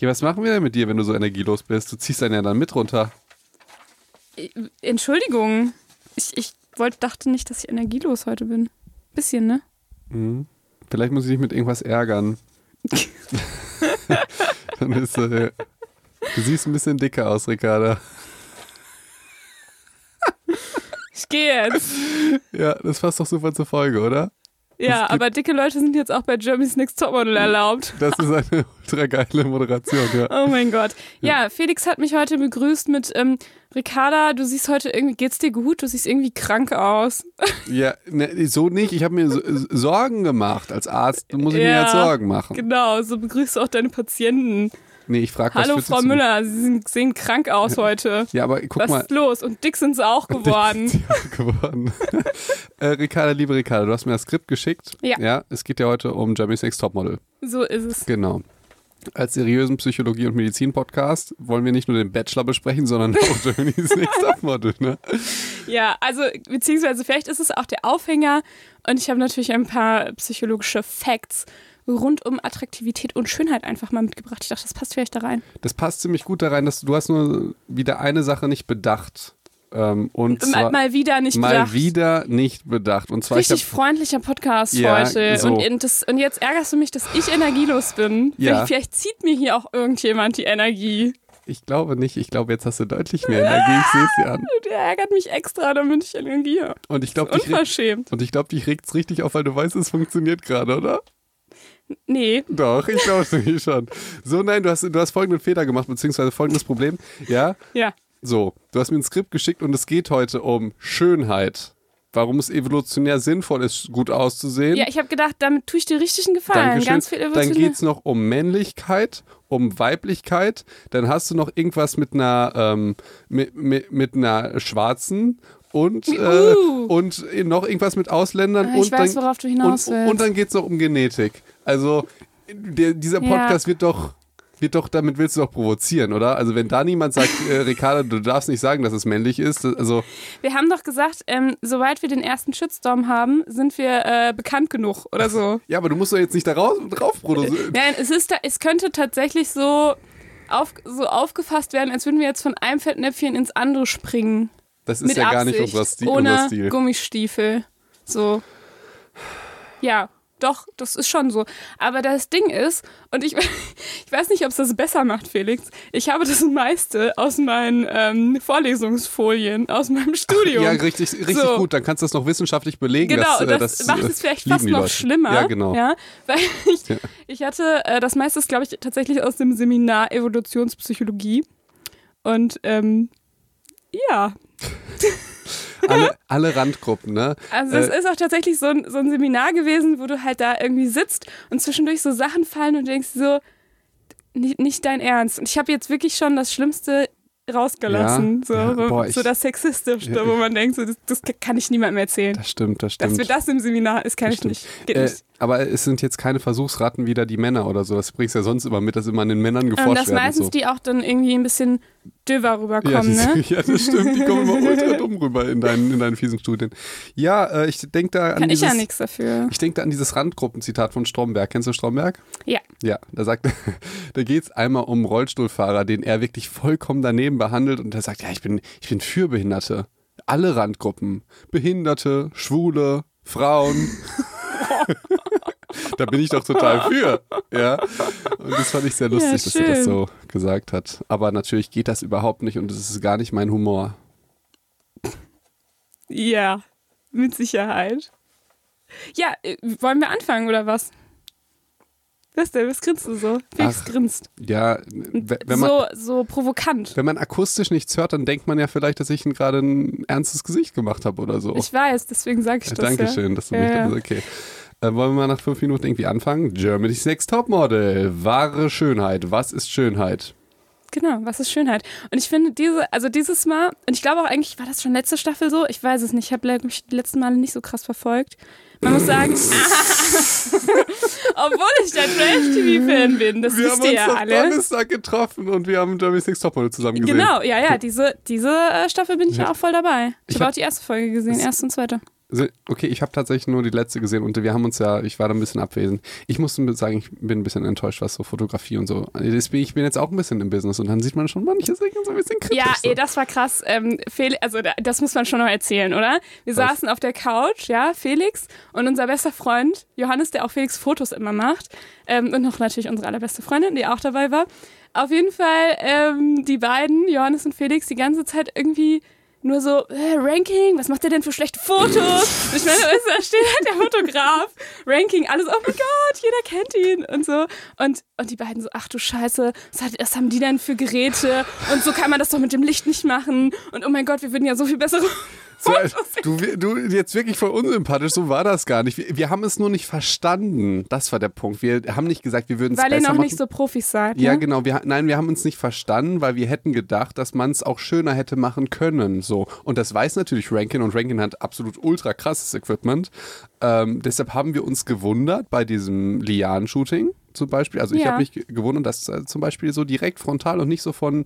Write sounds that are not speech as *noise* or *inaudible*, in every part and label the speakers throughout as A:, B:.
A: Ja, was machen wir denn mit dir, wenn du so energielos bist? Du ziehst einen ja dann mit runter.
B: Entschuldigung. Ich, ich wollte, dachte nicht, dass ich energielos heute bin. Bisschen, ne?
A: Mhm. Vielleicht muss ich dich mit irgendwas ärgern. *laughs* dann ist, äh, du siehst ein bisschen dicker aus, Ricarda.
B: Ich gehe jetzt.
A: Ja, das passt doch super zur Folge, oder?
B: Ja, aber dicke Leute sind jetzt auch bei Germany's Next Topmodel erlaubt.
A: Das ist eine *laughs* ultra geile Moderation, ja.
B: Oh mein Gott. Ja, Felix hat mich heute begrüßt mit ähm, Ricarda, du siehst heute irgendwie, geht's dir gut? Du siehst irgendwie krank aus. *laughs*
A: Ja, ne, so nicht. Ich habe mir so, Sorgen gemacht. Als Arzt muss ich mir
B: Ja,
A: jetzt Sorgen machen.
B: Genau, so begrüßt du auch deine Patienten.
A: Nee, ich frage, was
B: Hallo Frau Müller, Sie sind, sehen krank aus heute.
A: Ja, aber guck
B: Was
A: mal.
B: ist los? Und dick *laughs* sind sie auch geworden.
A: geworden. *laughs* äh, Ricarda, liebe Ricarda, du hast mir das Skript geschickt.
B: Ja.
A: Ja, es geht ja heute um Jeremy's Next Topmodel.
B: So ist es.
A: Genau. Als seriösen Psychologie- und Medizin-Podcast wollen wir nicht nur den Bachelor besprechen, sondern auch *laughs* Jeremy's Next Topmodel. Ne?
B: Ja, also beziehungsweise vielleicht ist es auch der Aufhänger und ich habe natürlich ein paar psychologische Facts rund um Attraktivität und Schönheit einfach mal mitgebracht. Ich dachte, das passt vielleicht da rein.
A: Das passt ziemlich gut da rein, dass du, hast nur wieder eine Sache nicht bedacht. Ähm, und
B: Mal, mal wieder nicht
A: mal
B: bedacht.
A: wieder nicht bedacht. Und zwar, ich
B: Richtig
A: hab,
B: freundlicher Podcast
A: Ja,
B: heute.
A: so.
B: Und, und, das, und jetzt ärgerst du mich, dass ich energielos bin.
A: Ja.
B: Vielleicht, vielleicht zieht mir hier auch irgendjemand die Energie.
A: ich glaube nicht. Ich glaube, jetzt hast du deutlich mehr Energie. Ich sehe es dir an. *laughs*
B: Der ärgert mich extra, damit ich Energie habe.
A: Und ich glaube,
B: Unverschämt.
A: und ich glaube, dich regt's richtig auf, weil du weißt, es funktioniert gerade, oder?
B: Nee.
A: Doch, ich glaube es schon. So, nein, du hast, du hast folgenden Fehler gemacht, beziehungsweise folgendes Problem. Ja,
B: Ja.
A: so, du hast mir ein Skript geschickt und es geht heute um Schönheit. Warum es evolutionär sinnvoll ist, gut auszusehen.
B: Ja, ich habe gedacht, damit tue ich dir richtig einen Gefallen.
A: Dankeschön.
B: Ganz viel
A: Dann geht es noch um Männlichkeit, um Weiblichkeit. Dann hast du noch irgendwas mit einer, ähm, mit, mit, mit einer schwarzen und, äh,
B: Uh.
A: und noch irgendwas mit Ausländern.
B: Ah, ich
A: und
B: weiß,
A: dann,
B: worauf du hinaus
A: und,
B: willst.
A: und dann geht es noch um Genetik. Also der, dieser
B: Ja.
A: Podcast wird doch. Wird doch, damit willst du doch provozieren, oder? Also wenn da niemand sagt, äh, Ricardo, du darfst nicht sagen, dass es männlich ist, also
B: Wir haben doch gesagt, ähm, sobald wir den ersten Shitstorm haben, sind wir äh, bekannt genug oder so. *laughs*
A: ja, aber du musst doch jetzt nicht da drauf produzieren.
B: Nein, es ist da, es könnte tatsächlich so, auf, so aufgefasst werden, als würden wir jetzt von einem Fettnäpfchen ins andere springen.
A: Das ist
B: Mit
A: ja gar nicht
B: Absicht,
A: unser Stil.
B: ohne
A: unser Stil.
B: Gummistiefel. So. Ja, doch, das ist schon so. Aber das Ding ist, und ich, *laughs* ich weiß nicht, ob es das besser macht, Felix. Ich habe das meiste aus meinen ähm, Vorlesungsfolien, aus meinem Studium.
A: Ja, richtig, richtig
B: So.
A: gut. Dann kannst du das noch wissenschaftlich belegen.
B: Genau,
A: dass, äh,
B: das, macht
A: äh,
B: es vielleicht fast noch
A: Leute.
B: schlimmer.
A: Ja, genau.
B: Ja, weil *laughs* ich,
A: Ja.
B: ich hatte, äh, das meiste ist, glaube ich, tatsächlich aus dem Seminar Evolutionspsychologie. Und ähm, ja, *laughs*
A: Alle, *laughs* alle Randgruppen, ne?
B: also es
A: Äh,
B: ist auch tatsächlich so ein, so ein Seminar gewesen, wo du halt da irgendwie sitzt und zwischendurch so Sachen fallen und denkst so, nicht, nicht dein Ernst. Und ich habe jetzt wirklich schon das Schlimmste rausgelassen.
A: Ja?
B: So,
A: Ja, boah, ich-
B: so das Sexistischste,
A: Ja.
B: wo man denkt, so, das, das kann ich niemandem erzählen.
A: Das stimmt, das
B: Dass
A: stimmt.
B: wir das im Seminar ist, kann
A: Das
B: ich
A: stimmt.
B: nicht. Geht
A: Äh,
B: nicht.
A: Aber es sind jetzt keine Versuchsratten wieder die Männer oder so. Das bringst du ja sonst immer mit, dass immer an den Männern
B: Ähm,
A: geforscht
B: dass
A: werden.
B: meistens
A: und so.
B: die auch dann irgendwie ein bisschen döver
A: ja,
B: rüberkommen,
A: die,
B: ne? *laughs*
A: ja, das stimmt. Die kommen immer *laughs* ultra dumm rüber in deinen, in deinen fiesen Studien. Ja, äh, ich denke da an
B: Kann ich
A: dieses,
B: ja nichts dafür.
A: Ich denke da an dieses Randgruppenzitat von Stromberg. Kennst du Stromberg?
B: Ja.
A: Ja, da sagt, *laughs* da geht es einmal um Rollstuhlfahrer, den er wirklich vollkommen daneben behandelt und der sagt, ja, ich bin, ich bin für Behinderte. Alle Randgruppen. Behinderte, Schwule, Frauen. Da bin ich doch total für. Ja. Und das fand ich sehr lustig,
B: Ja,
A: dass er das so gesagt hat. Aber natürlich geht das überhaupt nicht und es ist gar nicht mein Humor.
B: Ja, mit Sicherheit. Ja, äh, wollen wir anfangen oder was? Was denn? Was grinst du so? Felix
A: Ach,
B: grinst.
A: Ja, wenn man,
B: so, so provokant.
A: wenn man akustisch nichts hört, dann denkt man ja vielleicht, dass ich gerade ein ernstes Gesicht gemacht habe oder so.
B: Ich weiß, deswegen sage ich
A: Ja,
B: das.
A: Dankeschön,
B: ja.
A: dass du
B: Ja,
A: mich
B: ja.
A: da okay. Äh, wollen wir mal nach fünf Minuten irgendwie anfangen? Germany's Next Topmodel. Wahre Schönheit. Was ist Schönheit?
B: Genau, was ist Schönheit? Und ich finde diese, also dieses Mal, und ich glaube auch eigentlich, war das schon letzte Staffel so? Ich weiß es nicht, ich habe glaub ich, die letzten Male nicht so krass verfolgt. Man muss sagen, *laughs* *laughs* obwohl ich der Trash-TV-Fan bin, das
A: wir
B: wisst
A: haben
B: ihr
A: uns
B: ja
A: am
B: alle.
A: Donnerstag getroffen und wir haben Germany's Next Topmodel zusammen gesehen.
B: Genau, ja, ja, diese, diese äh, Staffel bin ich ja
A: Ja.
B: auch voll dabei. Ich,
A: Ich
B: habe
A: hab-
B: auch die erste Folge gesehen, erste und zweite.
A: Okay, ich habe tatsächlich nur die letzte gesehen und wir haben uns ja, ich war da ein bisschen abwesend. Ich muss sagen, ich bin ein bisschen enttäuscht, was so Fotografie und so. Deswegen, ich bin jetzt auch ein bisschen im Business und dann sieht man schon manche Dinge so ein bisschen kritisch.
B: Ja,
A: so.
B: ey, das war krass. Ähm, Fel also da, das muss man schon noch erzählen, oder? Wir
A: Was?
B: saßen auf der Couch, ja, Felix und unser bester Freund Johannes, der auch Felix Fotos immer macht ähm, und noch natürlich unsere allerbeste Freundin, die auch dabei war. Auf jeden Fall ähm, die beiden, Johannes und Felix, die ganze Zeit irgendwie nur so, äh, Ranking, was macht der denn für schlechte Fotos? *laughs* Ich meine, da steht halt der Fotograf, Ranking, alles, oh mein Gott, jeder kennt ihn und so. Und, und die beiden so, ach du Scheiße, was, hat, was haben die denn für Geräte? Und so kann man das doch mit dem Licht nicht machen. Und oh mein Gott, wir würden ja so viel bessere
A: So, du, du jetzt wirklich voll unsympathisch, so war das gar nicht. Wir, wir haben es nur nicht verstanden. Das war der Punkt. Wir haben nicht gesagt, wir würden es
B: Weil
A: besser
B: ihr noch
A: machen.
B: nicht so Profis seid.
A: Ja,
B: ne?
A: genau. Wir, nein, wir haben uns nicht verstanden, weil wir hätten gedacht, dass man es auch schöner hätte machen können. So. Und das weiß natürlich Rankin und Rankin hat absolut ultra krasses Equipment. Ähm, deshalb haben wir uns gewundert bei diesem Lian-Shooting zum Beispiel. Also ich
B: Ja.
A: habe mich ge- gewundert, dass äh, zum Beispiel so direkt frontal und nicht so von.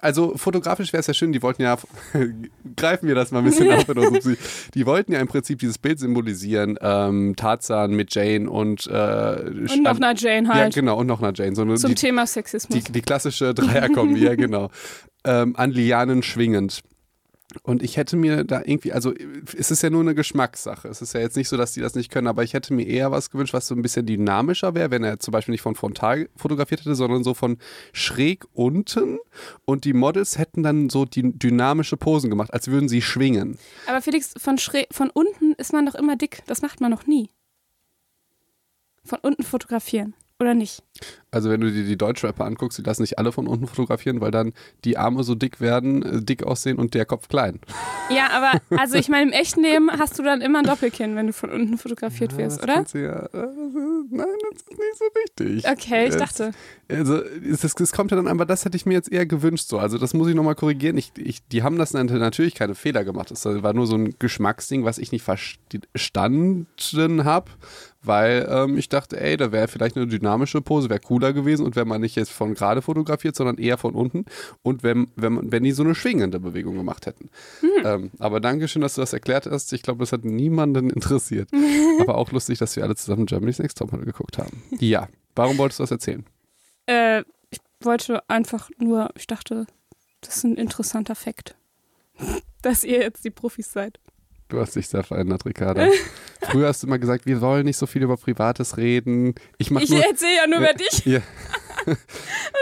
A: Also fotografisch wäre es ja schön, die wollten ja, *laughs* greifen wir das mal ein bisschen auf *laughs* Die wollten ja im Prinzip dieses Bild symbolisieren, ähm, Tarzan mit Jane und äh,
B: Und noch einer Jane
A: Ja,
B: halt.
A: genau, und noch einer Jane. So eine,
B: Zum
A: die,
B: Thema Sexismus.
A: die, die klassische Dreierkombi, ja *laughs* genau. Ähm, an Lianen schwingend. Und ich hätte mir da irgendwie, also es ist ja nur eine Geschmackssache. Es ist ja jetzt nicht so, dass die das nicht können, aber ich hätte mir eher was gewünscht, was so ein bisschen dynamischer wäre, wenn er zum Beispiel nicht von frontal fotografiert hätte, sondern so von schräg unten. Und die Models hätten dann so die dynamische Posen gemacht, als würden sie schwingen.
B: Aber Felix, von, schräg, von unten ist man doch immer dick. Das macht man noch nie. Von unten fotografieren. Oder nicht?
A: Also wenn du dir die Deutschrapper anguckst, die lassen nicht alle von unten fotografieren, weil dann die Arme so dick werden, äh, dick aussehen und der Kopf klein.
B: Ja, aber *laughs* also ich meine, im echten Leben hast du dann immer ein Doppelkinn, wenn du von unten fotografiert wirst,
A: das
B: oder?
A: Ja, äh, nein, das ist nicht so wichtig.
B: Okay, ich
A: Es-
B: dachte.
A: Also es, es, kommt ja dann einfach, das hätte ich mir jetzt eher gewünscht so. Also das muss ich nochmal korrigieren. Ich, ich, die haben das nat- natürlich keine Fehler gemacht. Das war nur so ein Geschmacksding, was ich nicht verstanden habe, weil ähm, ich dachte, ey, da wäre vielleicht eine dynamische Pose, wäre cooler gewesen und wenn man nicht jetzt von gerade fotografiert, sondern eher von unten und wenn, wenn, man- wenn die so eine schwingende Bewegung gemacht hätten. Ähm, aber danke schön, dass du das erklärt hast. Ich glaube, das hat niemanden interessiert. *laughs* aber auch lustig, dass wir alle zusammen Germany's Next Topmodel geguckt haben. Ja, warum wolltest du das erzählen?
B: Äh, ich wollte einfach nur, ich dachte, das ist ein interessanter Fakt. *laughs* Dass ihr jetzt die Profis seid.
A: Du hast dich sehr verändert, Ricarda. *laughs* Früher hast du immer gesagt, wir wollen nicht so viel über Privates reden. Ich
B: Ich erzähle ja nur über dich *laughs*
A: Ja, *laughs*
B: und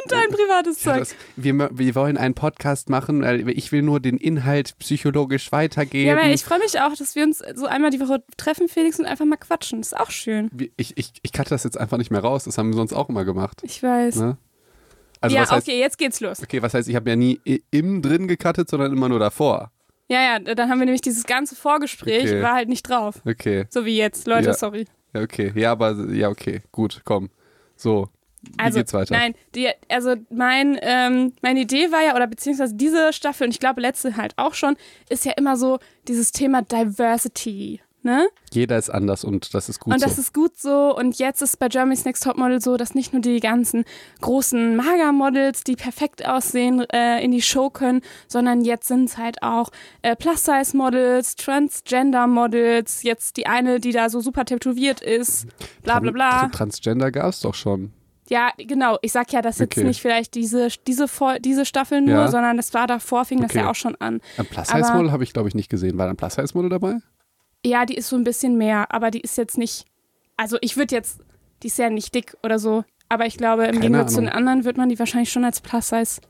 B: dein privates
A: ja,
B: Zeug.
A: das, wir, wir wollen einen Podcast machen. Ich will nur den Inhalt psychologisch weitergeben.
B: Ja, aber ich freue mich auch, dass wir uns so einmal die Woche treffen, Felix, und einfach mal quatschen. Das ist auch schön.
A: Ich, ich, ich cutte das jetzt einfach nicht mehr raus. Das haben wir sonst auch immer gemacht.
B: Ich weiß.
A: Ne? Also
B: ja,
A: was heißt,
B: okay, jetzt geht's los.
A: okay, was heißt, ich habe ja nie im drin gecuttet, sondern immer nur davor.
B: Ja, ja, dann haben wir nämlich dieses ganze Vorgespräch,
A: Okay.
B: war halt nicht drauf.
A: Okay,
B: So wie jetzt. Leute,
A: Ja.
B: sorry.
A: ja, okay. Ja, aber ja, okay, gut, komm. So, wie
B: Also,
A: geht's weiter?
B: nein, die, also mein, ähm, meine Idee war ja, oder beziehungsweise diese Staffel, und ich glaube letzte halt auch schon, ist ja immer so dieses Thema Diversity. Ne?
A: Jeder ist anders und das ist gut
B: und
A: so.
B: das ist gut so. Und jetzt ist bei Germany's Next Topmodel so, dass nicht nur die ganzen großen Mager-Models, die perfekt aussehen, äh, in die Show können, sondern jetzt sind es halt auch äh, Plus-Size-Models, Transgender-Models, jetzt die eine, die da so super tätowiert ist, bla bla bla.
A: Tran- Transgender gab es doch schon.
B: Ja, genau. Ich sag ja, jetzt
A: Okay.
B: nicht vielleicht diese, diese, diese Staffel nur,
A: Ja.
B: sondern das war davor, fing das
A: Okay.
B: ja auch schon an.
A: Ein Plus-Size-Model habe ich, glaube ich, nicht gesehen. War da ein Plus-Size-Model dabei?
B: Ja, die ist so ein bisschen mehr, aber die ist jetzt nicht. Also ich würde jetzt, die ist ja nicht dick oder so, aber ich glaube, im Gegensatz zu den anderen wird man die wahrscheinlich schon als Plus-Size.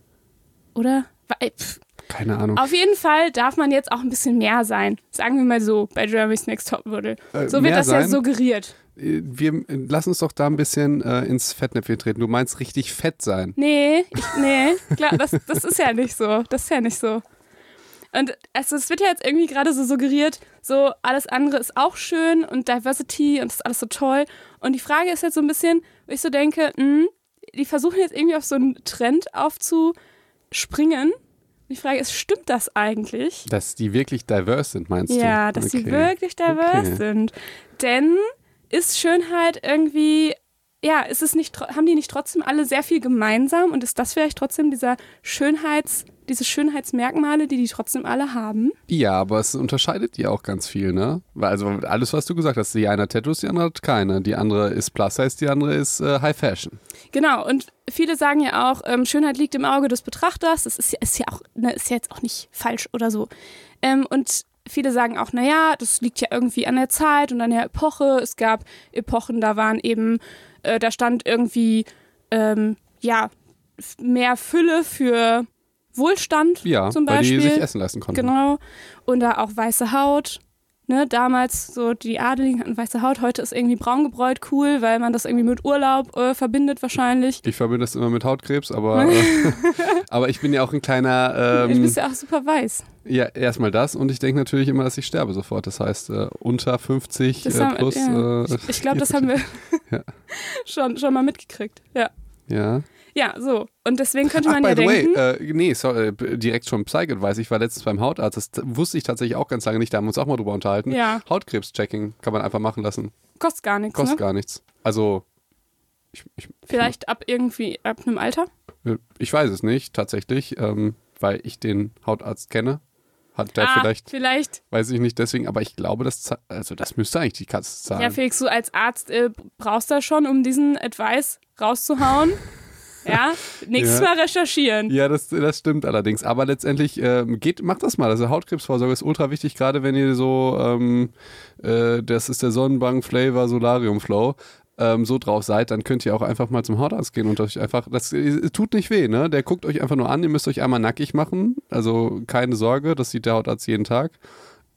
B: Oder? Weil, pff,
A: Keine Ahnung.
B: Auf jeden Fall darf man jetzt auch ein bisschen mehr sein. Sagen wir mal so, bei Germany's Next Topmodel.
A: Äh,
B: So wird das ja
A: sein?
B: suggeriert.
A: Äh, Wir, äh, lass uns doch da ein bisschen äh, ins Fettnäpfchen treten. Du meinst richtig fett sein.
B: Nee, ich, nee, klar, das, das ist ja nicht so. Das ist ja nicht so. Und also es wird ja jetzt irgendwie gerade so suggeriert, so alles andere ist auch schön und Diversity und ist alles so toll. Und die Frage ist jetzt so ein bisschen, wo ich so denke, mh, die versuchen jetzt irgendwie auf so einen Trend aufzuspringen. Und die Frage ist, stimmt das eigentlich?
A: Dass die wirklich diverse sind, meinst du?
B: Ja, dass
A: Okay.
B: die wirklich diverse
A: Okay.
B: sind. Denn ist Schönheit irgendwie ja, ist es nicht, haben die nicht trotzdem alle sehr viel gemeinsam und ist das vielleicht trotzdem dieser Schönheits, diese Schönheitsmerkmale, die die trotzdem alle haben?
A: Ja, aber es unterscheidet die auch ganz viel, ne? Weil Also alles, was du gesagt hast, die eine hat Tattoos, die andere hat keine. Die andere ist Plus Size, die andere ist äh, High Fashion.
B: Genau, und viele sagen ja auch, ähm, Schönheit liegt im Auge des Betrachters. Das ist ja, ist ja auch, ne, ist ja jetzt auch nicht falsch oder so. Ähm, und viele sagen auch, naja, das liegt ja irgendwie an der Zeit und an der Epoche. Es gab Epochen, da waren eben, äh, da stand irgendwie, ähm, ja, mehr Fülle für Wohlstand
A: Ja,
B: zum
A: weil
B: Beispiel.
A: die sich Essen leisten konnten.
B: Genau. Und da auch weiße Haut. Ne, damals so die Adeligen hatten weiße Haut, heute ist irgendwie braun gebräut cool, weil man das irgendwie mit Urlaub äh, verbindet wahrscheinlich.
A: Ich verbinde das immer mit Hautkrebs, aber, *laughs* äh, aber ich bin ja auch ein kleiner.
B: ich
A: Ähm,
B: bist ja auch super weiß.
A: ja, erstmal das und ich denke natürlich immer, dass ich sterbe sofort. Das heißt, äh, unter 50
B: Das
A: äh,
B: haben-
A: plus.
B: ja.
A: Äh,
B: Ich glaube, *laughs* das haben wir
A: Ja. *laughs*
B: schon, schon mal mitgekriegt. Ja.
A: ja.
B: Ja, so. Und deswegen könnte
A: Ach,
B: man
A: by
B: ja
A: the
B: denken.
A: way, äh, nee, sorry, äh, direkt schon Psych-Advice. Ich war letztens beim Hautarzt. Das wusste ich tatsächlich auch ganz lange nicht. Da haben wir uns auch mal drüber unterhalten.
B: Ja.
A: Hautkrebs-Checking kann man einfach machen lassen.
B: kostet gar nichts,
A: Kostet
B: ne?
A: gar nichts. Also, ich, ich,
B: Vielleicht ab irgendwie, ab einem Alter.
A: ich, ich weiß es nicht, tatsächlich, ähm, weil ich den Hautarzt kenne. Hat der
B: ah,
A: vielleicht,
B: vielleicht.
A: weiß ich nicht deswegen, aber ich glaube, das, also das müsste eigentlich die Katze zahlen.
B: Ja, Felix, du als Arzt äh, brauchst da schon, um diesen Advice rauszuhauen. *laughs* ja, nächstes
A: Ja.
B: Mal recherchieren.
A: Ja, das, das stimmt allerdings. Aber letztendlich ähm, geht, macht das mal. Also Hautkrebsvorsorge ist ultra wichtig, gerade wenn ihr so, ähm, äh, das ist der Sonnenbank Flavor Solarium Flow, ähm, so drauf seid, dann könnt ihr auch einfach mal zum Hautarzt gehen und euch einfach, das äh, tut nicht weh, ne? Der guckt euch einfach nur an, ihr müsst euch einmal nackig machen. Also keine Sorge, das sieht der Hautarzt jeden Tag.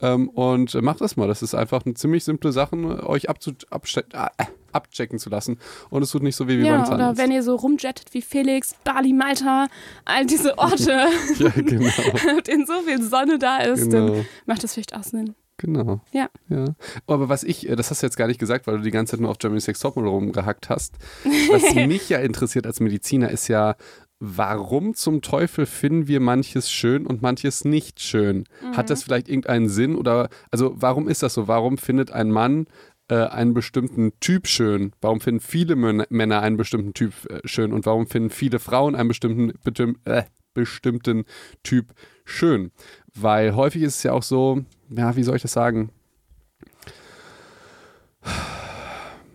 A: Ähm, und macht das mal. Das ist einfach eine ziemlich simple Sache, euch abzu abste äh, abchecken zu lassen. Und es tut nicht so weh wie
B: Ja,
A: beim
B: oder
A: Zahnarzt.
B: wenn ihr so rumjettet wie Felix, Bali, Malta, all diese Orte, *laughs*
A: ja, genau. *laughs*
B: auf denen so viel Sonne da ist,
A: genau.
B: dann macht das vielleicht auch Sinn.
A: Genau.
B: Ja.
A: ja. Aber was ich, äh, das hast du jetzt gar nicht gesagt, weil du die ganze Zeit nur auf Germany's Next Topmodel rumgehackt hast. *laughs* Was mich ja interessiert als Mediziner ist ja, warum zum Teufel finden wir manches schön und manches nicht schön? Hat das vielleicht irgendeinen Sinn oder, also warum ist das so? Warum findet ein Mann äh, einen bestimmten Typ schön? Warum finden viele Mön- Männer einen bestimmten Typ äh, schön und warum finden viele Frauen einen bestimmten, bestimm, äh, bestimmten Typ schön? Weil häufig ist es ja auch so, ja, wie soll ich das sagen? *sighs*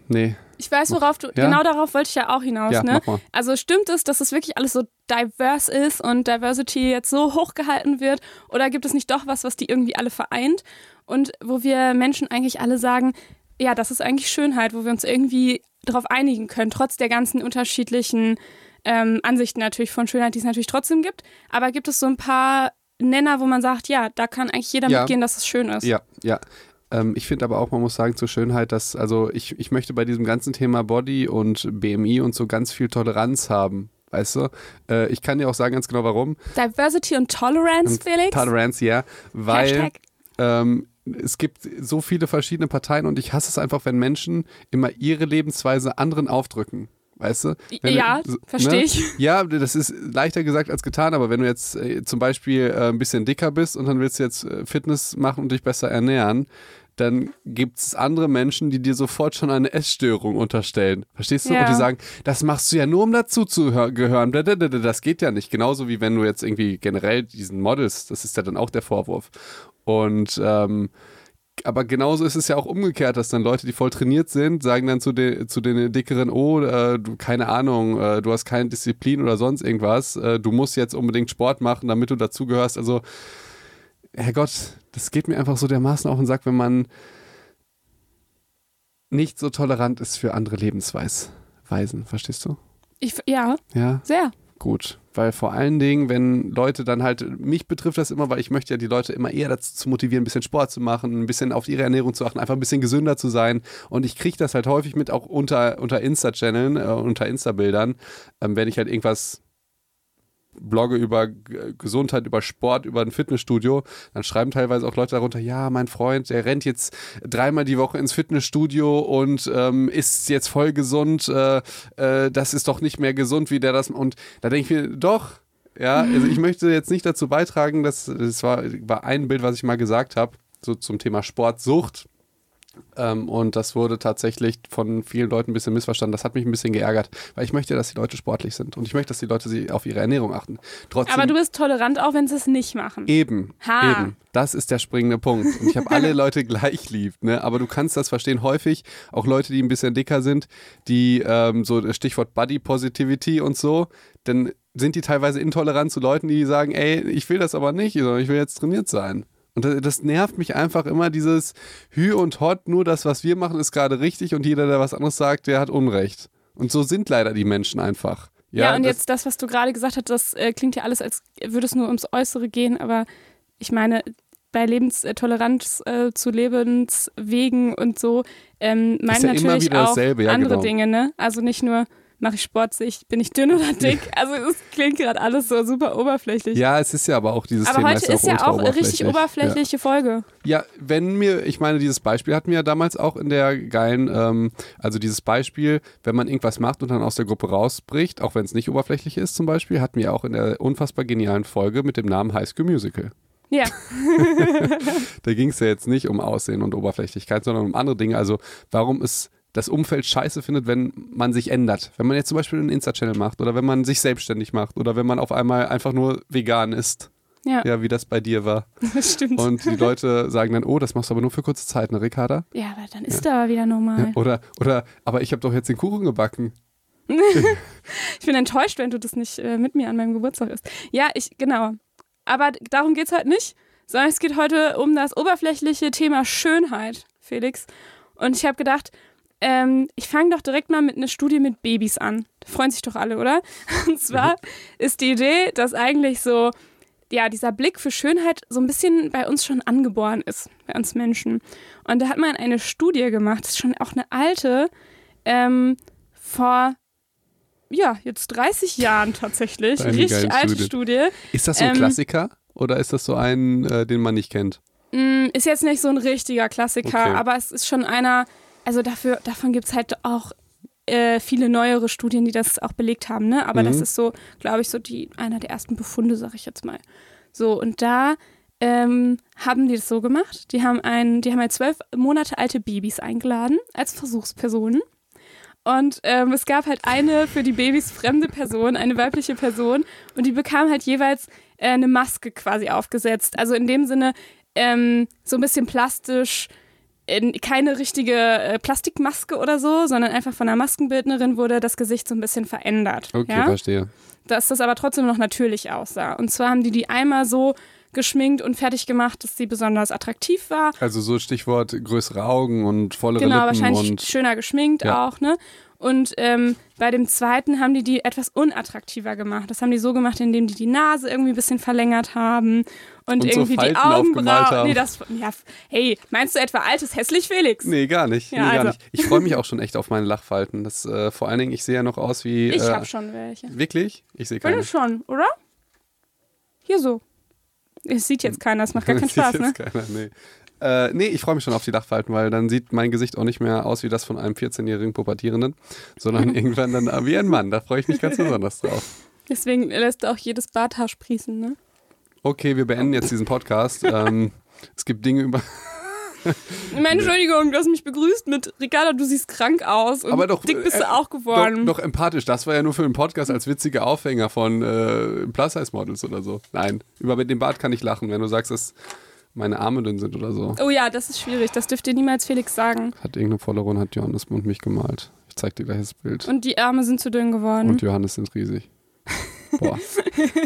A: Nee,
B: Ich weiß, worauf du,
A: Ja?
B: genau darauf wollte ich ja auch hinaus,
A: ja,
B: ne? Also stimmt es, dass es wirklich alles so diverse ist und Diversity jetzt so hochgehalten wird? Oder gibt es nicht doch was, was die irgendwie alle vereint? Und wo wir Menschen eigentlich alle sagen, ja, das ist eigentlich Schönheit, wo wir uns irgendwie darauf einigen können, trotz der ganzen unterschiedlichen ähm, Ansichten natürlich von Schönheit, die es natürlich trotzdem gibt. Aber gibt es so ein paar Nenner, wo man sagt, ja, da kann eigentlich jeder
A: Ja.
B: mitgehen, dass es schön ist?
A: Ja, ja. Ähm, ich finde aber auch, man muss sagen zur Schönheit, dass, also ich, ich möchte bei diesem ganzen Thema Body und BMI und so ganz viel Toleranz haben. Weißt du? Äh, ich kann dir auch sagen ganz genau warum.
B: Diversity und Tolerance, Felix?
A: Tolerance, ja. Weil ähm, es gibt so viele verschiedene Parteien und ich hasse es einfach, wenn Menschen immer ihre Lebensweise anderen aufdrücken. Weißt du? Wenn
B: Ja,
A: so-
B: verstehe ich. *laughs*
A: Ja, das ist leichter gesagt als getan, aber wenn du jetzt äh, zum Beispiel äh, ein bisschen dicker bist und dann willst du jetzt äh, Fitness machen und dich besser ernähren, dann gibt es andere Menschen, die dir sofort schon eine Essstörung unterstellen. Verstehst du?
B: Ja.
A: Und die sagen, das machst du ja nur, um dazu zu hör- gehören. Das geht ja nicht. Genauso wie wenn du jetzt irgendwie generell diesen Models, das ist ja dann auch der Vorwurf. Und ähm, aber genauso ist es ja auch umgekehrt, dass dann Leute, die voll trainiert sind, sagen dann zu, den zu den Dickeren, oh, äh, du, keine Ahnung, äh, du hast keine Disziplin oder sonst irgendwas, äh, du musst jetzt unbedingt Sport machen, damit du dazugehörst. Also, Herrgott, das geht mir einfach so dermaßen auf den Sack, wenn man nicht so tolerant ist für andere Lebensweisen, verstehst du?
B: Ich, ja,
A: Ja,
B: sehr.
A: gut. Weil vor allen Dingen, wenn Leute dann halt, mich betrifft das immer, weil ich möchte ja die Leute immer eher dazu zu motivieren, ein bisschen Sport zu machen, ein bisschen auf ihre Ernährung zu achten, einfach ein bisschen gesünder zu sein. Und ich kriege das halt häufig mit, auch unter, unter Insta-Channeln, äh, unter Insta-Bildern, ähm, wenn ich halt irgendwas blogge über Gesundheit, über Sport, über ein Fitnessstudio, dann schreiben teilweise auch Leute darunter, ja, mein Freund, der rennt jetzt dreimal die Woche ins Fitnessstudio und ähm, ist jetzt voll gesund, äh, äh, das ist doch nicht mehr gesund, wie der das und da denke ich mir, doch, ja, also ich *laughs* möchte jetzt nicht dazu beitragen, dass das war, war ein Bild, was ich mal gesagt habe, so zum Thema Sportsucht. Ähm, und das wurde tatsächlich von vielen Leuten ein bisschen missverstanden. Das hat mich ein bisschen geärgert, weil ich möchte, dass die Leute sportlich sind und ich möchte, dass die Leute sie auf ihre Ernährung achten. Trotzdem,
B: Aber du bist tolerant, auch wenn sie es nicht machen.
A: Eben,
B: Ha.
A: eben. Das ist der springende Punkt. Und ich habe alle *laughs* Leute gleich lieb, ne? Aber du kannst das verstehen häufig, auch Leute, die ein bisschen dicker sind, die ähm, so das Stichwort Body Positivity und so, dann sind die teilweise intolerant zu Leuten, die sagen, ey, ich will das aber nicht, sondern ich will jetzt trainiert sein. Und das, das nervt mich einfach immer, dieses Hü und Hot, nur das, was wir machen, ist gerade richtig und jeder, der was anderes sagt, der hat Unrecht. Und so sind leider die Menschen einfach.
B: Ja, und
A: das-
B: jetzt das, was du gerade gesagt hast, das äh, klingt ja alles, als würde es nur ums Äußere gehen, aber ich meine, bei Lebenstoleranz äh, zu Lebenswegen und so ähm, meinen
A: ja
B: natürlich auch
A: ja,
B: andere
A: genau.
B: Dinge, ne? Also nicht nur mache ich Sport, sehe ich, bin ich dünn oder *laughs* dick. Also es klingt gerade alles so super oberflächlich.
A: Ja, es ist ja aber auch dieses
B: aber
A: Thema
B: heute ist ja auch eine richtig oberflächliche Folge.
A: Ja. ja, wenn mir, ich meine, dieses Beispiel hatten wir ja damals auch in der geilen, ähm, also dieses Beispiel, wenn man irgendwas macht und dann aus der Gruppe rausbricht, auch wenn es nicht oberflächlich ist zum Beispiel, hatten wir auch in der unfassbar genialen Folge mit dem Namen High School Musical.
B: Ja, *laughs*
A: Da ging es ja jetzt nicht um Aussehen und Oberflächlichkeit, sondern um andere Dinge. Also warum es das Umfeld scheiße findet, wenn man sich ändert. Wenn man jetzt zum Beispiel einen Insta-Channel macht oder wenn man sich selbstständig macht oder wenn man auf einmal einfach nur vegan ist.
B: ja,
A: Ja, wie das bei dir war. *laughs*
B: das stimmt.
A: Und die Leute sagen dann, oh, das machst du aber nur für kurze Zeit, ne, Ricarda?
B: ja, aber dann ist da wieder normal.
A: Oder, oder, aber ich habe doch jetzt den Kuchen gebacken. *laughs*
B: Ich bin enttäuscht, wenn du das nicht äh, mit mir an meinem Geburtstag isst. Ja, ich, genau. Aber darum geht es heute nicht, sondern es geht heute um das oberflächliche Thema Schönheit, Felix. Und ich habe gedacht, ähm, ich fange doch direkt mal mit einer Studie mit Babys an. Da freuen sich doch alle, oder? *laughs* Und zwar ist die Idee, dass eigentlich so, ja, dieser Blick für Schönheit so ein bisschen bei uns schon angeboren ist, bei uns Menschen. Und da hat man eine Studie gemacht, das ist schon auch eine alte, ähm, vor ja, jetzt 30 Jahren tatsächlich.
A: Eine
B: Richtig alte
A: Studie.
B: Studie.
A: Ist das so ein
B: Ähm,
A: Klassiker oder ist das so ein, äh, den man nicht kennt?
B: Mm, ist jetzt nicht so ein richtiger Klassiker,
A: Okay.
B: aber es ist schon einer, also dafür, davon gibt es halt auch äh, viele neuere Studien, die das auch belegt haben, ne? Aber das
A: Mhm.
B: ist so, glaube ich, so die, einer der ersten Befunde, sag ich jetzt mal. So, und da ähm, haben die das so gemacht. Die haben ein, die haben halt zwölf Monate alte Babys eingeladen als Versuchspersonen. Und ähm, es gab halt eine für die Babys fremde Person, eine weibliche Person, und die bekam halt jeweils äh, eine Maske quasi aufgesetzt. Also in dem Sinne ähm, so ein bisschen plastisch, keine richtige äh, Plastikmaske oder so, sondern einfach von der Maskenbildnerin wurde das Gesicht so ein bisschen verändert.
A: Okay,
B: ja?
A: verstehe.
B: dass das aber trotzdem noch natürlich aussah. Und zwar haben die die einmal so geschminkt und fertig gemacht, dass sie besonders attraktiv war.
A: Also so Stichwort größere Augen und vollere
B: Genau,
A: Lippen
B: wahrscheinlich
A: und
B: schöner geschminkt
A: Ja.
B: auch, ne? Und ähm, bei dem zweiten haben die die etwas unattraktiver gemacht. Das haben die so gemacht, indem die die Nase irgendwie ein bisschen verlängert haben und,
A: Und so
B: irgendwie die
A: Falten aufgemalt
B: Augenbrauen. Nee, das, ja, hey, meinst du etwa altes hässlich, Felix?
A: Nee, gar nicht.
B: Ja,
A: nee, gar
B: also.
A: nicht. Ich freue mich auch schon echt auf meine Lachfalten. Das, äh, vor allen Dingen, ich sehe ja noch aus wie.
B: Ich
A: äh,
B: hab schon welche.
A: Wirklich? Ich sehe keine.
B: schon, oder? Hier so. Es sieht jetzt keiner, es macht gar keinen *laughs* Spaß, ne?
A: keiner, nee. Äh, nee, ich freue mich schon auf die Lachfalten, weil dann sieht mein Gesicht auch nicht mehr aus wie das von einem 14-jährigen Pubertierenden, sondern *laughs* irgendwann dann wie ein Mann. Da freue ich mich ganz besonders drauf.
B: Deswegen lässt auch jedes Barthaar sprießen, ne?
A: Okay, wir beenden jetzt diesen Podcast. ähm, es gibt Dinge über. *laughs*
B: Meine Entschuldigung, du hast mich begrüßt mit Ricarda, du siehst krank aus und
A: Aber doch,
B: dick bist
A: äh,
B: du auch geworden.
A: Doch, doch empathisch. Das war ja nur für den Podcast als witziger Aufhänger von äh, Plus-Size-Models oder so. Nein, über den Bart kann ich lachen, wenn du sagst, dass meine Arme dünn sind oder so.
B: Oh ja, das ist schwierig. Das dürft ihr niemals Felix sagen.
A: Hat irgendeine Followerin, hat Johannes Mund mich gemalt. Ich zeig dir gleich das Bild.
B: Und die Arme sind zu dünn geworden.
A: Und Johannes sind riesig. *laughs* Boah.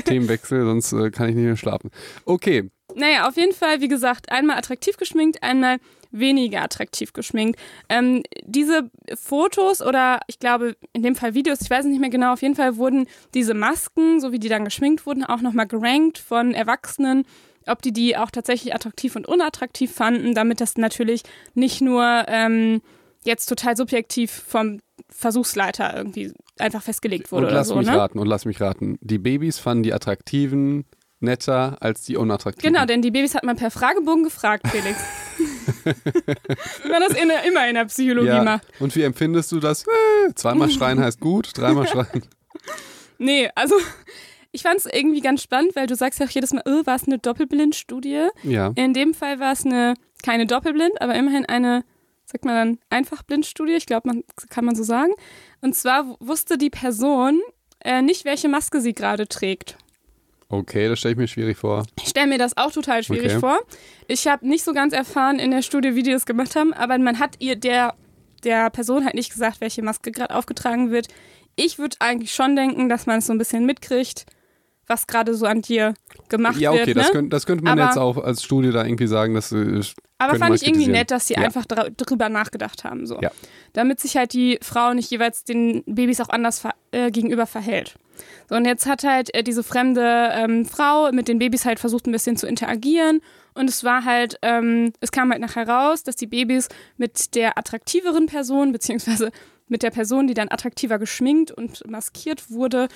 A: Themenwechsel, sonst äh, kann ich nicht mehr schlafen. Okay,
B: Naja, auf jeden Fall, wie gesagt, einmal attraktiv geschminkt, einmal weniger attraktiv geschminkt. Ähm, diese Fotos oder ich glaube in dem Fall Videos, ich weiß es nicht mehr genau, auf jeden Fall wurden diese Masken, so wie die dann geschminkt wurden, auch nochmal gerankt von Erwachsenen, ob die die auch tatsächlich attraktiv und unattraktiv fanden, damit das natürlich nicht nur ähm, jetzt total subjektiv vom Versuchsleiter irgendwie einfach festgelegt wurde
A: und lass
B: so.
A: mich
B: Ne?
A: raten, und lass mich raten. Die Babys fanden die attraktiven netter als die unattraktiven.
B: Genau, denn die Babys hat man per Fragebogen gefragt, Felix. *laughs* *laughs* Wie man das in, immer in der Psychologie
A: ja.
B: macht.
A: Und wie empfindest du das? Äh, zweimal schreien heißt gut, dreimal *laughs* schreien.
B: Nee, also ich fand es irgendwie ganz spannend, weil du sagst ja auch jedes Mal, oh, war es eine Doppelblindstudie?
A: Ja.
B: In dem Fall war es eine, keine Doppelblind, aber immerhin eine sagt man dann, Einfachblindstudie, ich glaube, man kann man so sagen. Und zwar wusste die Person äh, nicht, welche Maske sie gerade trägt.
A: Okay, das stelle ich mir schwierig vor.
B: Ich stelle mir das auch total schwierig
A: Okay.
B: vor. Ich habe nicht so ganz erfahren in der Studie, wie die das gemacht haben, aber man hat ihr der, der Person halt nicht gesagt, welche Maske gerade aufgetragen wird. Ich würde eigentlich schon denken, dass man es so ein bisschen mitkriegt, was gerade so an dir gemacht
A: Ja, okay,
B: wird.
A: das,
B: ne?
A: könnte, das könnte man
B: Aber-
A: jetzt auch als Studie da irgendwie sagen, dass äh,
B: Aber fand ich irgendwie nett, dass sie
A: Ja.
B: einfach dra drüber nachgedacht haben. So.
A: Ja.
B: Damit sich halt die Frau nicht jeweils den Babys auch anders ver äh, gegenüber verhält. So, und jetzt hat halt äh, diese fremde ähm, Frau mit den Babys halt versucht, ein bisschen zu interagieren. Und es war halt, ähm, es kam halt nachher raus, dass die Babys mit der attraktiveren Person, beziehungsweise mit der Person, die dann attraktiver geschminkt und maskiert wurde,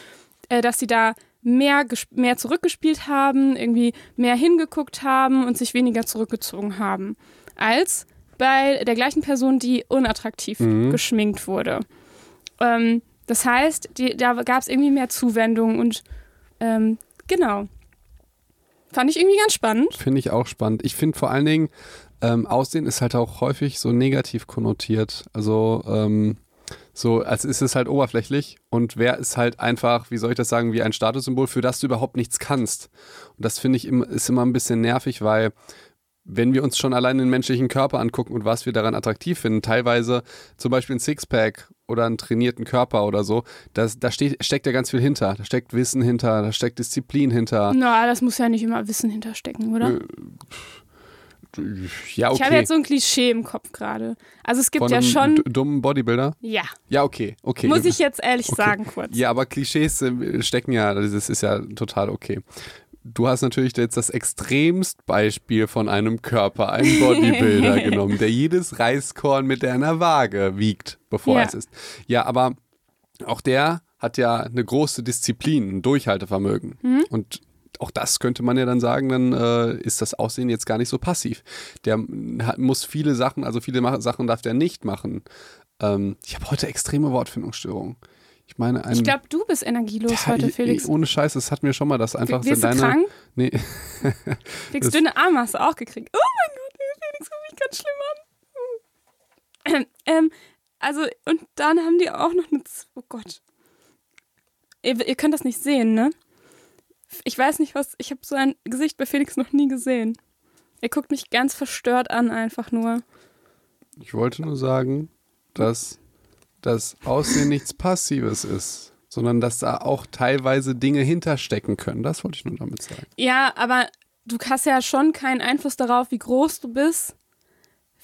B: äh, dass sie da mehr, mehr zurückgespielt haben, irgendwie mehr hingeguckt haben und sich weniger zurückgezogen haben, als bei der gleichen Person, die unattraktiv
A: Mhm.
B: geschminkt wurde. Ähm, das heißt, die, da gab es irgendwie mehr Zuwendung und ähm, genau. Fand ich irgendwie ganz spannend.
A: Finde ich auch spannend. Ich finde vor allen Dingen, ähm, Aussehen ist halt auch häufig so negativ konnotiert. Also ähm, so, als ist es halt oberflächlich und wer ist halt einfach, wie soll ich das sagen, wie ein Statussymbol, für das du überhaupt nichts kannst. Und das finde ich im, ist immer ein bisschen nervig, weil wenn wir uns schon allein den menschlichen Körper angucken und was wir daran attraktiv finden, teilweise zum Beispiel ein Sixpack oder einen trainierten Körper oder so, das, da steht, steckt ja ganz viel hinter. Da steckt Wissen hinter, da steckt Disziplin hinter.
B: Na, das muss ja nicht immer Wissen hinterstecken, oder?
A: Äh, Ja, okay.
B: Ich habe jetzt so ein Klischee im Kopf gerade. Also es gibt
A: Von
B: ja schon.
A: dummen Bodybuilder?
B: Ja,
A: Ja, okay, okay.
B: muss ich jetzt ehrlich
A: Okay.
B: sagen kurz.
A: Ja, aber Klischees äh, stecken ja, das ist ja total okay. Du hast natürlich jetzt das extremst Beispiel von einem Körper, einem *laughs* Bodybuilder genommen, der jedes Reiskorn mit einer Waage wiegt, bevor
B: Ja.
A: er es ist. Ja, aber auch der hat ja eine große Disziplin, ein Durchhaltevermögen.
B: Mhm.
A: Und auch das könnte man ja dann sagen, dann äh, ist das Aussehen jetzt gar nicht so passiv. Der hat, muss viele Sachen, also viele Ma Sachen darf der nicht machen. Ähm, ich habe heute extreme Wortfindungsstörungen. Ich meine, ein,
B: Ich glaube, du bist energielos
A: Ja,
B: heute, Felix.
A: Ohne Scheiß, das hat mir schon mal das einfach
B: du
A: deine.
B: krank?
A: Nee, *laughs*
B: Felix, dünne Arme hast du auch gekriegt. Oh mein Gott, Felix, guck mich ganz schlimm an. *clears throat* Ähm, also, und dann haben die auch noch eine. Oh Gott. Ihr, ihr könnt das nicht sehen, ne? Ich weiß nicht, was. Ich habe so ein Gesicht bei Felix noch nie gesehen. Er guckt mich ganz verstört an, einfach nur.
A: ich wollte nur sagen, dass das Aussehen nichts Passives ist, sondern dass da auch teilweise Dinge hinterstecken können. Das wollte ich nur damit sagen.
B: Ja, aber du hast ja schon keinen Einfluss darauf, wie groß du bist.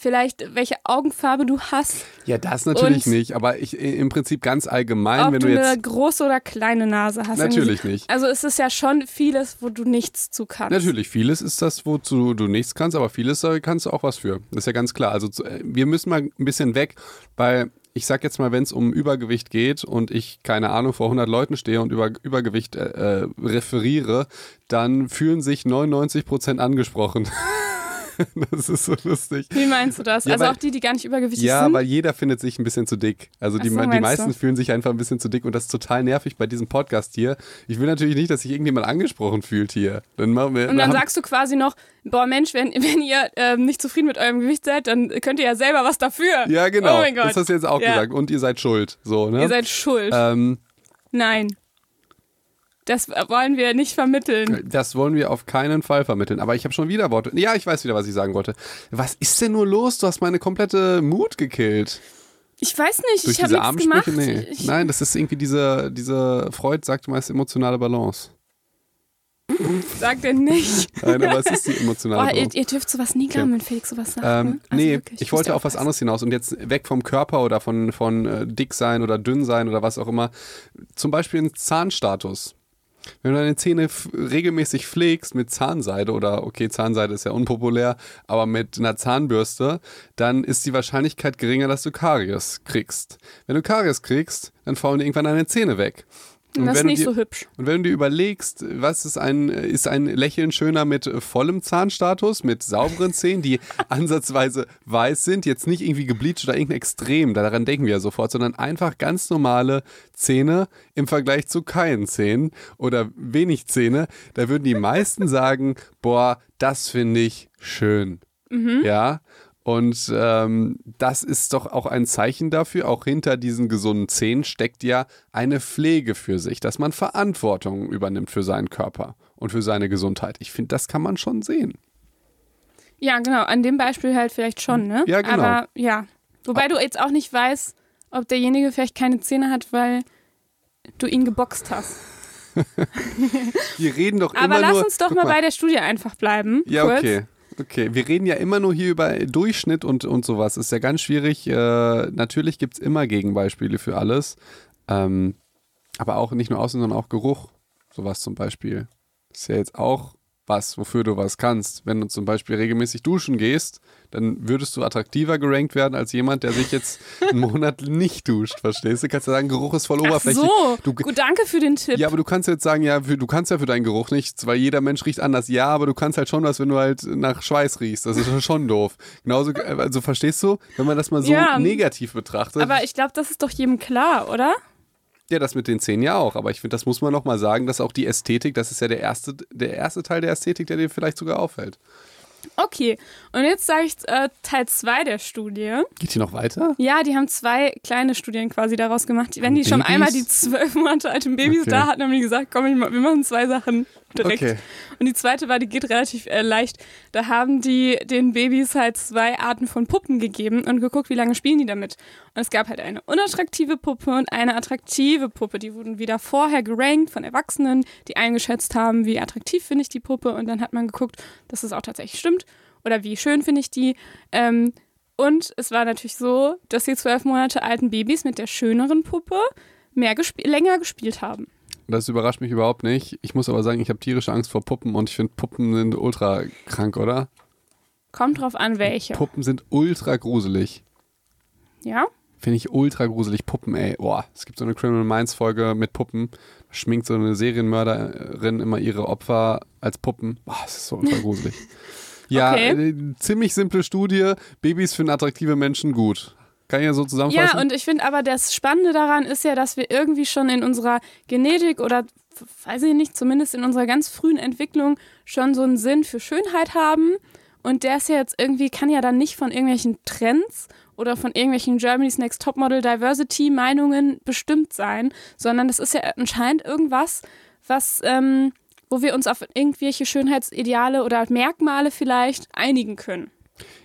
B: Vielleicht, welche Augenfarbe du hast.
A: Ja, das natürlich
B: Und-
A: nicht, aber ich im Prinzip ganz allgemein,
B: ob
A: wenn
B: du,
A: du
B: eine
A: jetzt.
B: große oder kleine Nase hast.
A: Natürlich
B: Irgendwie-
A: nicht.
B: Also es ist ja schon vieles, wo du nichts zu kannst.
A: Natürlich, vieles ist das, wozu du nichts kannst, aber vieles äh, kannst du auch was für. Das ist ja ganz klar. Also äh, wir müssen mal ein bisschen weg, weil ich sag jetzt mal, wenn es um Übergewicht geht und ich, keine Ahnung, vor 100 Leuten stehe und über Übergewicht äh, äh, referiere, dann fühlen sich 99 Prozent angesprochen. *laughs* *laughs* das ist so lustig.
B: Wie meinst du das?
A: Ja,
B: also
A: weil-
B: auch die, die gar nicht übergewichtig
A: Ja,
B: sind?
A: weil jeder findet sich ein bisschen zu dick. Also die,
B: so,
A: die meisten
B: du?
A: fühlen sich einfach ein bisschen zu dick und das ist total nervig bei diesem Podcast hier. Ich will natürlich nicht, dass sich irgendjemand angesprochen fühlt hier. Dann machen wir,
B: und dann
A: haben-
B: sagst du quasi noch, boah Mensch, wenn, wenn ihr ähm, nicht zufrieden mit eurem Gewicht seid, dann könnt ihr ja selber was dafür.
A: Ja, genau.
B: Oh mein Gott.
A: Das hast du jetzt auch
B: Ja.
A: gesagt. Und ihr seid schuld. So, ne?
B: Ihr seid schuld.
A: ähm,
B: Nein. Das wollen wir nicht vermitteln.
A: das wollen wir auf keinen Fall vermitteln. Aber ich habe schon wieder Worte. Ja, ich weiß wieder, was ich sagen wollte. Was ist denn nur los? Du hast meine komplette Mut gekillt.
B: Ich weiß nicht,
A: Durch
B: ich habe
A: diese
B: nichts gemacht.
A: Nee.
B: Ich,
A: Nein, das ist irgendwie diese, diese Freud sagt meist emotionale Balance.
B: Sag denn nicht.
A: Nein, aber *laughs* es ist die emotionale
B: Boah, ihr,
A: Balance.
B: ihr dürft sowas nie glauben, wenn Felix sowas sagt.
A: Ähm,
B: ne? Also
A: nee,
B: wirklich,
A: ich wollte auf was anderes hinaus und jetzt weg vom Körper oder von, von äh, dick sein oder dünn sein oder was auch immer. Zum Beispiel ein Zahnstatus. Wenn du deine Zähne regelmäßig pflegst mit Zahnseide oder okay, Zahnseide ist ja unpopulär, aber mit einer Zahnbürste, dann ist die Wahrscheinlichkeit geringer, dass du Karies kriegst. Wenn du Karies kriegst, dann faulen dir irgendwann deine Zähne weg. Und
B: Das ist
A: wenn du
B: nicht
A: dir-
B: so hübsch.
A: und wenn du dir überlegst, was ist ein, ist ein Lächeln schöner mit äh, vollem Zahnstatus, mit sauberen Zähnen, die *laughs* ansatzweise weiß sind, jetzt nicht irgendwie gebleicht oder irgendein Extrem, daran denken wir ja sofort, sondern einfach ganz normale Zähne im Vergleich zu keinen Zähnen oder wenig Zähne, da würden die meisten sagen, boah, das finde ich schön. Ja. Und ähm, das ist doch auch ein Zeichen dafür, auch hinter diesen gesunden Zähnen steckt ja eine Pflege für sich, dass man Verantwortung übernimmt für seinen Körper und für seine Gesundheit. Ich finde, das kann man schon sehen.
B: Ja, genau. An dem Beispiel halt vielleicht schon, ne?
A: Ja, genau.
B: Aber ja. Wobei du jetzt auch nicht weißt, ob derjenige vielleicht keine Zähne hat, weil du ihn geboxt hast. *laughs*
A: Wir reden doch
B: Aber
A: immer
B: lass
A: nur.
B: uns doch
A: guck
B: mal bei der Studie einfach bleiben.
A: Ja,
B: kurz.
A: okay. Okay, wir reden ja immer nur hier über Durchschnitt und, und sowas. Ist ja ganz schwierig. Äh, natürlich gibt es immer Gegenbeispiele für alles. Ähm, aber auch nicht nur Aussehen, sondern auch Geruch. Sowas zum Beispiel. Ist ja jetzt auch was, wofür du was kannst. Wenn du zum Beispiel regelmäßig duschen gehst, dann würdest du attraktiver gerankt werden als jemand, der sich jetzt einen Monat nicht duscht. Verstehst du? Kannst du sagen, Geruch ist voll
B: Ach
A: oberflächlich.
B: so,
A: Du,
B: gut, danke für den Tipp.
A: ja, aber du kannst jetzt sagen, ja, für, du kannst ja für deinen Geruch nichts, weil jeder Mensch riecht anders. Ja, aber du kannst halt schon was, wenn du halt nach Schweiß riechst. Das ist schon doof. Genauso, also verstehst du, wenn man das mal so
B: Ja,
A: negativ betrachtet.
B: Aber ich glaube, das ist doch jedem klar, oder?
A: ja, das mit den Zähnen ja auch. Aber ich finde, das muss man noch mal sagen, dass auch die Ästhetik, das ist ja der erste, der erste Teil der Ästhetik, der dir vielleicht sogar auffällt.
B: Okay, und jetzt sage ich äh, Teil 2 der Studie.
A: Geht hier noch weiter?
B: Ja, die haben zwei kleine Studien quasi daraus gemacht. Wenn die schon
A: Babys?
B: einmal die zwölf Monate alten Babys
A: Okay.
B: da hatten, haben die gesagt, komm, wir machen zwei Sachen *laughs* direkt.
A: Okay.
B: Und die zweite war, die geht relativ äh, leicht. Da haben die den Babys halt zwei Arten von Puppen gegeben und geguckt, wie lange spielen die damit. Und es gab halt eine unattraktive Puppe und eine attraktive Puppe. Die wurden wieder vorher gerankt von Erwachsenen, die eingeschätzt haben, wie attraktiv finde ich die Puppe. Und dann hat man geguckt, dass es auch tatsächlich stimmt. Oder wie schön finde ich die. Ähm, und es war natürlich so, dass die zwölf Monate alten Babys mit der schöneren Puppe mehr gesp länger gespielt haben.
A: Das überrascht mich überhaupt nicht. Ich muss aber sagen, ich habe tierische Angst vor Puppen und ich finde, Puppen sind ultra krank, oder?
B: Kommt drauf an, welche.
A: Puppen sind ultra gruselig.
B: Ja?
A: Finde ich ultra gruselig. Puppen, ey. Boah, es gibt so eine Criminal Minds Folge mit Puppen. Da schminkt so eine Serienmörderin immer ihre Opfer als Puppen. Boah, das ist so ultra gruselig. *laughs* Ja,
B: Okay.
A: äh, ziemlich simple Studie. Babys finden attraktive Menschen gut. Kann ich ja so zusammenfassen?
B: Ja, und ich finde aber das Spannende daran ist ja, dass wir irgendwie schon in unserer Genetik oder weiß ich nicht, zumindest in unserer ganz frühen Entwicklung schon so einen Sinn für Schönheit haben. Und der ist ja jetzt irgendwie, kann ja dann nicht von irgendwelchen Trends oder von irgendwelchen Germany's Next Topmodel Diversity Meinungen bestimmt sein, sondern das ist ja anscheinend irgendwas, was, ähm, wo wir uns auf irgendwelche Schönheitsideale oder Merkmale vielleicht einigen können.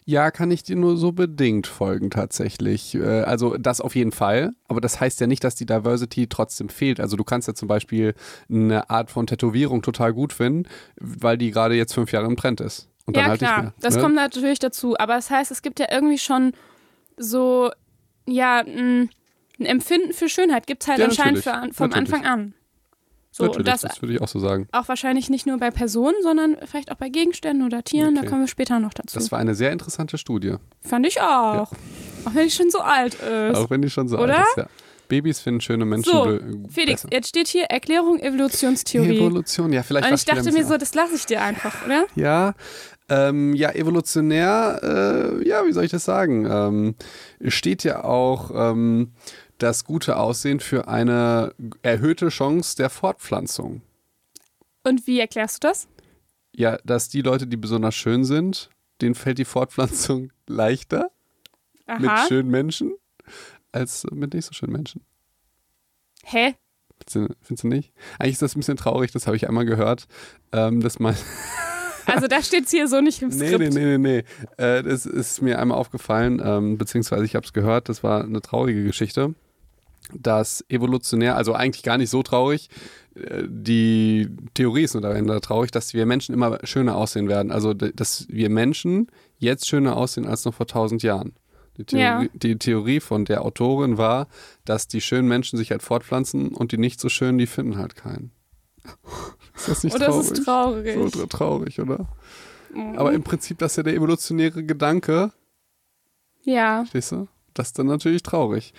A: Ja, kann ich dir nur so bedingt folgen tatsächlich. Äh, Also das auf jeden Fall, aber das heißt ja nicht, dass die Diversity trotzdem fehlt. Also du kannst ja zum Beispiel eine Art von Tätowierung total gut finden, weil die gerade jetzt fünf Jahre im Trend ist. Und
B: ja,
A: halt
B: klar,
A: mehr.
B: das
A: ne?
B: kommt natürlich dazu. Aber das heißt, es gibt ja irgendwie schon so, ja, ein Empfinden für Schönheit gibt es halt
A: Ja,
B: anscheinend für, vom
A: Natürlich.
B: Anfang an. So,
A: Natürlich,
B: und das
A: das würde ich auch so sagen.
B: auch wahrscheinlich nicht nur bei Personen, sondern vielleicht auch bei Gegenständen oder Tieren.
A: Okay.
B: Da kommen wir später noch dazu.
A: Das war eine sehr interessante Studie,
B: Fand ich auch. Auch wenn ich schon so alt ist.
A: auch wenn die schon so
B: Oder?
A: alt ist. Ja. Babys finden schöne Menschen
B: So, Felix,
A: besser.
B: jetzt steht hier Erklärung Evolutionstheorie.
A: Evolution, ja, vielleicht
B: und ich dachte mir so, das lasse ich dir einfach, oder?
A: Ja, ähm, ja, evolutionär, äh, ja, wie soll ich das sagen? Ähm, steht ja auch ähm, das gute Aussehen für eine erhöhte Chance der Fortpflanzung.
B: Und wie erklärst du das?
A: Ja, dass die Leute, die besonders schön sind, denen fällt die Fortpflanzung *laughs* leichter mit
B: Aha.
A: schönen Menschen als mit nicht so schönen Menschen.
B: Hä?
A: Findest du, nicht? Eigentlich ist das ein bisschen traurig, das habe ich einmal gehört, ähm, dass man *laughs*
B: Also da steht es hier so nicht im
A: Nee,
B: Skript.
A: nee, nee, nee, nee. Äh, das ist mir einmal aufgefallen, ähm, beziehungsweise ich habe es gehört, das war eine traurige Geschichte, dass evolutionär, also eigentlich gar nicht so traurig, äh, die Theorie ist nur dahinter traurig, dass wir Menschen immer schöner aussehen werden. Also, dass wir Menschen jetzt schöner aussehen als noch vor tausend Jahren. Die Theorie,
B: Ja.
A: die Theorie von der Autorin war, dass die schönen Menschen sich halt fortpflanzen und die nicht so schönen, die finden halt keinen. *laughs* Ist das nicht
B: Oder
A: traurig?
B: es ist traurig.
A: So tra- traurig, oder?
B: Mhm.
A: Aber im Prinzip, das ist ja der evolutionäre Gedanke,
B: ja.
A: verstehst du? Das ist dann natürlich traurig.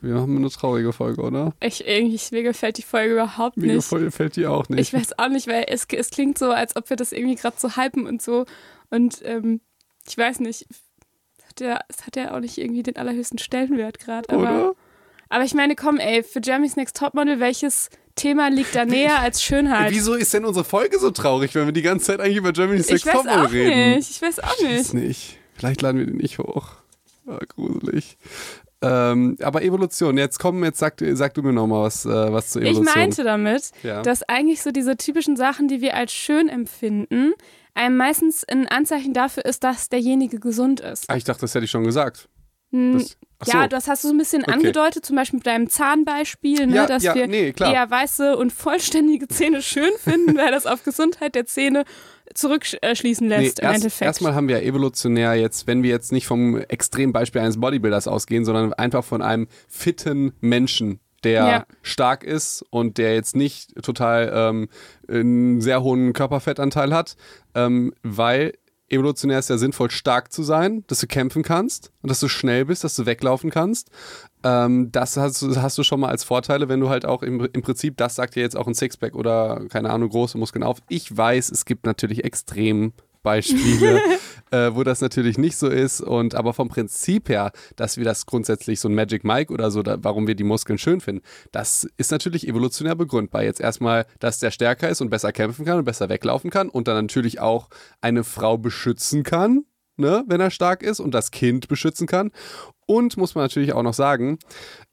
A: Wir haben eine traurige Folge, oder?
B: Ich, irgendwie, mir gefällt die Folge überhaupt
A: Mir
B: nicht.
A: gefällt die auch nicht.
B: Ich weiß auch nicht, weil es, es klingt so, als ob wir das irgendwie gerade so hypen und so. Und ähm, ich weiß nicht, hat der, es hat ja auch nicht irgendwie den allerhöchsten Stellenwert gerade. Aber,
A: oder?
B: Aber ich meine, komm, ey, für Jeremy's Next Topmodel, welches Thema liegt da näher als Schönheit?
A: Wieso ist denn unsere Folge so traurig, wenn wir die ganze Zeit eigentlich über Germany's
B: ich
A: Next Topmodel
B: auch
A: reden?
B: nicht. Ich weiß auch
A: Ich weiß
B: nicht.
A: nicht. Vielleicht laden wir den nicht hoch. Ah, gruselig. Ähm, aber Evolution, jetzt komm, jetzt sag, sag du mir nochmal was, äh, was
B: Ich
A: Evolution.
B: meinte damit,
A: Ja.
B: dass eigentlich so diese typischen Sachen, die wir als schön empfinden, einem meistens ein Anzeichen dafür ist, dass derjenige gesund ist.
A: ah, ich dachte, das hätte ich schon gesagt.
B: Hm,
A: Das, so.
B: Ja, das hast du so ein bisschen
A: Okay.
B: angedeutet, zum Beispiel mit deinem Zahnbeispiel, ne,
A: Ja,
B: dass
A: ja,
B: wir
A: nee,
B: eher weiße und vollständige Zähne schön finden, weil das auf Gesundheit der Zähne zurückschließen
A: Nee,
B: lässt im
A: erst,
B: Endeffekt.
A: erstmal haben wir evolutionär jetzt, wenn wir jetzt nicht vom Extrembeispiel eines Bodybuilders ausgehen, sondern einfach von einem fitten Menschen, der
B: Ja.
A: stark ist und der jetzt nicht total ähm, einen sehr hohen Körperfettanteil hat, ähm, weil evolutionär ist ja sinnvoll, stark zu sein, dass du kämpfen kannst und dass du schnell bist, dass du weglaufen kannst. Ähm, das hast, du- hast du schon mal als Vorteile, wenn du halt auch im, im Prinzip, das sagt dir jetzt auch ein Sixpack oder keine Ahnung, große Muskeln auf. Ich weiß, es gibt natürlich extrem Beispiele, *laughs* äh, wo das natürlich nicht so ist. Und aber vom Prinzip her, dass wir das grundsätzlich so ein Magic Mike oder so, da, warum wir die Muskeln schön finden, das ist natürlich evolutionär begründbar. Jetzt erstmal, dass der stärker ist und besser kämpfen kann und besser weglaufen kann und dann natürlich auch eine Frau beschützen kann, ne, wenn er stark ist und das Kind beschützen kann. Und muss man natürlich auch noch sagen,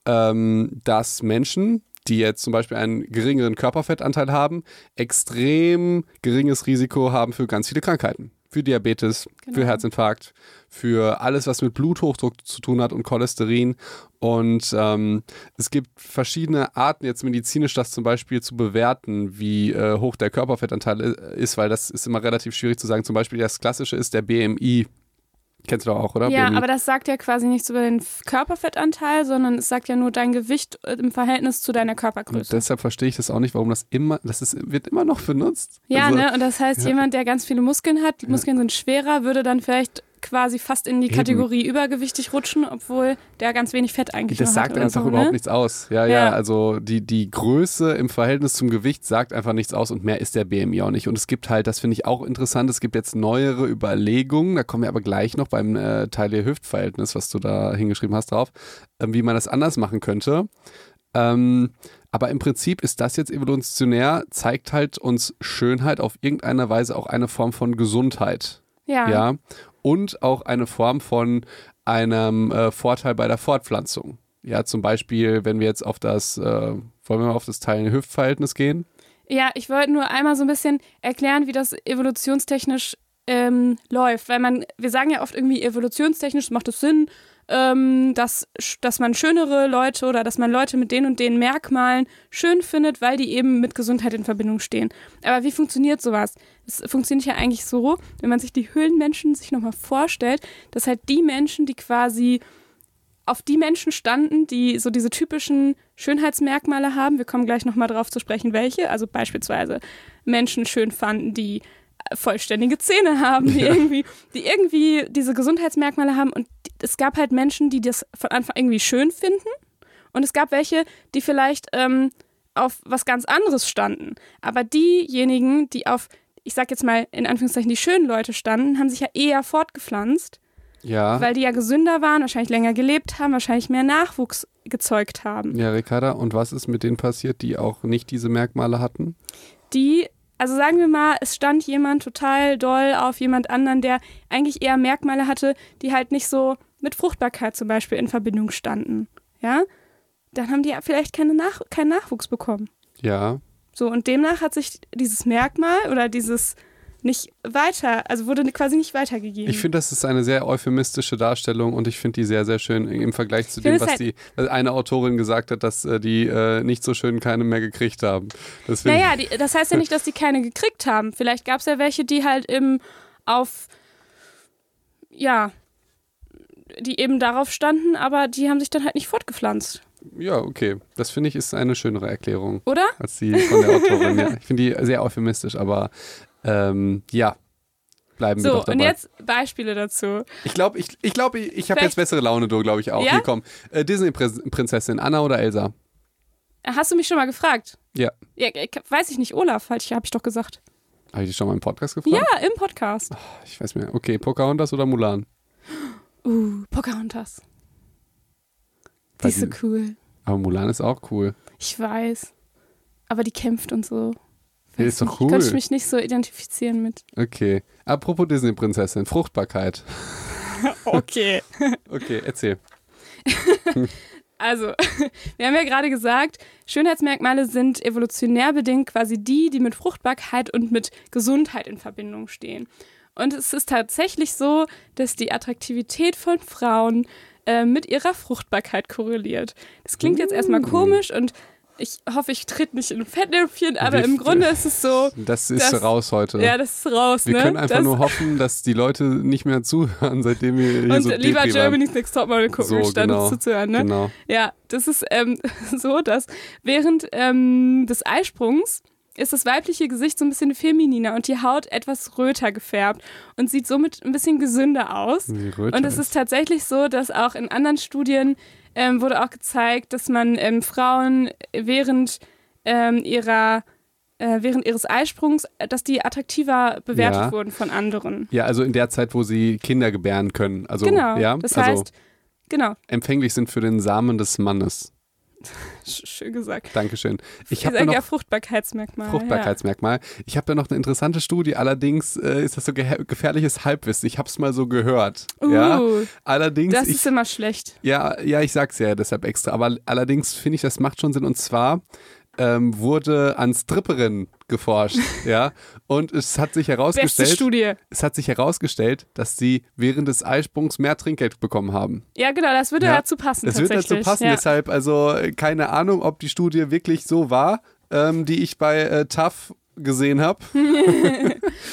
A: ähm, dass Menschen, die jetzt zum Beispiel einen geringeren Körperfettanteil haben, extrem geringes Risiko haben für ganz viele Krankheiten. Für Diabetes, für
B: Genau.
A: Herzinfarkt, für alles, was mit Bluthochdruck zu tun hat und Cholesterin. Und ähm, es gibt verschiedene Arten, jetzt medizinisch das zum Beispiel zu bewerten, wie äh, hoch der Körperfettanteil i- ist, weil das ist immer relativ schwierig zu sagen. Zum Beispiel das Klassische ist der BMI. Kennst du auch, oder?
B: ja,
A: BMI.
B: aber das sagt ja quasi nichts über den Körperfettanteil, sondern es sagt ja nur dein Gewicht äh, im Verhältnis zu deiner
A: Und
B: Körpergröße.
A: deshalb verstehe ich das auch nicht, warum das immer, das ist, wird immer noch benutzt.
B: Ja,
A: Also,
B: ne? Und das heißt,
A: ja.
B: jemand, der ganz viele Muskeln hat, die Muskeln sind schwerer, würde dann vielleicht quasi fast in die
A: Eben.
B: Kategorie übergewichtig rutschen, obwohl der ganz wenig Fett eigentlich
A: Das sagt einfach
B: so,
A: überhaupt
B: ne?
A: nichts aus. Ja, ja,
B: Ja.
A: also die, die Größe im Verhältnis zum Gewicht sagt einfach nichts aus und mehr ist der BMI auch nicht. Und es gibt halt, das finde ich auch interessant, es gibt jetzt neuere Überlegungen, da kommen wir aber gleich noch beim äh, Taille-Hüft-Verhältnis, was du da hingeschrieben hast drauf, ähm, wie man das anders machen könnte. Ähm, aber im Prinzip ist das jetzt evolutionär, zeigt halt uns Schönheit auf irgendeine Weise auch eine Form von Gesundheit.
B: Ja.
A: ja, und auch eine Form von einem äh, Vorteil bei der Fortpflanzung. Ja, zum Beispiel, wenn wir jetzt auf das, äh, wollen wir mal auf das Teilen-Hüft-Verhältnis gehen?
B: Ja, ich wollte nur einmal so ein bisschen erklären, wie das evolutionstechnisch ähm, läuft. Weil man, wir sagen ja oft irgendwie evolutionstechnisch macht es Sinn, ähm, dass, dass man schönere Leute oder dass man Leute mit den und den Merkmalen schön findet, weil die eben mit Gesundheit in Verbindung stehen. Aber wie funktioniert sowas? Es funktioniert ja eigentlich so, wenn man sich die Höhlenmenschen sich nochmal vorstellt, dass halt die Menschen, die quasi auf die Menschen standen, die so diese typischen Schönheitsmerkmale haben. Wir kommen gleich nochmal drauf zu sprechen, welche. Also beispielsweise Menschen schön fanden, die vollständige Zähne haben, die,
A: Ja.
B: irgendwie, die irgendwie diese Gesundheitsmerkmale haben. Und es gab halt Menschen, die das von Anfang irgendwie schön finden. Und es gab welche, die vielleicht ähm, auf was ganz anderes standen. Aber diejenigen, die auf, ich sag jetzt mal in Anführungszeichen, die schönen Leute standen, haben sich ja eher fortgepflanzt
A: Ja.
B: weil die ja gesünder waren, wahrscheinlich länger gelebt haben, wahrscheinlich mehr Nachwuchs gezeugt haben.
A: Ja, Ricarda, und was ist mit denen passiert, die auch nicht diese Merkmale hatten?
B: Die, also sagen wir mal, es stand jemand total doll auf jemand anderen, der eigentlich eher Merkmale hatte, die halt nicht so mit Fruchtbarkeit zum Beispiel in Verbindung standen. Ja? Dann haben die vielleicht keine Nach keinen Nachwuchs bekommen.
A: Ja.
B: So, und demnach hat sich dieses Merkmal oder dieses nicht weiter, also wurde quasi nicht weitergegeben.
A: Ich finde, das ist eine sehr euphemistische Darstellung und ich finde die sehr, sehr schön im Vergleich zu dem, was
B: es
A: die was eine Autorin gesagt hat, dass äh, die äh, nicht so schön keine mehr gekriegt haben. Das
B: Naja, die, das heißt ja nicht, dass die keine gekriegt haben. Vielleicht gab es ja welche, die halt im auf ja, die eben darauf standen, aber die haben sich dann halt nicht fortgepflanzt,
A: ja, okay. Das finde ich ist eine schönere Erklärung
B: oder?
A: als die von der Autorin. ja. Ich finde die sehr euphemistisch, aber ähm, ja, bleiben wir
B: So,
A: doch dabei.
B: und jetzt Beispiele dazu.
A: Ich glaube, ich, ich, glaub, ich, ich habe jetzt bessere Laune, du, glaube ich auch.
B: Ja?
A: Hier komm. Äh, Disney-Prinzessin, Anna oder Elsa?
B: Hast du mich schon mal gefragt?
A: Ja.
B: Ja, weiß ich nicht, Olaf, halt, habe ich doch gesagt.
A: Habe ich dich schon mal im Podcast gefragt?
B: Ja, im Podcast.
A: Ich weiß mehr. Okay, Pocahontas oder Mulan?
B: Uh, Pocahontas. Die ist so cool.
A: Aber Mulan ist auch cool.
B: Ich weiß. Aber die kämpft und so.
A: Ja, ist doch cool.
B: Könnte ich mich nicht so identifizieren mit.
A: Okay. Apropos Disney-Prinzessin, Fruchtbarkeit. *laughs*
B: Okay. *laughs*
A: Okay, erzähl. *laughs*
B: Also, wir haben ja gerade gesagt, Schönheitsmerkmale sind evolutionär bedingt quasi die, die mit Fruchtbarkeit und mit Gesundheit in Verbindung stehen. Und es ist tatsächlich so, dass die Attraktivität von Frauen äh, mit ihrer Fruchtbarkeit korreliert. Das klingt jetzt erstmal
A: Mm.
B: komisch und ich hoffe, ich tritt nicht in Fettnäpfchen, aber im Grunde ist es so,
A: Das ist
B: Das-
A: raus heute.
B: ja, das ist raus,
A: wir
B: ne?
A: können einfach
B: das,
A: nur hoffen, dass die Leute nicht mehr zuhören, seitdem wir hier
B: und
A: so
B: lieber
A: Depri waren.
B: Germany's Next Topmodel gucken,
A: So,
B: statt
A: genau.
B: uns zuzuhören, ne?
A: Genau.
B: Ja, das ist ähm, *laughs* so, dass während ähm, des Eisprungs ist das weibliche Gesicht so ein bisschen femininer und die Haut etwas röter gefärbt und sieht somit ein bisschen gesünder aus. Und es ist tatsächlich so, dass auch in anderen Studien ähm, wurde auch gezeigt, dass man ähm, Frauen während ähm, ihrer äh, während ihres Eisprungs, äh, dass die attraktiver bewertet
A: Ja.
B: wurden von anderen.
A: Ja, also in der Zeit, wo sie Kinder gebären können. Also,
B: genau.
A: ja,
B: Das
A: also
B: heißt, genau,
A: empfänglich sind für den Samen des Mannes.
B: Sch- schön gesagt.
A: Dankeschön. Ich habe
B: ja Fruchtbarkeitsmerkmal.
A: Fruchtbarkeitsmerkmal. Ich habe da noch eine interessante Studie, allerdings äh, ist das so ge gefährliches Halbwissen. Ich habe es mal so gehört.
B: Ja. Uh,
A: Ja, allerdings
B: das
A: ich,
B: ist immer schlecht.
A: ja, ja, ich sag's ja deshalb extra, aber allerdings finde ich, das macht schon Sinn und zwar ähm, wurde an Stripperinnen geforscht, *laughs* ja, und es hat sich
B: Beste
A: herausgestellt,
B: Studie.
A: es hat sich herausgestellt, dass sie während des Eisprungs mehr Trinkgeld bekommen haben.
B: Ja, genau, das würde
A: Ja,
B: dazu passen.
A: Das wird dazu passen,
B: Ja.
A: deshalb also keine Ahnung, ob die Studie wirklich so war, ähm, die ich bei äh, TAF gesehen habe. *laughs*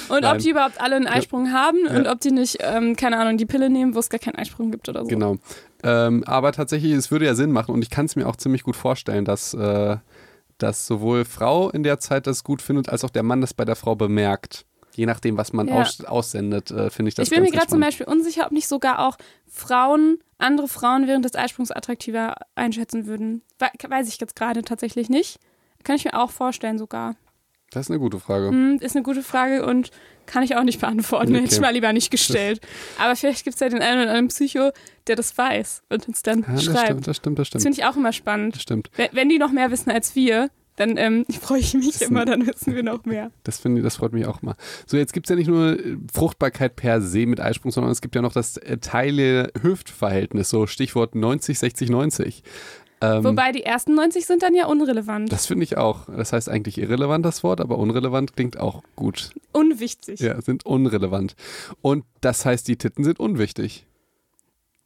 B: Und
A: Nein.
B: ob die überhaupt alle einen Eisprung haben
A: Ja.
B: und ob die nicht, ähm, keine Ahnung, die Pille nehmen, wo es gar keinen Eisprung gibt oder so.
A: Genau. Ähm, aber tatsächlich, es würde ja Sinn machen und ich kann es mir auch ziemlich gut vorstellen, dass, äh, dass sowohl Frau in der Zeit das gut findet, als auch der Mann das bei der Frau bemerkt. Je nachdem, was man
B: Ja.
A: aus, aussendet, äh, finde ich das
B: ich bin mir gerade zum. Beispiel unsicher, ob nicht sogar auch Frauen, andere Frauen während des Eisprungs attraktiver einschätzen würden. We weiß ich jetzt gerade tatsächlich nicht. Kann ich mir auch vorstellen sogar.
A: Das ist eine gute Frage.
B: Hm, ist eine gute Frage und kann ich auch nicht beantworten. Hätte ich
A: Okay.
B: mal lieber nicht *laughs* gestellt. Aber vielleicht gibt es ja den einen oder anderen Psycho, der das weiß und uns dann
A: Ja, das
B: schreibt.
A: stimmt, das stimmt, das
B: Das
A: stimmt.
B: finde ich auch immer spannend.
A: Das stimmt.
B: Wenn, wenn die noch mehr wissen als wir, dann ähm, *laughs* freue ich mich
A: Das
B: immer, dann wissen wir noch mehr. *laughs*
A: Das, finde ich, das freut mich auch mal. So, jetzt gibt es ja nicht nur äh, Fruchtbarkeit per se mit Eisprung, sondern es gibt ja noch das äh, Teile-Hüft-Verhältnis, so Stichwort 90, 60, 90. Ähm,
B: Wobei die ersten 90 sind dann ja unrelevant.
A: das finde ich auch. Das heißt eigentlich irrelevant, das Wort, aber unrelevant klingt auch gut.
B: Unwichtig.
A: Ja, sind unrelevant. Und das heißt, die Titten sind unwichtig.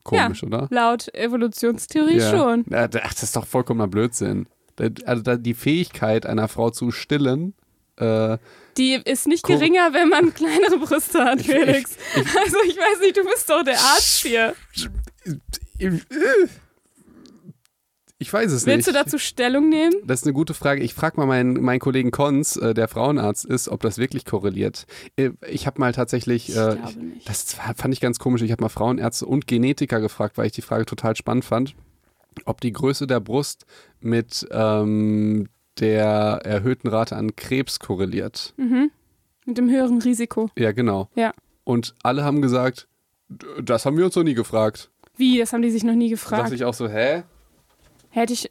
A: Komisch, oder?
B: Laut Evolutionstheorie
A: Ja.
B: schon.
A: Ja, ach, das ist doch vollkommener Blödsinn. Also die Fähigkeit einer Frau zu stillen, äh,
B: Die ist nicht geringer, wenn man *laughs* kleinere Brüste hat,
A: Ich-
B: Felix. also ich weiß nicht, du bist doch der Arzt hier.
A: Ich weiß es
B: Willst
A: nicht.
B: du dazu Stellung nehmen?
A: Das ist eine gute Frage. Ich frage mal meinen, meinen Kollegen Konz, äh, der Frauenarzt ist, ob das wirklich korreliert. Äh, ich habe mal tatsächlich,
B: Ich
A: äh,
B: glaube nicht.
A: das fand ich ganz komisch, ich habe mal Frauenärzte und Genetiker gefragt, weil ich die Frage total spannend fand, ob die Größe der Brust mit ähm, der erhöhten Rate an Krebs korreliert.
B: Mhm. Mit dem höheren Risiko.
A: Ja, genau.
B: Ja.
A: Und alle haben gesagt, "D- das haben wir uns noch nie gefragt.
B: Wie? Das haben die sich noch nie
A: Da dachte
B: gefragt.
A: ich auch so, hä?
B: Hätte ich.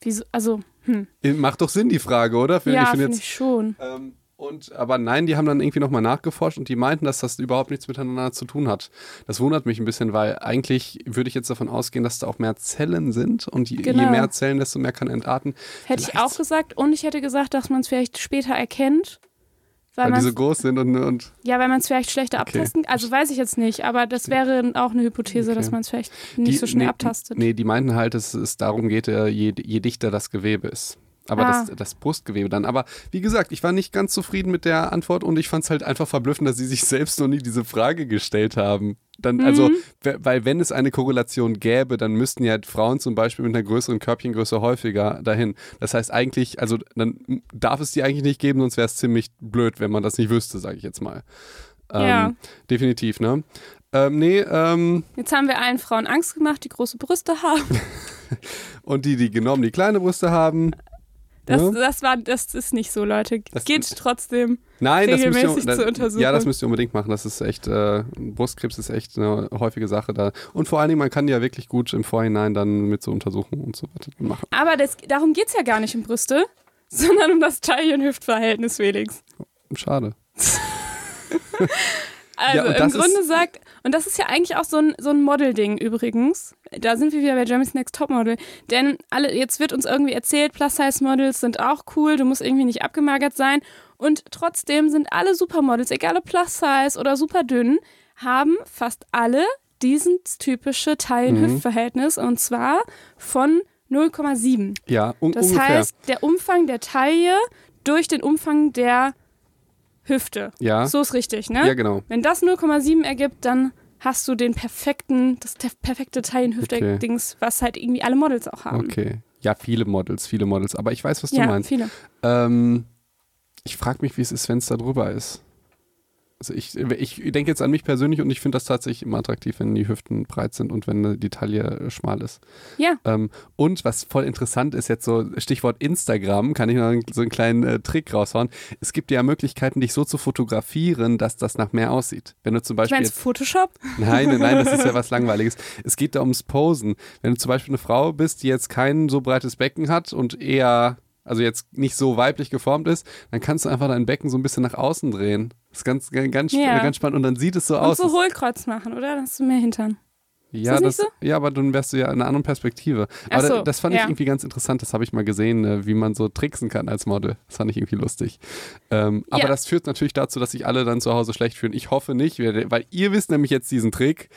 B: Wieso? Also, hm.
A: Macht doch Sinn, die Frage, oder? Find-
B: ja,
A: find
B: finde ich schon.
A: Ähm, und, aber nein, die haben dann irgendwie nochmal nachgeforscht und die meinten, dass das überhaupt nichts miteinander zu tun hat. Das wundert mich ein bisschen, weil eigentlich würde ich jetzt davon ausgehen, dass da auch mehr Zellen sind und je, je
B: Genau.
A: mehr Zellen, desto mehr kann entarten.
B: Hätte ich
A: Vielleicht-
B: auch gesagt. Und ich hätte gesagt, dass man es vielleicht später erkennt. Weil,
A: Weil die so groß sind und, und
B: ja, weil man es vielleicht schlechter
A: Okay.
B: abtasten Also weiß ich jetzt nicht, aber das wäre auch eine Hypothese,
A: Okay.
B: dass man es vielleicht nicht
A: die,
B: so schnell
A: nee,
B: abtastet.
A: Nee, die meinten halt, dass es darum geht, äh, je, je dichter das Gewebe ist. Aber
B: Ah.
A: das, das Brustgewebe dann. Aber wie gesagt, ich war nicht ganz zufrieden mit der Antwort und ich fand es halt einfach verblüffend, dass sie sich selbst noch nie diese Frage gestellt haben. Dann, also,
B: Mhm.
A: we- weil wenn es eine Korrelation gäbe, dann müssten ja Frauen zum Beispiel mit einer größeren Körbchengröße häufiger dahin. Das heißt eigentlich, also dann darf es die eigentlich nicht geben, sonst wäre es ziemlich blöd, wenn man das nicht wüsste, sage ich jetzt mal. Ähm,
B: Ja.
A: Definitiv, ne? Ähm, nee, ähm,
B: Jetzt haben wir allen Frauen Angst gemacht, die große Brüste haben. *laughs*
A: und die, die genommen, die kleine Brüste haben,
B: Das,
A: Ja.
B: das, war, das ist nicht so, Leute.
A: Das-
B: Geht trotzdem.
A: Nein, das müsst ihr,
B: regelmäßig zur Untersuchung.
A: Ja, das müsst ihr unbedingt machen. Das ist echt, äh, Brustkrebs ist echt eine häufige Sache da. Und vor allen Dingen, man kann die ja wirklich gut im Vorhinein dann mit so Untersuchungen und so weiter machen.
B: Aber das, darum geht es ja gar nicht um Brüste, *laughs* sondern um das Taille-Hüft-Verhältnis, Felix.
A: Schade. *laughs*
B: Also
A: Ja,
B: im
A: das
B: Grunde sagt, und das ist ja eigentlich auch so ein, so ein Model-Ding übrigens. Da sind wir wieder bei Jeremy's Next Topmodel. Denn alle, jetzt wird uns irgendwie erzählt, Plus-Size-Models sind auch cool, du musst irgendwie nicht abgemagert sein. Und trotzdem sind alle Supermodels, egal ob Plus-Size oder super dünn, haben fast alle dieses typische Taille-Hüft-Verhältnis und zwar von 0,7.
A: Ja, un
B: Das
A: ungefähr.
B: heißt, der Umfang der Taille durch den Umfang der Hüfte.
A: ja,
B: So ist richtig, ne?
A: ja, genau.
B: Wenn das 0,7 ergibt, dann hast du den perfekten, das te- perfekte
A: Okay.
B: Taillenhüfte-Dings, was halt irgendwie alle Models auch haben.
A: Okay. Ja, viele Models, viele Models. Aber ich weiß, was du
B: Ja,
A: meinst.
B: viele.
A: Ähm, ich frage mich, wie es ist, wenn es da drüber ist. Also ich, ich denke jetzt an mich persönlich und ich finde das tatsächlich immer attraktiv, wenn die Hüften breit sind und wenn die Taille schmal ist.
B: Ja.
A: Ähm, und was voll interessant ist, jetzt so Stichwort Instagram, kann ich noch so einen kleinen äh, Trick raushauen. Es gibt ja Möglichkeiten, dich so zu fotografieren, dass das nach mehr aussieht. Wenn du zum Beispiel
B: meine,
A: jetzt
B: Photoshop?
A: Nein, nein, nein, das ist ja was *laughs* Langweiliges. Es geht da ums Posen. Wenn du zum Beispiel eine Frau bist, die jetzt kein so breites Becken hat und eher, also jetzt nicht so weiblich geformt ist, dann kannst du einfach dein Becken so ein bisschen nach außen drehen. Das ist ganz, ganz,
B: Ja.
A: ganz spannend und dann sieht es so
B: Und
A: aus.
B: so Hohlkreuz machen, oder? Dann hast du mehr Hintern.
A: ja,
B: das nicht
A: ja, aber dann wärst du ja in einer anderen Perspektive. Aber
B: so,
A: da- das fand ich
B: ja.
A: irgendwie ganz interessant. Das habe ich mal gesehen, äh, wie man so tricksen kann als Model. Das fand ich irgendwie lustig. Ähm, aber
B: Ja.
A: das führt natürlich dazu, dass sich alle dann zu Hause schlecht fühlen. Ich hoffe nicht, weil ihr wisst nämlich jetzt diesen Trick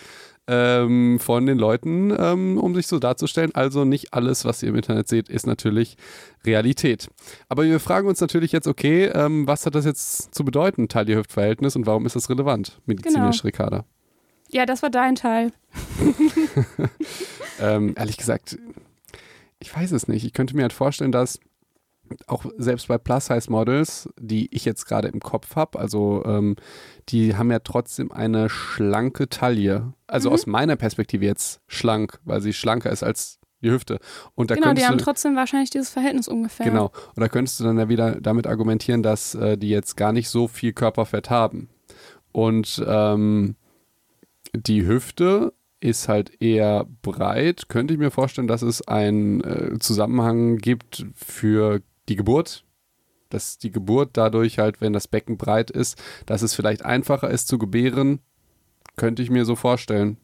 A: ähm, von den Leuten, ähm, um sich so darzustellen. Also nicht alles, was ihr im Internet seht, ist natürlich Realität. Aber wir fragen uns natürlich jetzt, okay, ähm, was hat das jetzt zu bedeuten, Taille-Hüft-Verhältnis und warum ist das relevant, medizinisch, Ricarda?
B: Ja, das war dein Teil. *laughs*
A: Ähm, ehrlich gesagt, ich weiß es nicht. Ich könnte mir halt vorstellen, dass auch selbst bei Plus-Size-Models, die ich jetzt gerade im Kopf habe, also ähm, die haben ja trotzdem eine schlanke Taille. Also
B: Mhm.
A: aus meiner Perspektive jetzt schlank, weil sie schlanker ist als die Hüfte. Und da
B: genau, die haben
A: du,
B: trotzdem wahrscheinlich dieses Verhältnis ungefähr.
A: Genau. Und da könntest du dann ja wieder damit argumentieren, dass äh, die jetzt gar nicht so viel Körperfett haben. Und ähm, die Hüfte ist halt eher breit. Könnte ich mir vorstellen, dass es einen äh, Zusammenhang gibt für die Geburt. Dass die Geburt dadurch halt, wenn das Becken breit ist, dass es vielleicht einfacher ist zu gebären. Könnte ich mir so vorstellen.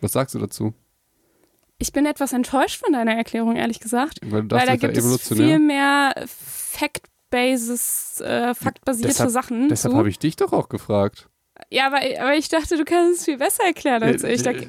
A: Was sagst du dazu?
B: Ich bin etwas enttäuscht von deiner Erklärung, ehrlich gesagt.
A: Weil,
B: Weil da gibt es viel mehr Fact-basis, äh, faktbasierte
A: Deshalb-
B: Sachen.
A: Deshalb habe ich dich doch auch gefragt.
B: Ja, aber, aber ich dachte, du kannst es viel besser erklären als ich. Da,
A: Äh,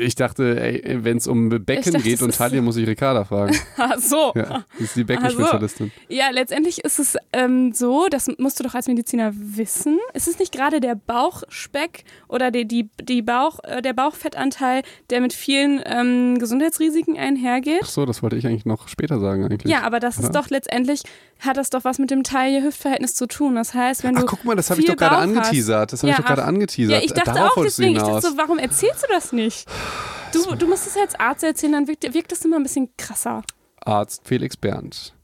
A: Ich dachte, wenn es um Becken
B: dachte,
A: geht und
B: ist-
A: Taille, muss ich Ricarda fragen. *laughs*
B: Ach so.
A: Ja, ist die Beckenspezialistin.
B: Ja, letztendlich ist es ähm, so, das musst du doch als Mediziner wissen. Ist es nicht gerade der Bauchspeck oder die, die, die Bauch, äh, der Bauchfettanteil, der mit vielen ähm, Gesundheitsrisiken einhergeht?
A: Ach so, das wollte ich eigentlich noch später sagen eigentlich.
B: Ja, aber das ist
A: Ja.
B: doch letztendlich, hat das doch was mit dem Taille-Hüft-Verhältnis zu tun. Das heißt, wenn
A: Ach,
B: du.
A: guck mal, das habe ich doch gerade angeteasert. Das habe
B: Ja,
A: ich doch gerade angeteasert.
B: Ja, ich dachte
A: Darauf
B: auch deswegen. Ich dachte so, warum erzählst du das nicht? Du, du musst es als Arzt erzählen, dann wirkt, wirkt das immer ein bisschen krasser.
A: Arzt Felix Berndt.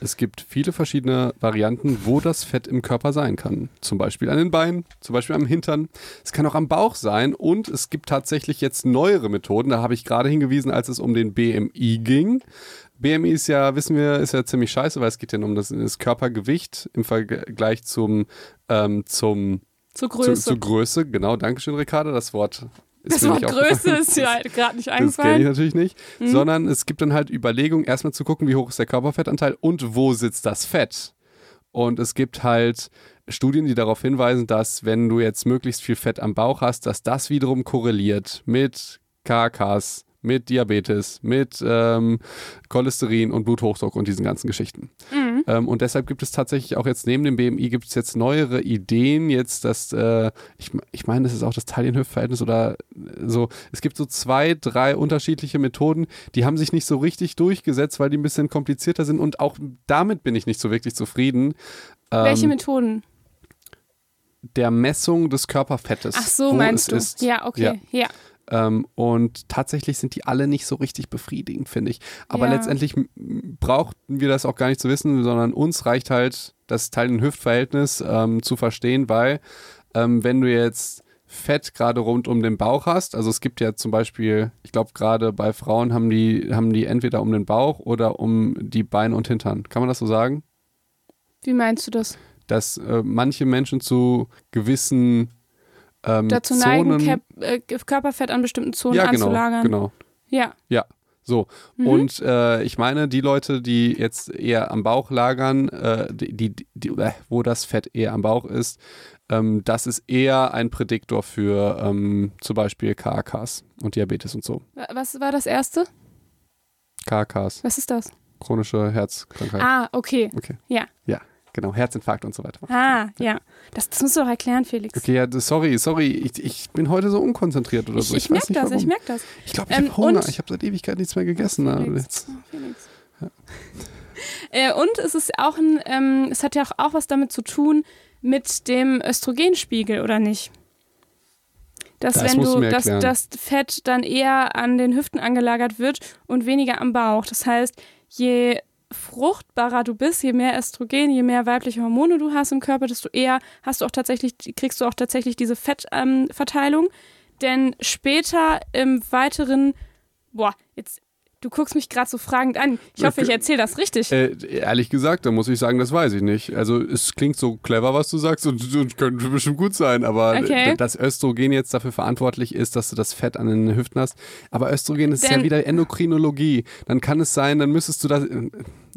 A: Es gibt viele verschiedene Varianten, wo das Fett im Körper sein kann. Zum Beispiel an den Beinen, zum Beispiel am Hintern. Es kann auch am Bauch sein und es gibt tatsächlich jetzt neuere Methoden. Da habe ich gerade hingewiesen, als es um den BMI ging. BMI ist ja, wissen wir, ist ja ziemlich scheiße, weil es geht ja um das, das Körpergewicht im Vergleich zum, ähm, zum
B: Zur
A: zu,
B: Größe.
A: zu Größe. Genau, Dankeschön, Ricarda. Das Wort ist
B: das Wort Größe ist ja halt gerade nicht
A: Das kenne ich
B: eingefallen.
A: natürlich nicht.
B: Mhm.
A: Sondern es gibt dann halt Überlegungen, erstmal zu gucken, wie hoch ist der Körperfettanteil und wo sitzt das Fett. Und es gibt halt Studien, die darauf hinweisen, dass wenn du jetzt möglichst viel Fett am Bauch hast, dass das wiederum korreliert mit KKs, mit Diabetes, mit ähm, Cholesterin und Bluthochdruck und diesen ganzen Geschichten.
B: Mhm.
A: Ähm, und deshalb gibt es tatsächlich auch jetzt neben dem BMI gibt es jetzt neuere Ideen, jetzt das, äh, ich, ich meine, das ist auch das Taillenhüftverhältnis oder äh, so. Es gibt so zwei, drei unterschiedliche Methoden, die haben sich nicht so richtig durchgesetzt, weil die ein bisschen komplizierter sind und auch damit bin ich nicht so wirklich zufrieden.
B: Welche
A: Ähm,
B: Methoden?
A: der Messung des Körperfettes.
B: Ach so, meinst du?
A: Ist.
B: Ja, okay. Ja.
A: Ähm, und tatsächlich sind die alle nicht so richtig befriedigend, finde ich. Aber
B: Ja.
A: letztendlich brauchten wir das auch gar nicht zu wissen, sondern uns reicht halt das Teil-Hüft-Verhältnis ähm, zu verstehen, weil ähm, wenn du jetzt Fett gerade rund um den Bauch hast, also es gibt ja zum Beispiel, ich glaube gerade bei Frauen haben die, haben die entweder um den Bauch oder um die Beine und Hintern. Kann man das so sagen?
B: Wie meinst du das?
A: Dass äh, manche Menschen zu gewissen ähm,
B: Dazu neigen,
A: Zonen,
B: Cap äh, Körperfett an bestimmten Zonen
A: ja genau,
B: anzulagern.
A: genau.
B: Ja.
A: So,
B: Mhm.
A: und äh, ich meine, die Leute, die jetzt eher am Bauch lagern, äh, die, die, die, äh, wo das Fett eher am Bauch ist, ähm, das ist eher ein Prädiktor für ähm, zum Beispiel KAKs und Diabetes und so.
B: Wa- Was war das erste?
A: KAKs,
B: Was ist das?
A: chronische Herzkrankheit.
B: Ah, okay.
A: Okay.
B: Ja.
A: Ja, genau, Herzinfarkt und so weiter.
B: Ah, ja. Das, das musst du doch erklären, Felix.
A: Okay, ja, sorry, sorry, ich, ich bin heute so unkonzentriert oder
B: ich
A: so.
B: ich
A: weiß
B: merke das,
A: warum.
B: ich merke das.
A: Ich glaube, ich
B: Ähm,
A: habe Hunger. Ich habe seit Ewigkeit nichts mehr gegessen. aber
B: Felix. Oh, Felix. Äh, und es ist auch ein, ähm, es hat ja auch, auch was damit zu tun mit dem Östrogenspiegel, oder nicht? Dass
A: Das
B: wenn
A: du
B: dass das Fett dann eher an den Hüften angelagert wird und weniger am Bauch. Das heißt, je fruchtbarer du bist, je mehr Östrogen, je mehr weibliche Hormone du hast im Körper, desto eher hast du auch tatsächlich, kriegst du auch tatsächlich diese Fettverteilung. Ähm. Denn später im weiteren, boah, jetzt, du guckst mich gerade so fragend an. Ich hoffe, ich erzähle das richtig.
A: Äh, ehrlich gesagt, da muss ich sagen, das weiß ich nicht. Also es klingt so clever, was du sagst und, und könnte bestimmt gut sein, aber
B: Okay.
A: dass Östrogen jetzt dafür verantwortlich ist, dass du das Fett an den Hüften hast. Aber Östrogen ist ja
B: Denn-
A: wieder Endokrinologie. Dann kann es sein, dann müsstest du das. Äh,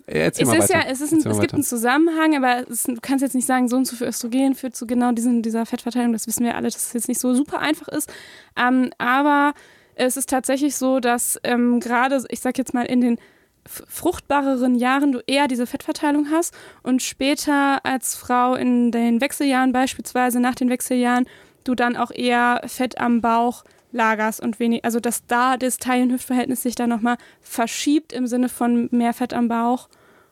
A: erzähl
B: es
A: mal
B: ist
A: weiter.
B: ja, es, ist ein, es gibt einen Zusammenhang, aber es, du kannst jetzt nicht sagen, so und so viel Östrogen führt zu genau diesen, dieser Fettverteilung. Das wissen wir alle, dass es jetzt nicht so super einfach ist. Ähm, aber es ist tatsächlich so, dass ähm, gerade, ich sag jetzt mal, in den fruchtbareren Jahren du eher diese Fettverteilung hast und später als Frau in den Wechseljahren beispielsweise, nach den Wechseljahren, du dann auch eher Fett am Bauch lagerst und wenig, also dass da das Teil-Hüft-Verhältnis sich dann nochmal verschiebt im Sinne von mehr Fett am Bauch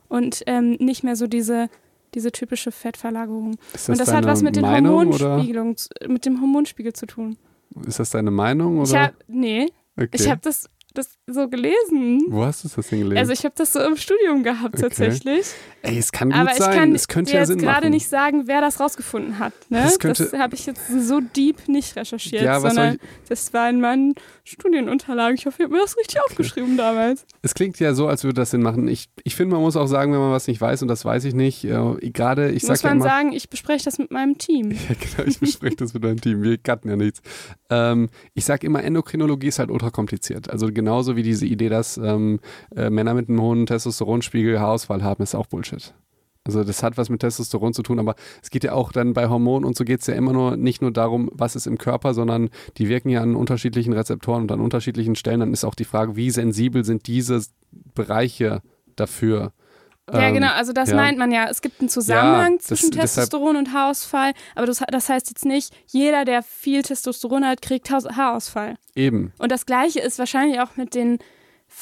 B: und ähm, nicht mehr so diese, diese typische Fettverlagerung.
A: Ist
B: und das hat was mit den
A: Meinung oder
B: Hormonspiegelung, zu- mit dem Hormonspiegel zu tun.
A: Ist das deine Meinung
B: Ich
A: oder?
B: hab, nee,
A: okay.
B: ich habe das, das so gelesen.
A: Wo hast du das denn gelesen?
B: Also ich habe das so im Studium gehabt
A: Okay.
B: tatsächlich.
A: Ey, es kann gut
B: Aber ich
A: sein.
B: kann
A: es könnte ja
B: jetzt
A: Sinn
B: gerade nicht sagen, wer das rausgefunden hat. Ne?
A: Das
B: Das, habe ich jetzt so deep nicht recherchiert,
A: Ja,
B: sondern das war in meinen Studienunterlagen. Ich hoffe, ich habe mir das richtig aufgeschrieben *laughs* damals.
A: Es klingt ja so, als würde das Sinn machen. Ich, ich finde, man muss auch sagen, wenn man was nicht weiß, und das weiß ich nicht, äh, gerade, ich
B: Muss
A: sag ja
B: man
A: immer,
B: sagen, ich bespreche das mit meinem Team. *laughs*
A: Ja, genau, ich bespreche das mit deinem Team. Wir cutten ja nichts. Ähm, ich sage immer, Endokrinologie ist halt ultra kompliziert. Also genauso wie diese Idee, dass ähm, äh, Männer mit einem hohen Testosteronspiegel Haarausfall haben, ist auch Bullshit. Also das hat was mit Testosteron zu tun, aber es geht ja auch dann bei Hormonen und so geht es ja immer nur nicht nur darum, was ist im Körper, sondern die wirken ja an unterschiedlichen Rezeptoren und an unterschiedlichen Stellen. Dann ist auch die Frage, wie sensibel sind diese Bereiche dafür?
B: Ja,
A: Ähm,
B: genau, also das
A: ja.
B: meint man ja. Es gibt einen Zusammenhang
A: Ja, das-
B: zwischen
A: deshalb-
B: Testosteron und Haarausfall, aber das, das heißt jetzt nicht, jeder, der viel Testosteron hat, kriegt Haarausfall.
A: Eben.
B: Und das Gleiche ist wahrscheinlich auch mit den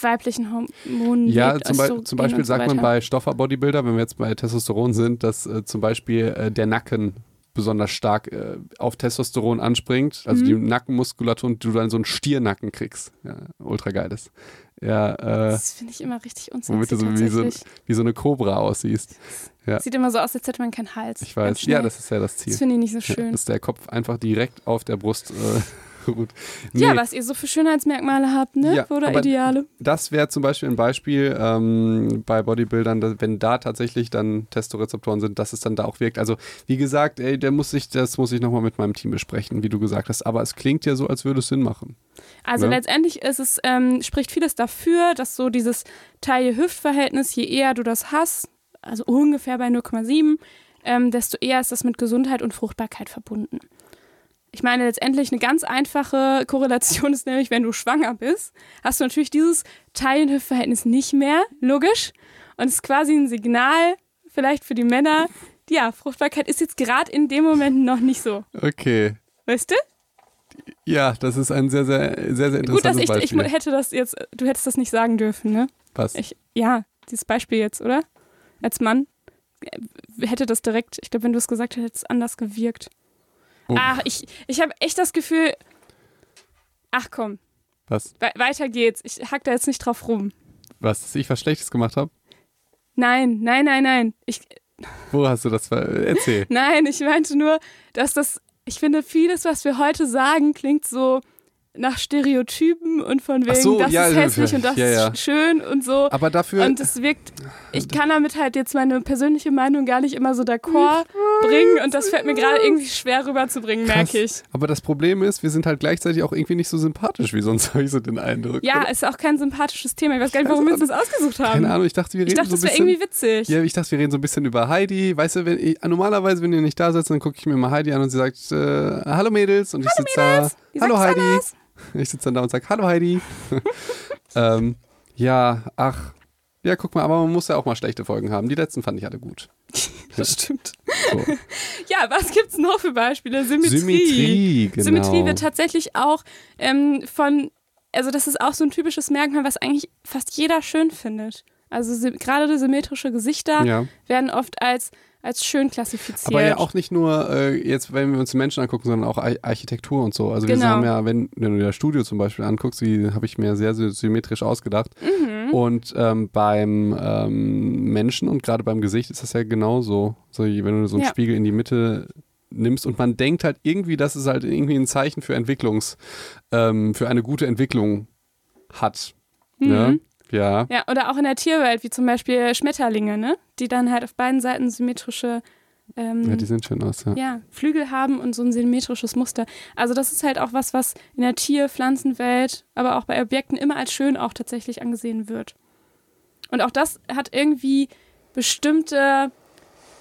B: weiblichen Hormonen.
A: Ja, zum, Be zum Beispiel
B: so
A: sagt man bei Stoffer-Bodybuilder, wenn wir jetzt bei Testosteron sind, dass äh, zum Beispiel äh, der Nacken besonders stark äh, auf Testosteron anspringt, also
B: Mhm.
A: die Nackenmuskulatur und du dann so einen Stiernacken kriegst. Ja, ultra geil ist. Ja, äh,
B: Das finde ich immer richtig unsexy
A: womit du so wie, so wie so eine Cobra aussiehst. ja.
B: Sieht immer so aus, als hätte man keinen Hals.
A: Ich weiß. Ja, das ist ja das Ziel.
B: Das finde ich nicht so
A: Ja,
B: schön.
A: dass der Kopf einfach direkt auf der Brust äh,
B: Ja,
A: Nee.
B: was ihr so für Schönheitsmerkmale habt, ne?
A: Ja,
B: Oder Ideale.
A: Das wäre zum Beispiel ein Beispiel ähm, bei Bodybuildern, dass, wenn da tatsächlich dann Testorezeptoren sind, dass es dann da auch wirkt. Also wie gesagt, ey, der muss sich, das muss ich nochmal mit meinem Team besprechen, wie du gesagt hast. Aber es klingt ja so, als würde es Sinn machen.
B: Also
A: Ne?
B: letztendlich ist es, ähm, spricht vieles dafür, dass so dieses Taille-Hüft-Verhältnis, je eher du das hast, also ungefähr bei 0,7, ähm, desto eher ist das mit Gesundheit und Fruchtbarkeit verbunden. Ich meine, letztendlich eine ganz einfache Korrelation ist nämlich, wenn du schwanger bist, hast du natürlich dieses Taille-Hüft-Verhältnis nicht mehr, logisch. Und es ist quasi ein Signal, vielleicht für die Männer, ja, Fruchtbarkeit ist jetzt gerade in dem Moment noch nicht so.
A: Okay.
B: Weißt du?
A: Ja, das ist ein sehr, sehr, sehr, sehr
B: Gut, dass
A: interessantes
B: ich, ich
A: Beispiel.
B: hätte das jetzt, du hättest das nicht sagen dürfen, ne?
A: Was?
B: Ich, ja, dieses Beispiel jetzt, oder? Als Mann äh, hätte das direkt, ich glaube, wenn du es gesagt hättest, hätte es anders gewirkt.
A: Oh.
B: Ach, ich, ich habe echt das Gefühl, Ach komm,
A: Was?
B: we weiter geht's. Ich hack da jetzt nicht drauf rum.
A: Was? Dass ich was Schlechtes gemacht habe?
B: Nein, nein, nein, nein. Ich,
A: Wo hast du das? ver- Erzähl. *laughs*
B: nein, ich meinte nur, dass das, ich finde, vieles, was wir heute sagen, klingt so nach Stereotypen und von wegen,
A: so,
B: das
A: ja,
B: ist
A: ja,
B: hässlich und das
A: ja, ja.
B: ist schön und so.
A: Aber dafür.
B: Und es wirkt, ich kann damit halt jetzt meine persönliche Meinung gar nicht immer so d'accord bringen und das fällt mir gerade irgendwie schwer rüberzubringen,
A: Krass.
B: merke ich.
A: Aber das Problem ist, wir sind halt gleichzeitig auch irgendwie nicht so sympathisch wie sonst, *laughs* habe ich so den Eindruck.
B: Ja,
A: oder?
B: ist auch kein sympathisches Thema. Ich weiß gar nicht, warum wir uns das ausgesucht haben.
A: Keine Ahnung, ich dachte, wir reden
B: Ich dachte,
A: so
B: das
A: ein
B: wäre
A: bisschen.
B: irgendwie witzig.
A: Ja, ich dachte, wir reden so ein bisschen über Heidi. Weißt du, wenn ich, normalerweise, wenn ihr nicht da sitzt, dann gucke ich mir mal Heidi an und sie sagt, äh, hallo Mädels. Und ich sitze da,
B: Wie
A: hallo Heidi.
B: anders? *laughs*
A: Ich sitze dann da und sage, hallo Heidi. *laughs* ähm, ja, ach. Ja, guck mal, aber man muss ja auch mal schlechte Folgen haben. Die letzten fand ich alle gut. *laughs*
B: Das stimmt.
A: So.
B: Ja, was gibt's noch für Beispiele? Symmetrie.
A: Symmetrie, genau.
B: Symmetrie wird tatsächlich auch ähm, von, also das ist auch so ein typisches Merkmal, was eigentlich fast jeder schön findet. Also gerade symmetrische Gesichter
A: ja.
B: werden oft als, als schön klassifiziert.
A: Aber ja auch nicht nur äh, jetzt, wenn wir uns die Menschen angucken, sondern auch Ar Architektur und so. Also wir
B: Genau.
A: haben ja, wenn, wenn du dir das Studio zum Beispiel anguckst, die habe ich mir sehr, sehr symmetrisch ausgedacht.
B: Mhm.
A: Und ähm, beim ähm, Menschen und gerade beim Gesicht ist das ja genauso. So, wenn du so einen
B: Ja.
A: Spiegel in die Mitte nimmst und man denkt halt irgendwie, dass es halt irgendwie ein Zeichen für Entwicklungs, ähm, für eine gute Entwicklung hat. Ne? Ja.
B: Ja, oder auch in der Tierwelt, wie zum Beispiel Schmetterlinge, ne? Die dann halt auf beiden Seiten symmetrische ähm,
A: ja, die sehen schön aus, ja.
B: ja, Flügel haben und so ein symmetrisches Muster. Also das ist halt auch was, was in der Tier-, Pflanzenwelt, aber auch bei Objekten immer als schön auch tatsächlich angesehen wird. Und auch das hat irgendwie bestimmte,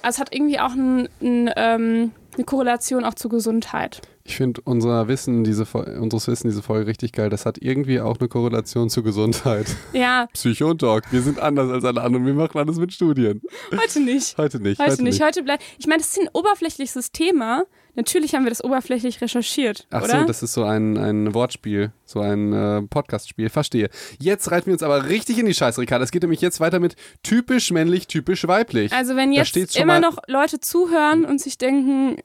B: also es hat irgendwie auch ein, ein, ähm, eine Korrelation auch zur Gesundheit.
A: Ich finde unser Wissen, diese, unseres Wissen, diese Folge richtig geil. Das hat irgendwie auch eine Korrelation zur Gesundheit.
B: Ja, *laughs*
A: Psycho und Doc, wir sind anders als alle anderen. Wir machen alles mit Studien.
B: heute nicht.
A: Heute nicht.
B: Heute nicht. Heute bleibt. Ich meine, das ist ein oberflächliches Thema. Natürlich haben wir das oberflächlich recherchiert,
A: Ach
B: oder?
A: so, das ist so ein, ein Wortspiel, so ein äh, Podcast-Spiel. Verstehe. Jetzt reiten wir uns aber richtig in die Scheiße, Ricardo. Es geht nämlich jetzt weiter mit typisch männlich, typisch weiblich.
B: Also wenn jetzt immer noch Leute zuhören und sich denken,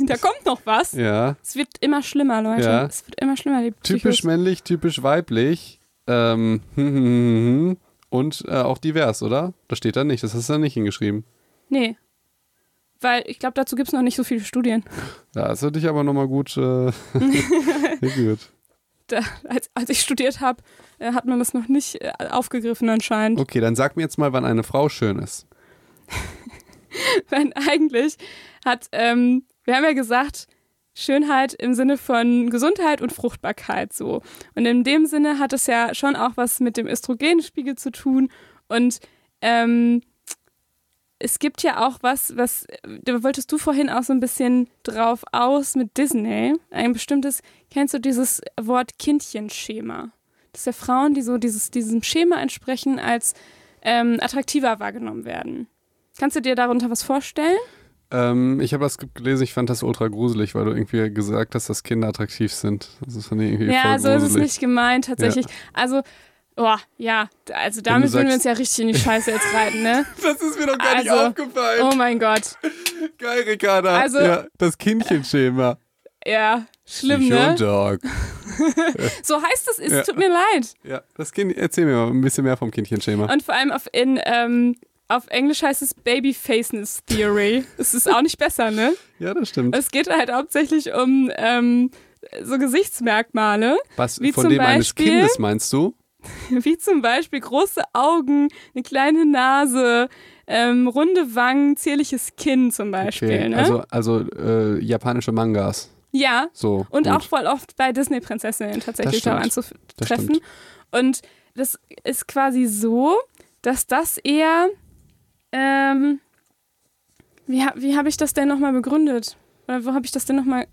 B: *laughs* da kommt noch was.
A: ja.
B: Es wird immer schlimmer, Leute.
A: Ja.
B: Es wird immer schlimmer, die
A: Typisch männlich, typisch weiblich. Ähm, *laughs* und äh, auch divers, oder? Das steht da nicht. Das hast du da nicht hingeschrieben.
B: Nee. Weil ich glaube, dazu gibt es noch nicht so viele Studien.
A: Da hast du dich aber nochmal gut äh. *laughs*
B: Da, als, als ich studiert habe, äh, hat man das noch nicht äh, aufgegriffen anscheinend.
A: Okay, dann sag mir jetzt mal, wann eine Frau schön ist. *laughs*
B: Weil eigentlich hat, ähm, wir haben ja gesagt, Schönheit im Sinne von Gesundheit und Fruchtbarkeit so. Und in dem Sinne hat es ja schon auch was mit dem Östrogenspiegel zu tun. Und ähm, es gibt ja auch was, was, da wolltest du vorhin auch so ein bisschen drauf aus mit Disney. Ein bestimmtes, kennst du dieses Wort Kindchenschema? Das sind ja Frauen, die so dieses, diesem Schema entsprechen, als ähm, attraktiver wahrgenommen werden. Kannst du dir darunter was vorstellen?
A: Ähm, ich habe das gelesen, ich fand das ultra gruselig, weil du irgendwie gesagt hast, dass Kinder attraktiv sind. Das ist fand ich irgendwie
B: Ja,
A: voll
B: so ist es
A: gruselig.
B: nicht gemeint, tatsächlich. Also, oh, ja, also damit würden wir uns ja richtig in die Scheiße jetzt reiten, ne? *laughs*
A: Das ist mir doch gar nicht
B: Also,
A: aufgefallen.
B: Oh mein Gott.
A: Geil, Ricarda.
B: Also-
A: ja, das Kindchenschema.
B: Ja, schlimm,
A: Psycho
B: ne?
A: Dog. *laughs*
B: So heißt es, es
A: Ja.
B: tut mir leid.
A: Ja, das kind, erzähl mir mal ein bisschen mehr vom Kindchenschema.
B: Und vor allem auf, in, ähm, auf Englisch heißt es Babyfaceness Theory. Es ist auch nicht besser, ne?
A: Ja, das stimmt.
B: Es geht halt hauptsächlich um ähm, so Gesichtsmerkmale,
A: Was
B: wie
A: von dem eines
B: Beispiel-
A: Kindes meinst du? *laughs*
B: wie zum Beispiel große Augen, eine kleine Nase, ähm, runde Wangen, zierliches Kinn zum Beispiel. Ne?
A: Also, also äh, japanische Mangas.
B: ja,
A: So.
B: und
A: gut.
B: auch voll oft bei Disney-Prinzessinnen tatsächlich.
A: Das
B: anzutreffen. Und das ist quasi so, dass das eher, ähm, wie, wie habe ich das denn nochmal begründet? Oder wo habe ich das denn nochmal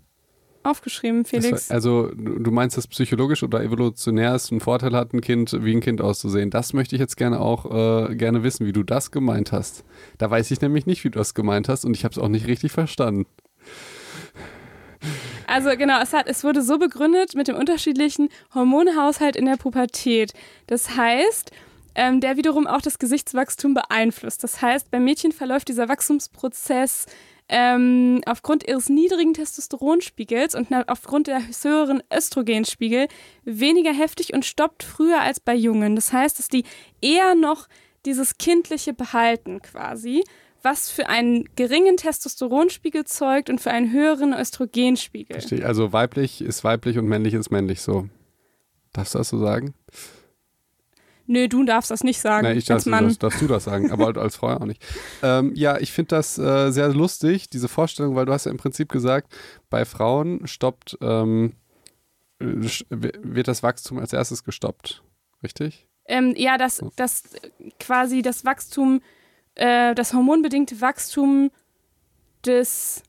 B: aufgeschrieben, Felix?
A: war, also, du du meinst, dass psychologisch oder evolutionär es einen Vorteil hat, ein Kind wie ein Kind auszusehen. Das möchte ich jetzt gerne auch äh, gerne wissen, wie du das gemeint hast. Da weiß ich nämlich nicht, wie du das gemeint hast und ich habe es auch nicht richtig verstanden.
B: Also genau, es, hat, es wurde so begründet mit dem unterschiedlichen Hormonhaushalt in der Pubertät. Das heißt, ähm, der wiederum auch das Gesichtswachstum beeinflusst. Das heißt, beim Mädchen verläuft dieser Wachstumsprozess ähm, aufgrund ihres niedrigen Testosteronspiegels und aufgrund der höheren Östrogenspiegel weniger heftig und stoppt früher als bei Jungen. Das heißt, dass die eher noch dieses kindliche behalten quasi, was für einen geringen Testosteronspiegel zeugt und für einen höheren Östrogenspiegel.
A: Verstehe. Also weiblich ist weiblich und männlich ist männlich so. Darfst du das so sagen?
B: Nö, du darfst das nicht sagen.
A: Nein, ich
B: als
A: darf,
B: Mann.
A: das, darfst du das sagen, aber als Frau auch nicht. Ähm, ja, ich finde das äh, sehr lustig, diese Vorstellung, weil du hast ja im Prinzip gesagt, bei Frauen stoppt, ähm, äh, wird das Wachstum als erstes gestoppt. Richtig?
B: Ähm, ja, dass das quasi das Wachstum, äh, das hormonbedingte Wachstum des,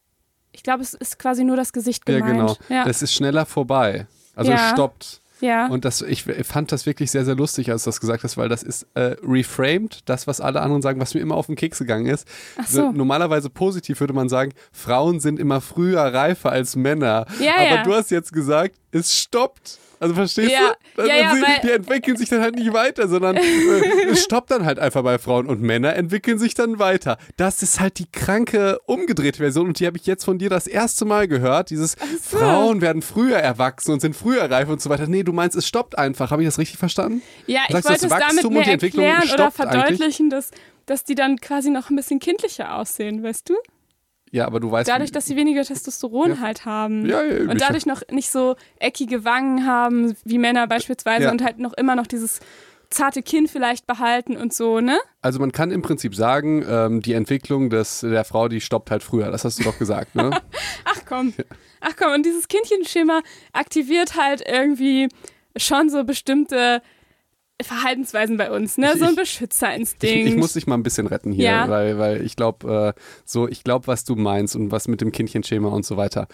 B: ich glaube, es ist quasi nur das Gesicht
A: Ja,
B: gemeint.
A: genau.
B: Ja,
A: Das ist schneller vorbei. Also
B: Ja.
A: es stoppt.
B: Ja.
A: Und das, ich fand das wirklich sehr, sehr lustig, als du das gesagt hast, weil das ist äh, reframed, das, was alle anderen sagen, was mir immer auf den Keks gegangen ist.
B: So.
A: Normalerweise positiv würde man sagen, Frauen sind immer früher reifer als Männer.
B: Ja,
A: Aber
B: ja.
A: du hast jetzt gesagt, es stoppt. Also verstehst
B: Ja,
A: du? Also
B: ja, ja,
A: sie, die entwickeln sich dann halt nicht weiter, sondern *laughs* äh, es stoppt dann halt einfach bei Frauen und Männer entwickeln sich dann weiter. Das ist halt die kranke umgedrehte Version und die habe ich jetzt von dir das erste Mal gehört. Dieses
B: so.
A: Frauen werden früher erwachsen und sind früher reif und so weiter. Nee, du meinst, es stoppt einfach. Habe ich das richtig verstanden?
B: ja, ich
A: sagst,
B: wollte
A: das
B: es damit
A: Wachstum und
B: mehr
A: die Entwicklung
B: erklären oder
A: eigentlich?
B: verdeutlichen, dass, dass die dann quasi noch ein bisschen kindlicher aussehen, weißt du?
A: Ja, aber du weißt.
B: Dadurch, dass sie weniger Testosteron
A: Ja.
B: halt haben.
A: Ja, ja,
B: und
A: ich-
B: dadurch noch nicht so eckige Wangen haben, wie Männer beispielsweise
A: Ja.
B: und halt noch immer noch dieses zarte Kinn vielleicht behalten und so, ne?
A: Also man kann im Prinzip sagen, ähm, die Entwicklung des, der Frau, die stoppt halt früher. Das hast du doch gesagt, ne? *laughs*
B: Ach komm. Ach komm, und dieses Kindchenschema aktiviert halt irgendwie schon so bestimmte Verhaltensweisen bei uns, ne? So ein Beschützerinstinkt.
A: Ich, ich muss dich mal ein bisschen retten hier,
B: Ja.
A: weil, weil ich glaube, äh, so, ich glaube, was du meinst und was mit dem Kindchenschema und so weiter.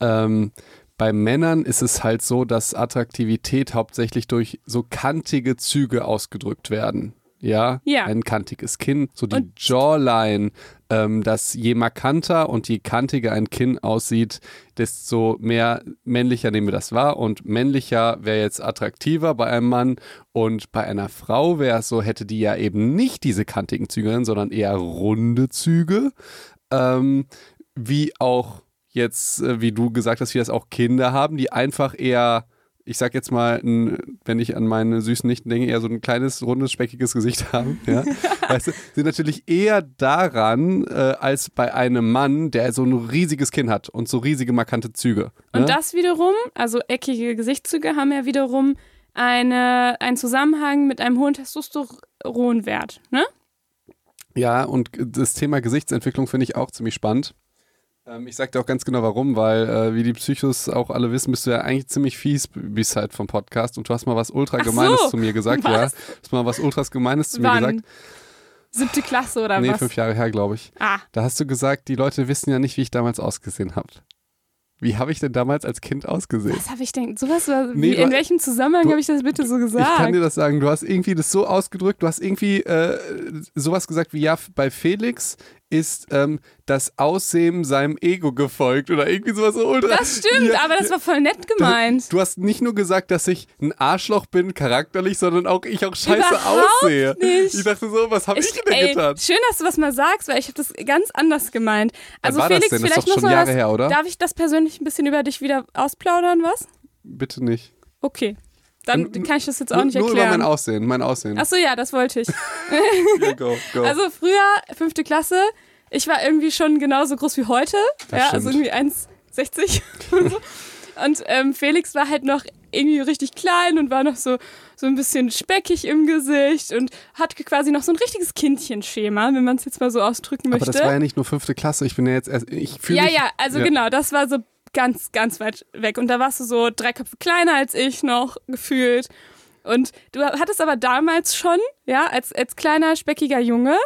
A: Ähm, bei Männern ist es halt so, dass Attraktivität hauptsächlich durch so kantige Züge ausgedrückt werden. Ja,
B: Ja.
A: ein kantiges Kinn, so die
B: Und-
A: Jawline, ähm, dass je markanter und je kantiger ein Kinn aussieht, desto mehr männlicher nehmen wir das wahr. Und männlicher wäre jetzt attraktiver bei einem Mann und bei einer Frau wäre es so, hätte die ja eben nicht diese kantigen Züge, sondern eher runde Züge. Ähm, wie auch jetzt, äh, wie du gesagt hast, wie das auch Kinder haben, die einfach eher, ich sag jetzt mal, ein, wenn ich an meine süßen Nichten denke, eher so ein kleines, rundes, speckiges Gesicht *laughs* haben. Ja? weißt du, sind natürlich eher daran, äh, als bei einem Mann, der so ein riesiges Kinn hat und so riesige, markante Züge.
B: Und
A: ne?
B: das wiederum, also eckige Gesichtszüge, haben ja wiederum eine, einen Zusammenhang mit einem hohen Testosteronwert, ne?
A: Ja, und das Thema Gesichtsentwicklung finde ich auch ziemlich spannend. Ähm, ich sag dir auch ganz genau warum, weil, äh, wie die Psychos auch alle wissen, bist du ja eigentlich ziemlich fies bis halt vom Podcast und du hast mal was ultra
B: Ach so.
A: Gemeines zu mir gesagt,
B: Was?
A: ja. Du hast mal was ultras Gemeines zu mir
B: Wann?
A: gesagt.
B: Siebte Klasse oder
A: nee,
B: was?
A: fünf Jahre her, glaube ich.
B: Ah,
A: Da hast du gesagt, die Leute wissen ja nicht, wie ich damals ausgesehen habe. Wie habe ich denn damals als Kind ausgesehen?
B: was habe ich denn? Sowas, war-
A: Nee,
B: wie, in welchem Zusammenhang habe ich das bitte so gesagt?
A: Ich kann dir das sagen, du hast irgendwie das so ausgedrückt, du hast irgendwie äh, sowas gesagt wie, ja, bei Felix ist ähm, das Aussehen seinem Ego gefolgt oder irgendwie sowas so ultra.
B: das stimmt,
A: Ja,
B: aber das war voll nett gemeint.
A: Du hast nicht nur gesagt, dass ich ein Arschloch bin, charakterlich, sondern auch ich auch scheiße
B: Überhaupt
A: aussehe.
B: nicht.
A: Ich dachte so, was habe ich,
B: Ich,
A: denn
B: ey,
A: getan?
B: schön, dass du was mal sagst, weil ich habe das ganz anders gemeint. Also
A: war das
B: Felix,
A: denn? Das ist
B: vielleicht
A: doch
B: muss
A: schon
B: man
A: Jahre
B: das,
A: her, oder?
B: Darf ich das persönlich ein bisschen über dich wieder ausplaudern, was?
A: Bitte nicht.
B: Okay. Dann kann ich das jetzt auch
A: Nur,
B: nicht
A: nur über
B: erklären.
A: mein Aussehen, mein Aussehen.
B: Achso, ja, das wollte ich. *laughs*
A: Ja, go, go.
B: Also früher, fünfte Klasse, ich war irgendwie schon genauso groß wie heute.
A: Das
B: ja, also
A: stimmt.
B: irgendwie 1,60 und *laughs* so. Und ähm, Felix war halt noch irgendwie richtig klein und war noch so, so ein bisschen speckig im Gesicht und hat quasi noch so ein richtiges Kindchenschema, wenn man es jetzt mal so ausdrücken
A: Aber
B: möchte.
A: das war ja nicht nur fünfte Klasse, ich bin ja jetzt erst, ich fühle
B: ja,
A: mich...
B: ja, also
A: ja.
B: genau, das war so ganz, ganz weit weg. Und da warst du so drei Köpfe kleiner als ich noch gefühlt. Und du hattest aber damals schon, ja, als, als kleiner, speckiger Junge,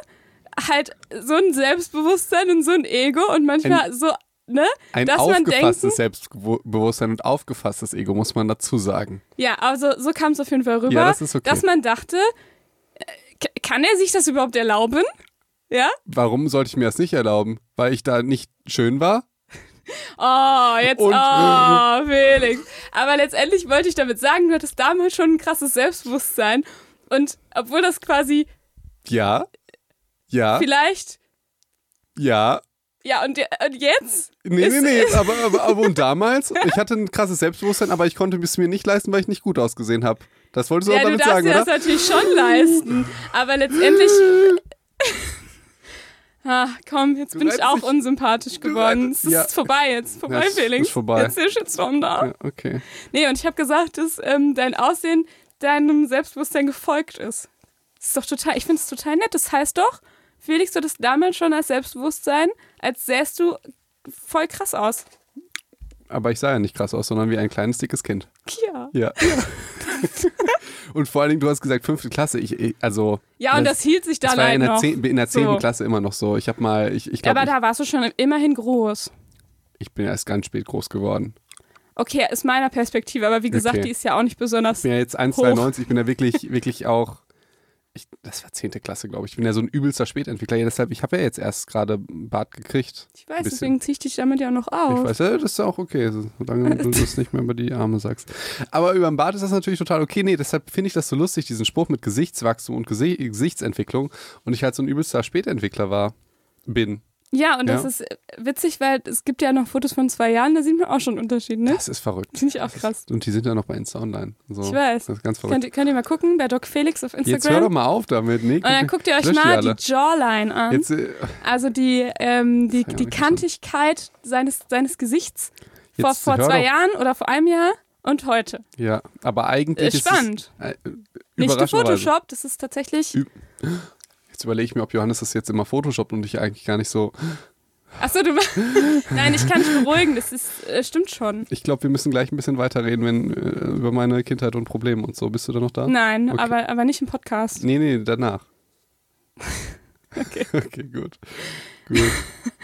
B: halt so ein Selbstbewusstsein und so ein Ego und manchmal so, ne?
A: Ein
B: dass man
A: aufgefasstes
B: denken-
A: Selbstbewusstsein und aufgefasstes Ego, muss man dazu sagen.
B: Ja, also so kam es auf jeden Fall rüber,
A: Ja, das okay.
B: dass man dachte, äh, kann er sich das überhaupt erlauben? Ja?
A: Warum sollte ich mir das nicht erlauben? Weil ich da nicht schön war? *laughs*
B: Oh, jetzt,
A: Und-
B: oh, Felix. Aber letztendlich wollte ich damit sagen, du hattest damals schon ein krasses Selbstbewusstsein. Und obwohl das quasi
A: Ja. Ja.
B: vielleicht,
A: Ja.
B: Ja, und, und jetzt?
A: Nee, nee, nee, aber, aber, aber und damals? *laughs* Ich hatte ein krasses Selbstbewusstsein, aber ich konnte es mir nicht leisten, weil ich nicht gut ausgesehen habe. Das wolltest du
B: Ja,
A: auch
B: du
A: damit
B: darfst
A: sagen,
B: dir
A: oder?
B: das natürlich schon leisten. Aber letztendlich. *laughs* Ah, komm, jetzt
A: Du
B: bin ich auch
A: dich-
B: unsympathisch geworden. Es ist
A: ja.
B: vorbei jetzt. Vorbei,
A: Ja, es ist
B: Felix.
A: vorbei.
B: Jetzt ist der Shitstorm da.
A: Ja, okay.
B: Nee, und ich habe gesagt, dass ähm, dein Aussehen deinem Selbstbewusstsein gefolgt ist. Das ist doch total, ich finde es total nett. Das heißt doch, Felix, du hattest damals schon als Selbstbewusstsein, als sähst du voll krass aus.
A: Aber ich sah ja nicht krass aus, sondern wie ein kleines, dickes Kind.
B: Ja.
A: Ja. *laughs* und vor allen Dingen, du hast gesagt, fünfte Klasse. Ich, ich- also.
B: Ja, und das, hielt sich
A: das
B: dann
A: war ja
B: halt
A: in der,
B: noch.
A: zehn, in der zehnten
B: So.
A: Klasse immer noch so. Ich habe mal, ich, ich glaube,
B: Aber da warst du schon immerhin groß.
A: ich bin erst ganz spät groß geworden.
B: Okay, aus meiner Perspektive, aber wie gesagt,
A: Okay.
B: die ist ja auch nicht besonders.
A: Ich bin ja jetzt 1,92, ich bin ja wirklich, wirklich auch. Ich, das war zehnte Klasse, glaube ich. Ich bin ja so ein übelster Spätentwickler. Ja, deshalb, ich habe ja jetzt erst gerade Bart gekriegt.
B: Ich weiß, deswegen zieh ich dich damit ja noch auf.
A: Ich weiß, ja, das ist ja auch okay, so- solange du *laughs* das nicht mehr über die Arme sagst. Aber über den Bart ist das natürlich total okay. Nee, deshalb finde ich das so lustig, diesen Spruch mit Gesichtswachstum und Gesi Gesichtsentwicklung. Und ich halt so ein übelster Spätentwickler war, bin.
B: Ja, und das
A: Ja.
B: ist äh, witzig, weil es gibt ja noch Fotos von zwei Jahren, da sieht man auch schon Unterschied, ne?
A: Das ist verrückt.
B: Finde ich auch krass.
A: Und die sind ja noch bei Insta online. So,
B: Ich weiß.
A: Das ist ganz verrückt.
B: Könnt, ihr- könnt ihr mal gucken bei Doc Felix auf
A: Jetzt hör doch
B: Instagram.
A: mal auf damit. Nee,
B: Und dann guckt ihr euch mal die Jawline an.
A: Jetzt, äh,
B: also die, ähm, die,
A: Das
B: die Kantigkeit seines, seines Gesichts vor,
A: Jetzt
B: vor zwei. Jahren oder vor einem Jahr und heute.
A: ja, aber eigentlich
B: Äh,
A: ist
B: spannend.
A: es. Äh,
B: Nicht gefotoshoppt, das ist tatsächlich.
A: Ü- Jetzt überlege ich mir, ob Johannes das jetzt immer photoshoppt und ich eigentlich gar nicht so.
B: Achso, du. *laughs* Nein, ich kann dich beruhigen, das ist, äh, stimmt schon.
A: Ich glaube, wir müssen gleich ein bisschen weiterreden, wenn äh, über meine Kindheit und Probleme und so. Bist du da noch da?
B: Nein,
A: Okay.
B: aber, aber nicht im Podcast.
A: Nee, nee, danach. *laughs* *laughs*
B: Okay.
A: Okay, gut. Gut.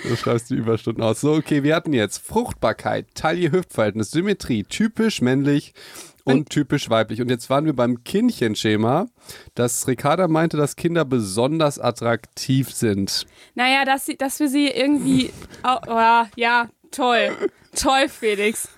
A: Du schreibst die Überstunden aus. So, okay, wir hatten jetzt Fruchtbarkeit, Taille-Hüftverhältnis, Symmetrie, typisch männlich und, typisch weiblich. Und jetzt waren wir beim Kindchenschema, dass Ricarda meinte, dass Kinder besonders attraktiv sind.
B: Naja, dass, sie, dass wir sie irgendwie. Oh, oh, ja, toll. Toll, Felix.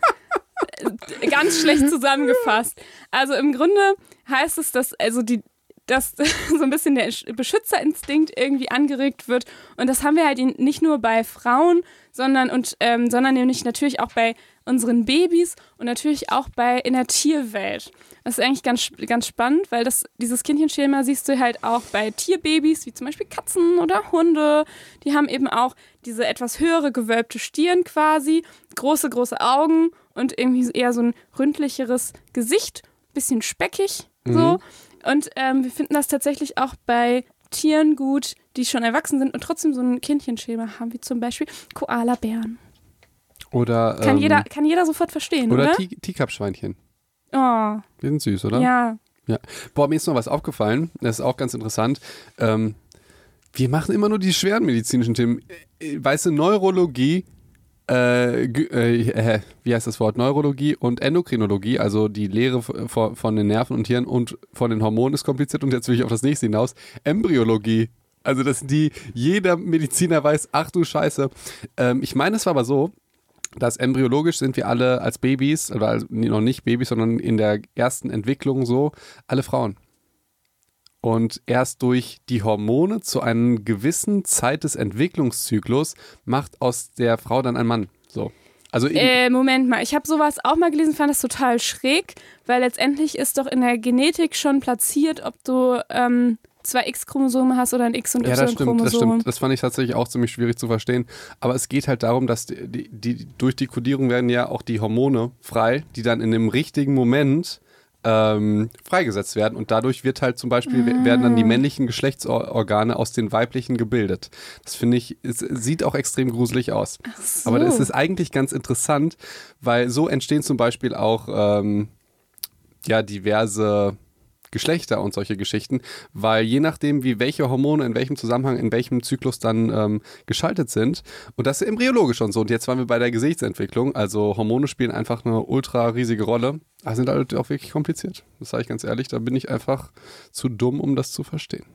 B: Äh, Ganz schlecht zusammengefasst. Also im Grunde heißt es, dass also die dass *laughs* so ein bisschen der Beschützerinstinkt irgendwie angeregt wird. Und das haben wir halt nicht nur bei Frauen, sondern, und, ähm, sondern nämlich natürlich auch bei unseren Babys und natürlich auch bei in der Tierwelt. Das ist eigentlich ganz, ganz spannend, weil das, dieses Kindchenschema siehst du halt auch bei Tierbabys, wie zum Beispiel Katzen oder Hunde. Die haben eben auch diese etwas höhere gewölbte Stirn quasi, große, große Augen und irgendwie eher so ein ründlicheres Gesicht, bisschen speckig so. Und ähm, wir finden das tatsächlich auch bei Tieren gut, die schon erwachsen sind und trotzdem so ein Kindchenschema haben, wie zum Beispiel Koala-Bären.
A: Oder,
B: Kann,
A: ähm,
B: jeder, kann jeder sofort verstehen,
A: oder
B: oder?
A: Tea- Teacup-Schweinchen.
B: Oh,
A: Die sind süß, oder?
B: ja.
A: Boah, mir ist noch was aufgefallen. Das ist auch ganz interessant. Ähm, wir machen immer nur die schweren medizinischen Themen. Äh, Weißt du, Neurologie, äh, äh, äh, wie heißt das Wort? Neurologie und Endokrinologie, also die Lehre von den Nerven und Hirn und von den Hormonen ist kompliziert und jetzt will ich auf das nächste hinaus. Embryologie. Also, das sind die, jeder Mediziner weiß, ach du Scheiße. Ähm, ich meine, es war aber so, dass embryologisch sind wir alle als Babys, oder als, noch nicht Babys, sondern in der ersten Entwicklung so, alle Frauen. Und erst durch die Hormone zu einer gewissen Zeit des Entwicklungszyklus macht aus der Frau dann ein Mann. So. Also
B: Äh, Moment mal, ich habe sowas auch mal gelesen, fand das total schräg, weil letztendlich ist doch in der Genetik schon platziert, ob du ähm, zwei X-Chromosome hast oder ein X- und
A: ja, das stimmt, das
B: Y-Chromosom.
A: stimmt. Das fand ich tatsächlich auch ziemlich schwierig zu verstehen. Aber es geht halt darum, dass die, die, die, durch die Kodierung werden ja auch die Hormone frei, die dann in dem richtigen Moment ähm, freigesetzt werden. Und dadurch wird halt zum Beispiel, werden dann die
B: Ah.
A: männlichen Geschlechtsorgane aus den weiblichen gebildet. Das finde ich, es sieht auch extrem gruselig aus.
B: So.
A: Aber das ist eigentlich ganz interessant, weil so entstehen zum Beispiel auch ähm, ja diverse Geschlechter und solche Geschichten, weil je nachdem, wie welche Hormone in welchem Zusammenhang, in welchem Zyklus dann ähm, geschaltet sind, und das ist embryologisch schon so. Und jetzt waren wir bei der Gesichtsentwicklung, also Hormone spielen einfach eine ultra riesige Rolle, aber sind halt auch wirklich kompliziert. Das sage ich ganz ehrlich, da bin ich einfach zu dumm, um das zu verstehen.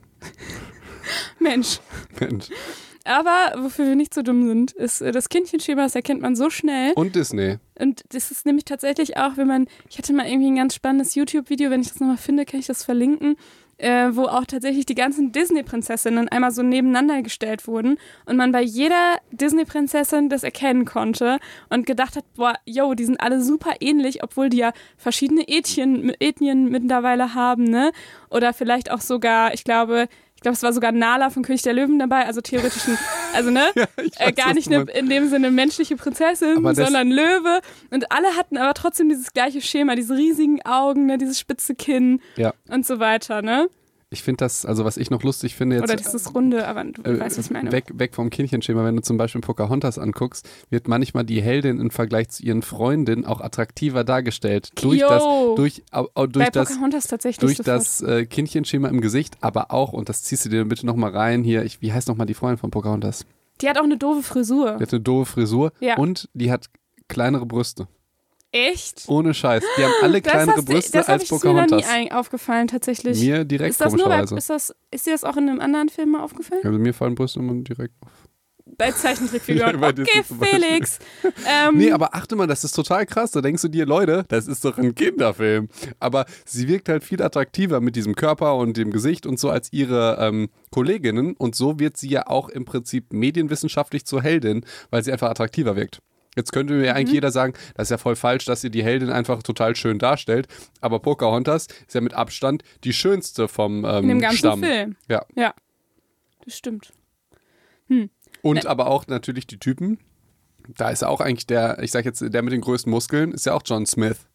A: *laughs*
B: Mensch.
A: Mensch.
B: Aber wofür wir nicht so dumm sind, ist äh, das Kindchenschema, das erkennt man so schnell.
A: Und Disney.
B: Und das ist nämlich tatsächlich auch, wenn man, ich hatte mal irgendwie ein ganz spannendes YouTube-Video, wenn ich das nochmal finde, kann ich das verlinken. äh, wo auch tatsächlich die ganzen Disney-Prinzessinnen einmal so nebeneinander gestellt wurden und man bei jeder Disney-Prinzessin das erkennen konnte und gedacht hat, boah, yo, die sind alle super ähnlich, obwohl die ja verschiedene Ethnien, Ethnien mittlerweile haben, ne? Oder vielleicht auch sogar, ich glaube, glaube, es war sogar Nala von König der Löwen dabei, also theoretisch, ein, also ne, *laughs*
A: Ja, ich
B: äh,
A: weiß,
B: gar nicht eine, in dem Sinne menschliche Prinzessin, sondern Löwe. Und alle hatten aber trotzdem dieses gleiche Schema, diese riesigen Augen, ne, dieses spitze Kinn
A: Ja,
B: und so weiter, ne?
A: Ich finde das, also was ich noch lustig finde jetzt.
B: Oder dieses Runde, aber du
A: äh,
B: weißt, was ich meine.
A: Weg, weg vom Kindchenschema, wenn du zum Beispiel Pocahontas anguckst, wird manchmal die Heldin im Vergleich zu ihren Freundinnen auch attraktiver dargestellt. Durch
B: Yo.
A: das, durch, au, durch
B: Bei
A: das,
B: Pocahontas tatsächlich
A: durch
B: sofort.
A: das äh, Kindchenschema im Gesicht, aber auch, und das ziehst du dir bitte nochmal rein, hier, ich, wie heißt nochmal die Freundin von Pocahontas?
B: Die hat auch eine doofe Frisur.
A: Die hat eine doofe Frisur
B: Ja.
A: und die hat kleinere Brüste.
B: Echt?
A: Ohne Scheiß. Die haben alle
B: Das,
A: kleinere Brüste
B: das
A: als
B: ich mir noch nie
A: Pocahontas.
B: aufgefallen, tatsächlich.
A: Mir direkt
B: ist das nur bei, ist, das, ist dir das auch in einem anderen Film mal aufgefallen?
A: also mir fallen Brüste immer direkt auf.
B: Bei Zeichentrickfiguren. *laughs*
A: Ja,
B: okay. Felix. *laughs* Ähm,
A: Nee, aber achte mal, das ist total krass. Da denkst du dir, Leute, das ist doch ein Kinderfilm. Aber sie wirkt halt viel attraktiver mit diesem Körper und dem Gesicht und so als ihre ähm, Kolleginnen. Und so wird sie ja auch im Prinzip medienwissenschaftlich zur Heldin, weil sie einfach attraktiver wirkt. Jetzt könnte mir ja
B: Mhm.
A: eigentlich jeder sagen, das ist ja voll falsch, dass sie die Heldin einfach total schön darstellt. Aber Pocahontas ist ja mit Abstand die schönste vom ähm,
B: in dem ganzen
A: Stamm.
B: Film.
A: Ja.
B: Ja. Das stimmt.
A: Und aber auch natürlich die Typen. Da ist ja auch eigentlich der, ich sag jetzt, der mit den größten Muskeln, ist ja auch John Smith.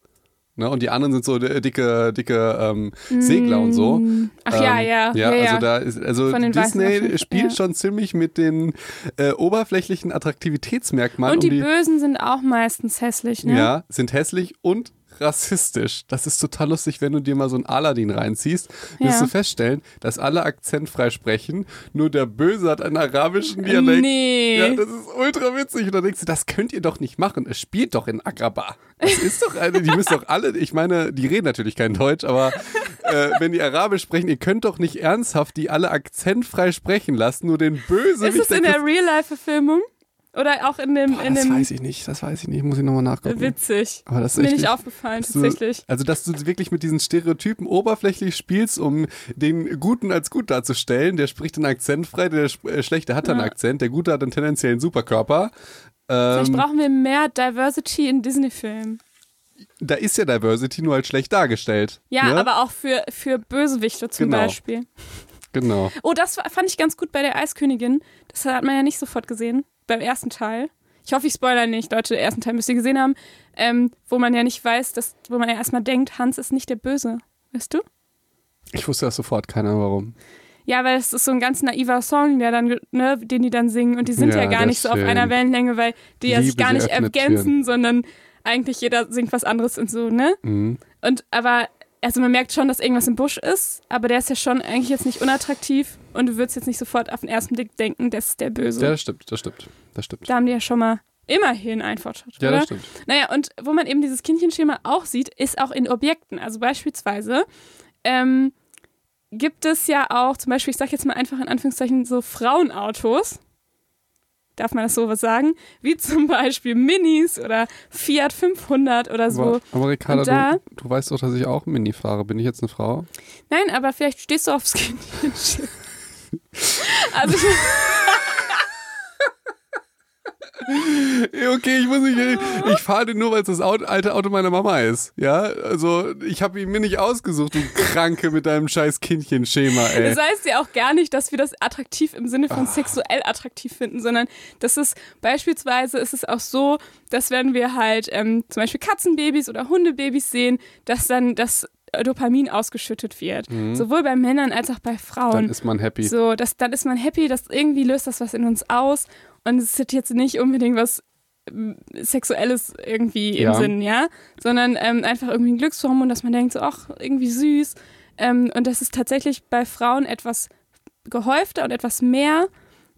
A: Ne? Und die anderen sind so di- dicke, dicke ähm, Segler und so.
B: Ach ja,
A: Ähm,
B: ja.
A: Ja,
B: ja,
A: also
B: ja.
A: da ist, also Disney spielt
B: ja.
A: schon ziemlich mit den äh, oberflächlichen Attraktivitätsmerkmalen.
B: Und die,
A: um die
B: Bösen sind auch meistens hässlich, ne?
A: ja, sind hässlich und rassistisch. Das ist total lustig, wenn du dir mal so einen Aladdin reinziehst, wirst
B: Ja.
A: du feststellen, dass alle akzentfrei sprechen, nur der Böse hat einen arabischen Dialekt.
B: Nee.
A: Ja, das ist ultra witzig. Und dann denkst du, das könnt ihr doch nicht machen. Es spielt doch in Agrabah. Das ist doch eine, die müssen doch alle, ich meine, die reden natürlich kein Deutsch, aber äh, wenn die Arabisch sprechen, ihr könnt doch nicht ernsthaft die alle akzentfrei sprechen lassen, nur den Böse.
B: ist es in der Real-Life-Verfilmung? Oder auch in dem,
A: Boah,
B: in
A: das weiß ich nicht, das weiß ich nicht, muss ich nochmal nachgucken.
B: witzig.
A: Aber das ist
B: Mir nicht aufgefallen, tatsächlich.
A: also, dass du wirklich mit diesen Stereotypen oberflächlich spielst, um den Guten als gut darzustellen. Der spricht einen Akzent frei, der äh, Schlechte hat einen
B: Ja.
A: Akzent, der Gute hat einen tendenziellen Superkörper.
B: Vielleicht
A: Ähm,
B: brauchen wir mehr Diversity in Disney-Filmen.
A: da ist ja Diversity nur halt schlecht dargestellt.
B: Ja,
A: ne?
B: aber auch für, für Bösewichte zum
A: Genau.
B: Beispiel.
A: Genau.
B: Oh, das fand ich ganz gut bei der Eiskönigin. Das hat man ja nicht sofort gesehen. Beim ersten Teil. Ich hoffe, ich spoilere nicht, Leute. Den ersten Teil müsst ihr gesehen haben. Ähm, wo man ja nicht weiß, dass, wo man ja erstmal denkt, Hans ist nicht der Böse. Weißt du?
A: Ich wusste das sofort, keine Ahnung warum.
B: Ja, weil es ist so ein ganz naiver Song, der dann, ne, den die dann singen. Und die sind
A: Ja,
B: ja, gar nicht so auf
A: schön.
B: einer Wellenlänge, weil die ja sich gar nicht ergänzen, sondern eigentlich jeder singt was anderes und so, ne?
A: Mhm.
B: Und aber, also man merkt schon, dass irgendwas im Busch ist, aber der ist ja schon eigentlich jetzt nicht unattraktiv und du würdest jetzt nicht sofort auf den ersten Blick denken, das ist der Böse.
A: Ja, das stimmt, das stimmt. Das stimmt.
B: da haben die ja schon mal immerhin ein Fortschritt,
A: Ja,
B: oder?
A: das stimmt.
B: Naja, und wo man eben dieses Kindchenschema auch sieht, ist auch in Objekten. Also beispielsweise ähm, gibt es ja auch, zum Beispiel, ich sage jetzt mal einfach in Anführungszeichen, so Frauenautos. Darf man das so was sagen? Wie zum Beispiel Minis oder Fiat 500 oder so.
A: Aber, aber Ricarda,
B: Und da-
A: du, du weißt doch, dass ich auch Mini fahre. Bin ich jetzt eine Frau?
B: Nein, aber vielleicht stehst du aufs Kindchenschema. *laughs* also,
A: Okay, ich muss nicht. Ich fahre den nur, weil es das Auto, alte Auto meiner Mama ist. Ja, also ich habe ihn mir nicht ausgesucht, du Kranke mit deinem scheiß Kindchenschema, ey.
B: Das heißt ja auch gar nicht, dass wir das attraktiv im Sinne von sexuell attraktiv finden, sondern das ist beispielsweise ist es auch so, dass wenn wir halt ähm, zum Beispiel Katzenbabys oder Hundebabys sehen, dass dann das Dopamin ausgeschüttet wird. Sowohl bei Männern als auch bei Frauen.
A: Mhm. Dann ist man happy.
B: So, das, dann ist man happy, dass irgendwie löst das was in uns aus. Und es ist jetzt nicht unbedingt was ähm, Sexuelles irgendwie
A: Ja.
B: im Sinn, ja, sondern ähm, einfach irgendwie ein Glückshormon, dass man denkt, so, ach, irgendwie süß. Ähm, und das ist tatsächlich bei Frauen etwas gehäufter und etwas mehr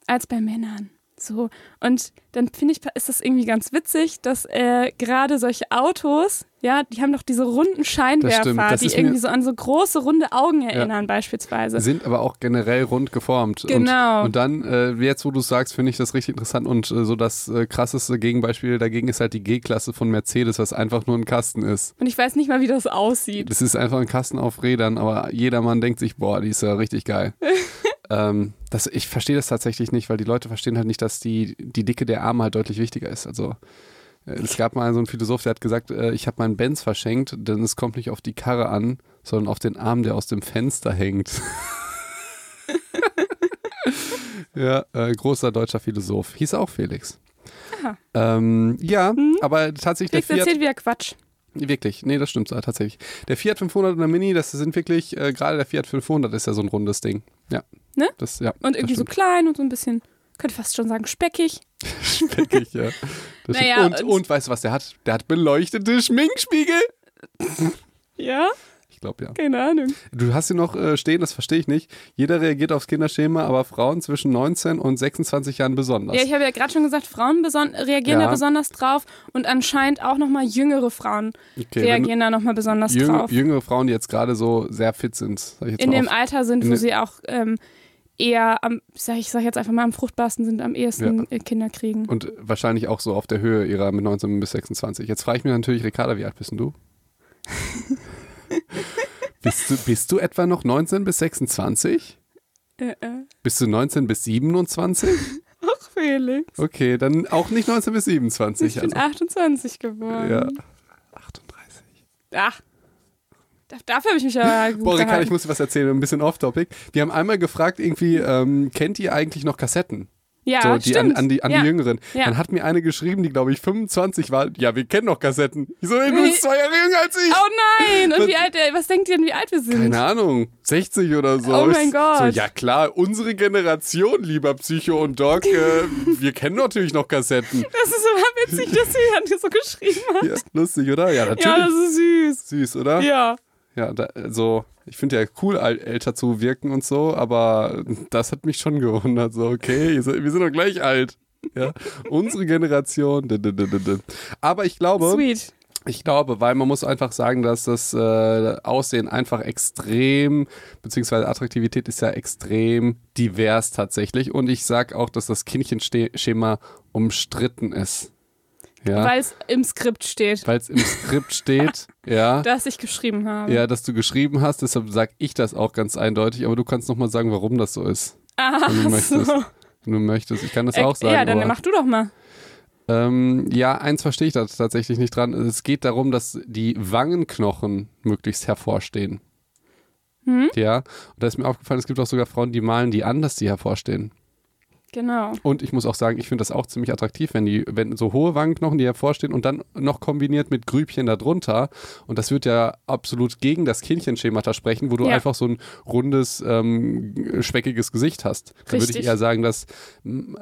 B: als bei Männern. So, und dann finde ich, ist das irgendwie ganz witzig, dass äh, gerade solche Autos, ja, die haben doch diese runden Scheinwerfer,
A: Das
B: die
A: ist
B: irgendwie so an so große, runde Augen erinnern, beispielsweise.
A: Sind aber auch generell rund geformt.
B: Genau.
A: Und, und dann, äh, jetzt wo du es sagst, finde ich das richtig interessant. Und äh, so das äh, krasseste Gegenbeispiel dagegen ist halt die G-Klasse von Mercedes, was einfach nur ein Kasten ist.
B: Und ich weiß nicht mal, wie das aussieht.
A: Das ist einfach ein Kasten auf Rädern, aber jedermann denkt sich, boah, die ist ja richtig geil. *laughs* ähm, das, ich verstehe das tatsächlich nicht, weil die Leute verstehen halt nicht, dass die, die Dicke der Arme halt deutlich wichtiger ist. Also äh, es gab mal so einen Philosoph, der hat gesagt, äh, ich habe meinen Benz verschenkt, denn es kommt nicht auf die Karre an, sondern auf den Arm, der aus dem Fenster hängt. *laughs* ja, äh, großer deutscher Philosoph. Hieß auch Felix.
B: Aha.
A: Ähm, ja,
B: Mhm.
A: aber tatsächlich der
B: Felix
A: Fiat,
B: erzählt wieder Quatsch.
A: Wirklich, nee, das stimmt äh, tatsächlich. Der Fiat 500 und der Mini, das sind wirklich, äh, gerade der Fiat 500 ist ja so ein rundes Ding. Ja.
B: Ne?
A: Das, ja,
B: Und irgendwie so klein und so ein bisschen, könnte fast schon sagen, speckig. *laughs*
A: Speckig, ja. Das
B: Naja,
A: und,
B: und-
A: und weißt du, was der hat? Der hat beleuchtete Schminkspiegel.
B: Ja?
A: Ich glaube, ja.
B: Keine Ahnung.
A: Du hast hier noch äh, stehen, das verstehe ich nicht. Jeder reagiert aufs Kinderschema, aber Frauen zwischen 19 und 26 Jahren besonders.
B: Ja, ich habe ja gerade schon gesagt, Frauen reagieren
A: Ja.
B: da besonders drauf und anscheinend auch nochmal jüngere Frauen
A: okay,
B: reagieren da nochmal besonders
A: jüng,
B: drauf.
A: jüngere Frauen, die jetzt gerade so sehr fit sind,
B: In dem
A: auf.
B: Alter sind,
A: in
B: wo
A: dem-
B: sie auch ähm, eher am, sag ich sag jetzt einfach mal am fruchtbarsten sind, am ehesten äh, Kinder kriegen.
A: Und wahrscheinlich auch so auf der Höhe ihrer mit 19 bis 26. Jetzt frage ich mich natürlich, Ricarda, wie alt bist denn du? *laughs* bist, du bist du etwa noch 19 bis 26?
B: Äh, äh.
A: Bist du 19 bis 27?
B: Ach, Felix.
A: Okay, dann auch nicht 19 bis 27.
B: Ich bin
A: also.
B: 28 geworden.
A: Ja. 38.
B: Ach. Da- Dafür habe ich mich aber gut
A: Boah, Ricarda, ich muss dir was erzählen, ein bisschen off-topic. Wir haben einmal gefragt, irgendwie, ähm, kennt ihr eigentlich noch Kassetten?
B: Ja,
A: so, die an,
B: stimmt.
A: an, die, an
B: ja.
A: die Jüngeren.
B: Ja.
A: Dann hat mir eine geschrieben, die glaube ich 25 war. Ja, wir kennen noch Kassetten. Ich so, ey, du bist zwei Jahre jünger als ich.
B: Oh nein! Und wie alt, äh, was denkt ihr denn, wie alt wir sind?
A: Keine Ahnung, 60 oder so.
B: Oh mein
A: Ich-
B: Gott.
A: So, ja klar, unsere Generation, lieber Psycho und Doc, äh, *laughs* wir kennen natürlich noch Kassetten.
B: Das ist aber witzig, dass sie an dir so geschrieben hat.
A: Ja, lustig, oder? Ja, natürlich.
B: Ja, das ist süß.
A: Süß, oder?
B: Ja.
A: Ja, da, also, ich finde ja cool, älter zu wirken und so, aber das hat mich schon gewundert. So, okay, wir sind doch gleich alt. Ja, unsere Generation. Aber ich glaube,
B: Sweet.
A: ich glaube, weil man muss einfach sagen, dass das äh, Aussehen einfach extrem, beziehungsweise Attraktivität ist ja extrem divers tatsächlich. Und ich sag auch, dass das Kindchenschema umstritten ist. Ja,
B: Weil es im Skript steht,
A: weil es im Skript steht. *laughs* ja.
B: das ich geschrieben habe.
A: Ja, dass du geschrieben hast, deshalb sage ich das auch ganz eindeutig, aber du kannst nochmal sagen, warum das so ist,
B: Ah,
A: wenn du möchtest.
B: so.
A: wenn du möchtest. Ich kann das
B: Äh,
A: auch sagen.
B: ja, dann
A: aber,
B: mach du doch mal.
A: ähm, ja, eins verstehe ich da tatsächlich nicht dran. Es geht darum, dass die Wangenknochen möglichst hervorstehen.
B: Hm?
A: Ja, und da ist mir aufgefallen, es gibt auch sogar Frauen, die malen die an, dass die hervorstehen.
B: Genau.
A: Und ich muss auch sagen, ich finde das auch ziemlich attraktiv, wenn die, wenn so hohe Wangenknochen, die hervorstehen und dann noch kombiniert mit Grübchen darunter. Und das wird ja absolut gegen das Kindchenschemata sprechen, wo du
B: Ja.
A: einfach so ein rundes, ähm, schweckiges Gesicht hast. Da würde ich eher sagen, dass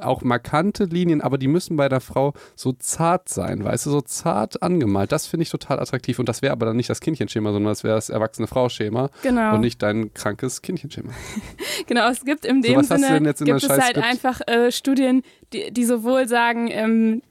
A: auch markante Linien, aber die müssen bei der Frau so zart sein, weißt du, so zart angemalt. Das finde ich total attraktiv. Und das wäre aber dann nicht das Kindchenschema, sondern das wäre das erwachsene Frau-Schema
B: Genau.
A: und nicht dein krankes Kindchenschema. *laughs*
B: Genau, es gibt in
A: So,
B: dem
A: was hast du
B: Sinne
A: denn jetzt in
B: gibt
A: der
B: es halt
A: Scheißskript?
B: Einfach äh, Studien, die, die sowohl sagen, ähm,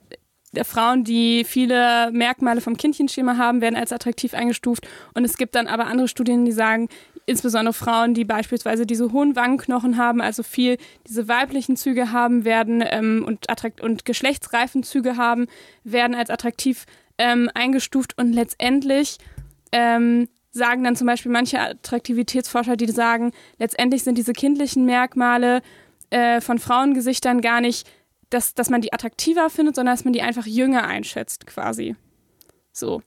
B: Frauen, die viele Merkmale vom Kindchenschema haben, werden als attraktiv eingestuft. Und es gibt dann aber andere Studien, die sagen, insbesondere Frauen, die beispielsweise diese hohen Wangenknochen haben, also viel diese weiblichen Züge haben, werden ähm, und, attrakt und geschlechtsreifen Züge haben, werden als attraktiv ähm, eingestuft und letztendlich ähm, sagen dann zum Beispiel manche Attraktivitätsforscher, die sagen, letztendlich sind diese kindlichen Merkmale äh, von Frauengesichtern gar nicht, dass, dass man die attraktiver findet, sondern dass man die einfach jünger einschätzt, quasi. So.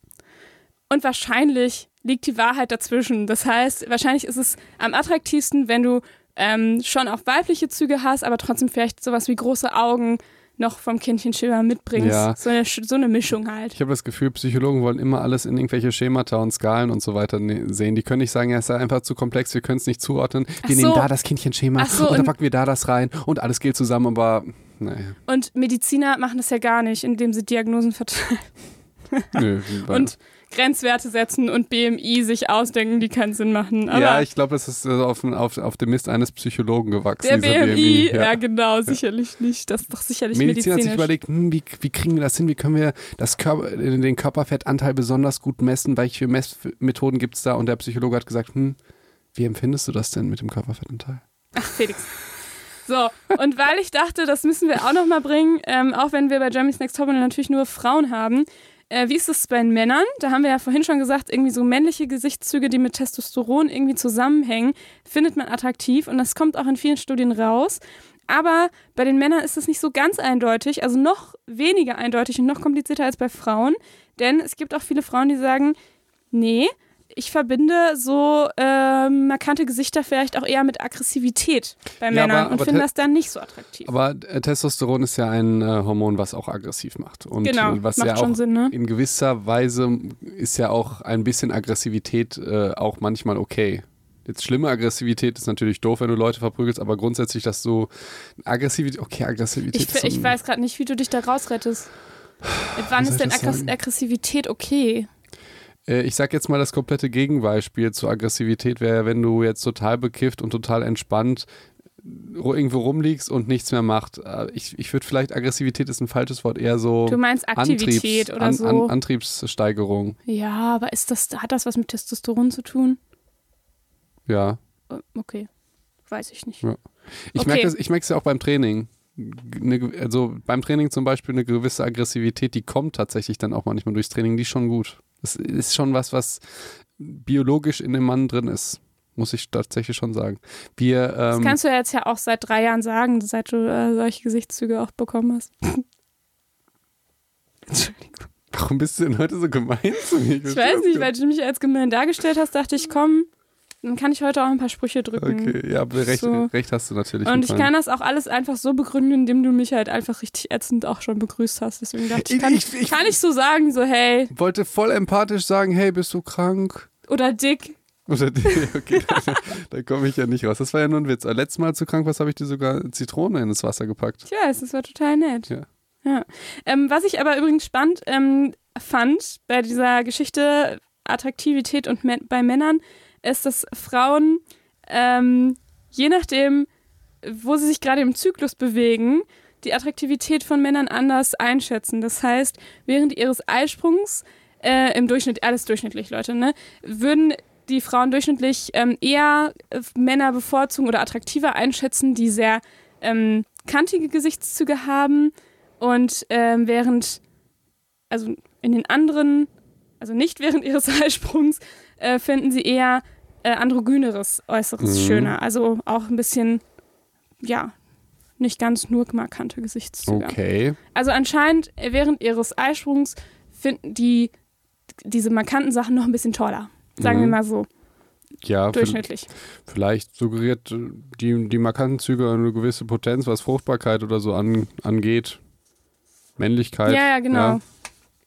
B: Und wahrscheinlich liegt die Wahrheit dazwischen. Das heißt, wahrscheinlich ist es am attraktivsten, wenn du ähm, schon auch weibliche Züge hast, aber trotzdem vielleicht sowas wie große Augen noch vom Kindchenschimmer mitbringst.
A: Ja.
B: So, eine, so eine Mischung halt.
A: Ich habe das Gefühl, Psychologen wollen immer alles in irgendwelche Schemata und Skalen und so weiter ne- sehen. Die können nicht sagen, ja, es ist einfach zu komplex, wir können es nicht zuordnen. Wir
B: so.
A: nehmen da das Kindchenschema
B: so,
A: und dann
B: und-
A: packen wir da das rein und alles geht zusammen, aber naja.
B: Und Mediziner machen das ja gar nicht, indem sie Diagnosen verteilen.
A: Nö, *laughs*
B: und Grenzwerte setzen und BMI sich ausdenken, die keinen Sinn machen. Aber
A: ja, ich glaube, es ist äh, auf, auf, auf dem Mist eines Psychologen gewachsen.
B: der
A: dieser
B: BMI, ja. genau, sicherlich nicht. Das ist doch sicherlich
A: Medizin hat sich
B: medizinisch.
A: überlegt, hm, wie, wie kriegen wir das hin? Wie können wir das Körper, den Körperfettanteil besonders gut messen? Welche Messmethoden gibt es da? Und der Psychologe hat gesagt, hm, wie empfindest du das denn mit dem Körperfettanteil?
B: Ach, Felix. So, und weil ich dachte, das müssen wir auch nochmal bringen, ähm, auch wenn wir bei Jeremy's Next Topmodel natürlich nur Frauen haben. Äh, wie ist es bei Männern? Da haben wir ja vorhin schon gesagt, irgendwie so männliche Gesichtszüge, die mit Testosteron irgendwie zusammenhängen, findet man attraktiv und das kommt auch in vielen Studien raus. Aber bei den Männern ist es nicht so ganz eindeutig, also noch weniger eindeutig und noch komplizierter als bei Frauen. Denn es gibt auch viele Frauen, die sagen, nee, ich verbinde so ähm, markante Gesichter vielleicht auch eher mit Aggressivität bei
A: Ja,
B: Männern
A: aber-
B: und
A: aber
B: finde
A: te-
B: das dann nicht so attraktiv.
A: Aber äh, Testosteron ist ja ein äh, Hormon, was auch aggressiv macht. Und
B: genau,
A: äh, was
B: macht
A: ja
B: schon
A: auch
B: Sinn, ne?
A: in gewisser Weise ist ja auch ein bisschen Aggressivität äh, auch manchmal okay. Jetzt schlimme Aggressivität ist natürlich doof, wenn du Leute verprügelst, aber grundsätzlich, dass du Aggressivität, okay, Aggressivität
B: Ich, ich weiß gerade nicht, wie du dich da rausrettest. Wann ist denn? Aggressivität okay?
A: Äh, Ich sag jetzt mal das komplette Gegenbeispiel zur Aggressivität wäre, wenn du jetzt total bekifft und total entspannt ru- irgendwo rumliegst und nichts mehr macht. Äh, Ich, ich würde vielleicht, Aggressivität ist ein falsches Wort, eher so
B: Du meinst Aktivität
A: Antriebs-
B: oder so?
A: An, Antriebssteigerung.
B: ja, aber ist das, hat das was mit Testosteron zu tun?
A: Ja.
B: Äh, Okay, weiß ich nicht.
A: Ja. Ich
B: Okay.
A: merke es ja auch beim Training. Eine, also beim Training zum Beispiel eine gewisse Aggressivität, die kommt tatsächlich dann auch manchmal durchs Training, die ist schon gut. Das ist schon was, was biologisch in dem Mann drin ist. Muss ich tatsächlich schon sagen. Wir,
B: Das
A: ähm,
B: kannst du ja jetzt ja auch seit drei Jahren sagen, seit du äh, solche Gesichtszüge auch bekommen hast. *laughs* Entschuldigung.
A: warum bist du denn heute so gemein zu mir?
B: Ich weiß nicht, weil du mich als gemein dargestellt hast, dachte ich, komm, dann kann ich heute auch ein paar Sprüche drücken.
A: Okay, ja, recht,
B: So.
A: recht hast du natürlich.
B: Und ich kann das auch alles einfach so begründen, indem du mich halt einfach richtig ätzend auch schon begrüßt hast. Deswegen dachte ich,
A: Ich-
B: kann
A: ich- ich-
B: kann ich so sagen, so hey,
A: wollte voll empathisch sagen, hey, bist du krank?
B: oder dick.
A: Oder die, *laughs* okay, da, da komme ich ja nicht raus. Das war ja nur ein Witz. Aber Letztes Mal, als du krank warst, habe ich dir sogar Zitrone ins Wasser gepackt.
B: Ich weiß, das war total nett.
A: Ja.
B: Ja. Ähm, was ich aber übrigens spannend ähm, fand bei dieser Geschichte Attraktivität und bei Männern, ist, dass Frauen ähm, je nachdem, wo sie sich gerade im Zyklus bewegen, die Attraktivität von Männern anders einschätzen. Das heißt, während ihres Eisprungs, äh, im Durchschnitt, alles durchschnittlich, Leute, ne, würden die Frauen durchschnittlich ähm, eher äh, Männer bevorzugen oder attraktiver einschätzen, die sehr ähm, kantige Gesichtszüge haben und ähm, während, also in den anderen, also nicht während ihres *laughs* Eisprungs, äh, finden sie eher äh, androgyneres Äußeres
A: Mhm.
B: schöner. Also auch ein bisschen, ja, nicht ganz nur markante Gesichtszüge.
A: Okay.
B: Also anscheinend äh, während ihres Eisprungs finden die diese markanten Sachen noch ein bisschen toller. Sagen
A: Mhm.
B: wir mal so,
A: Ja,
B: durchschnittlich.
A: vielleicht suggeriert äh, die, die markanten Züge eine gewisse Potenz, was Fruchtbarkeit oder so an, angeht. Männlichkeit.
B: Ja, ja, genau.
A: Ja,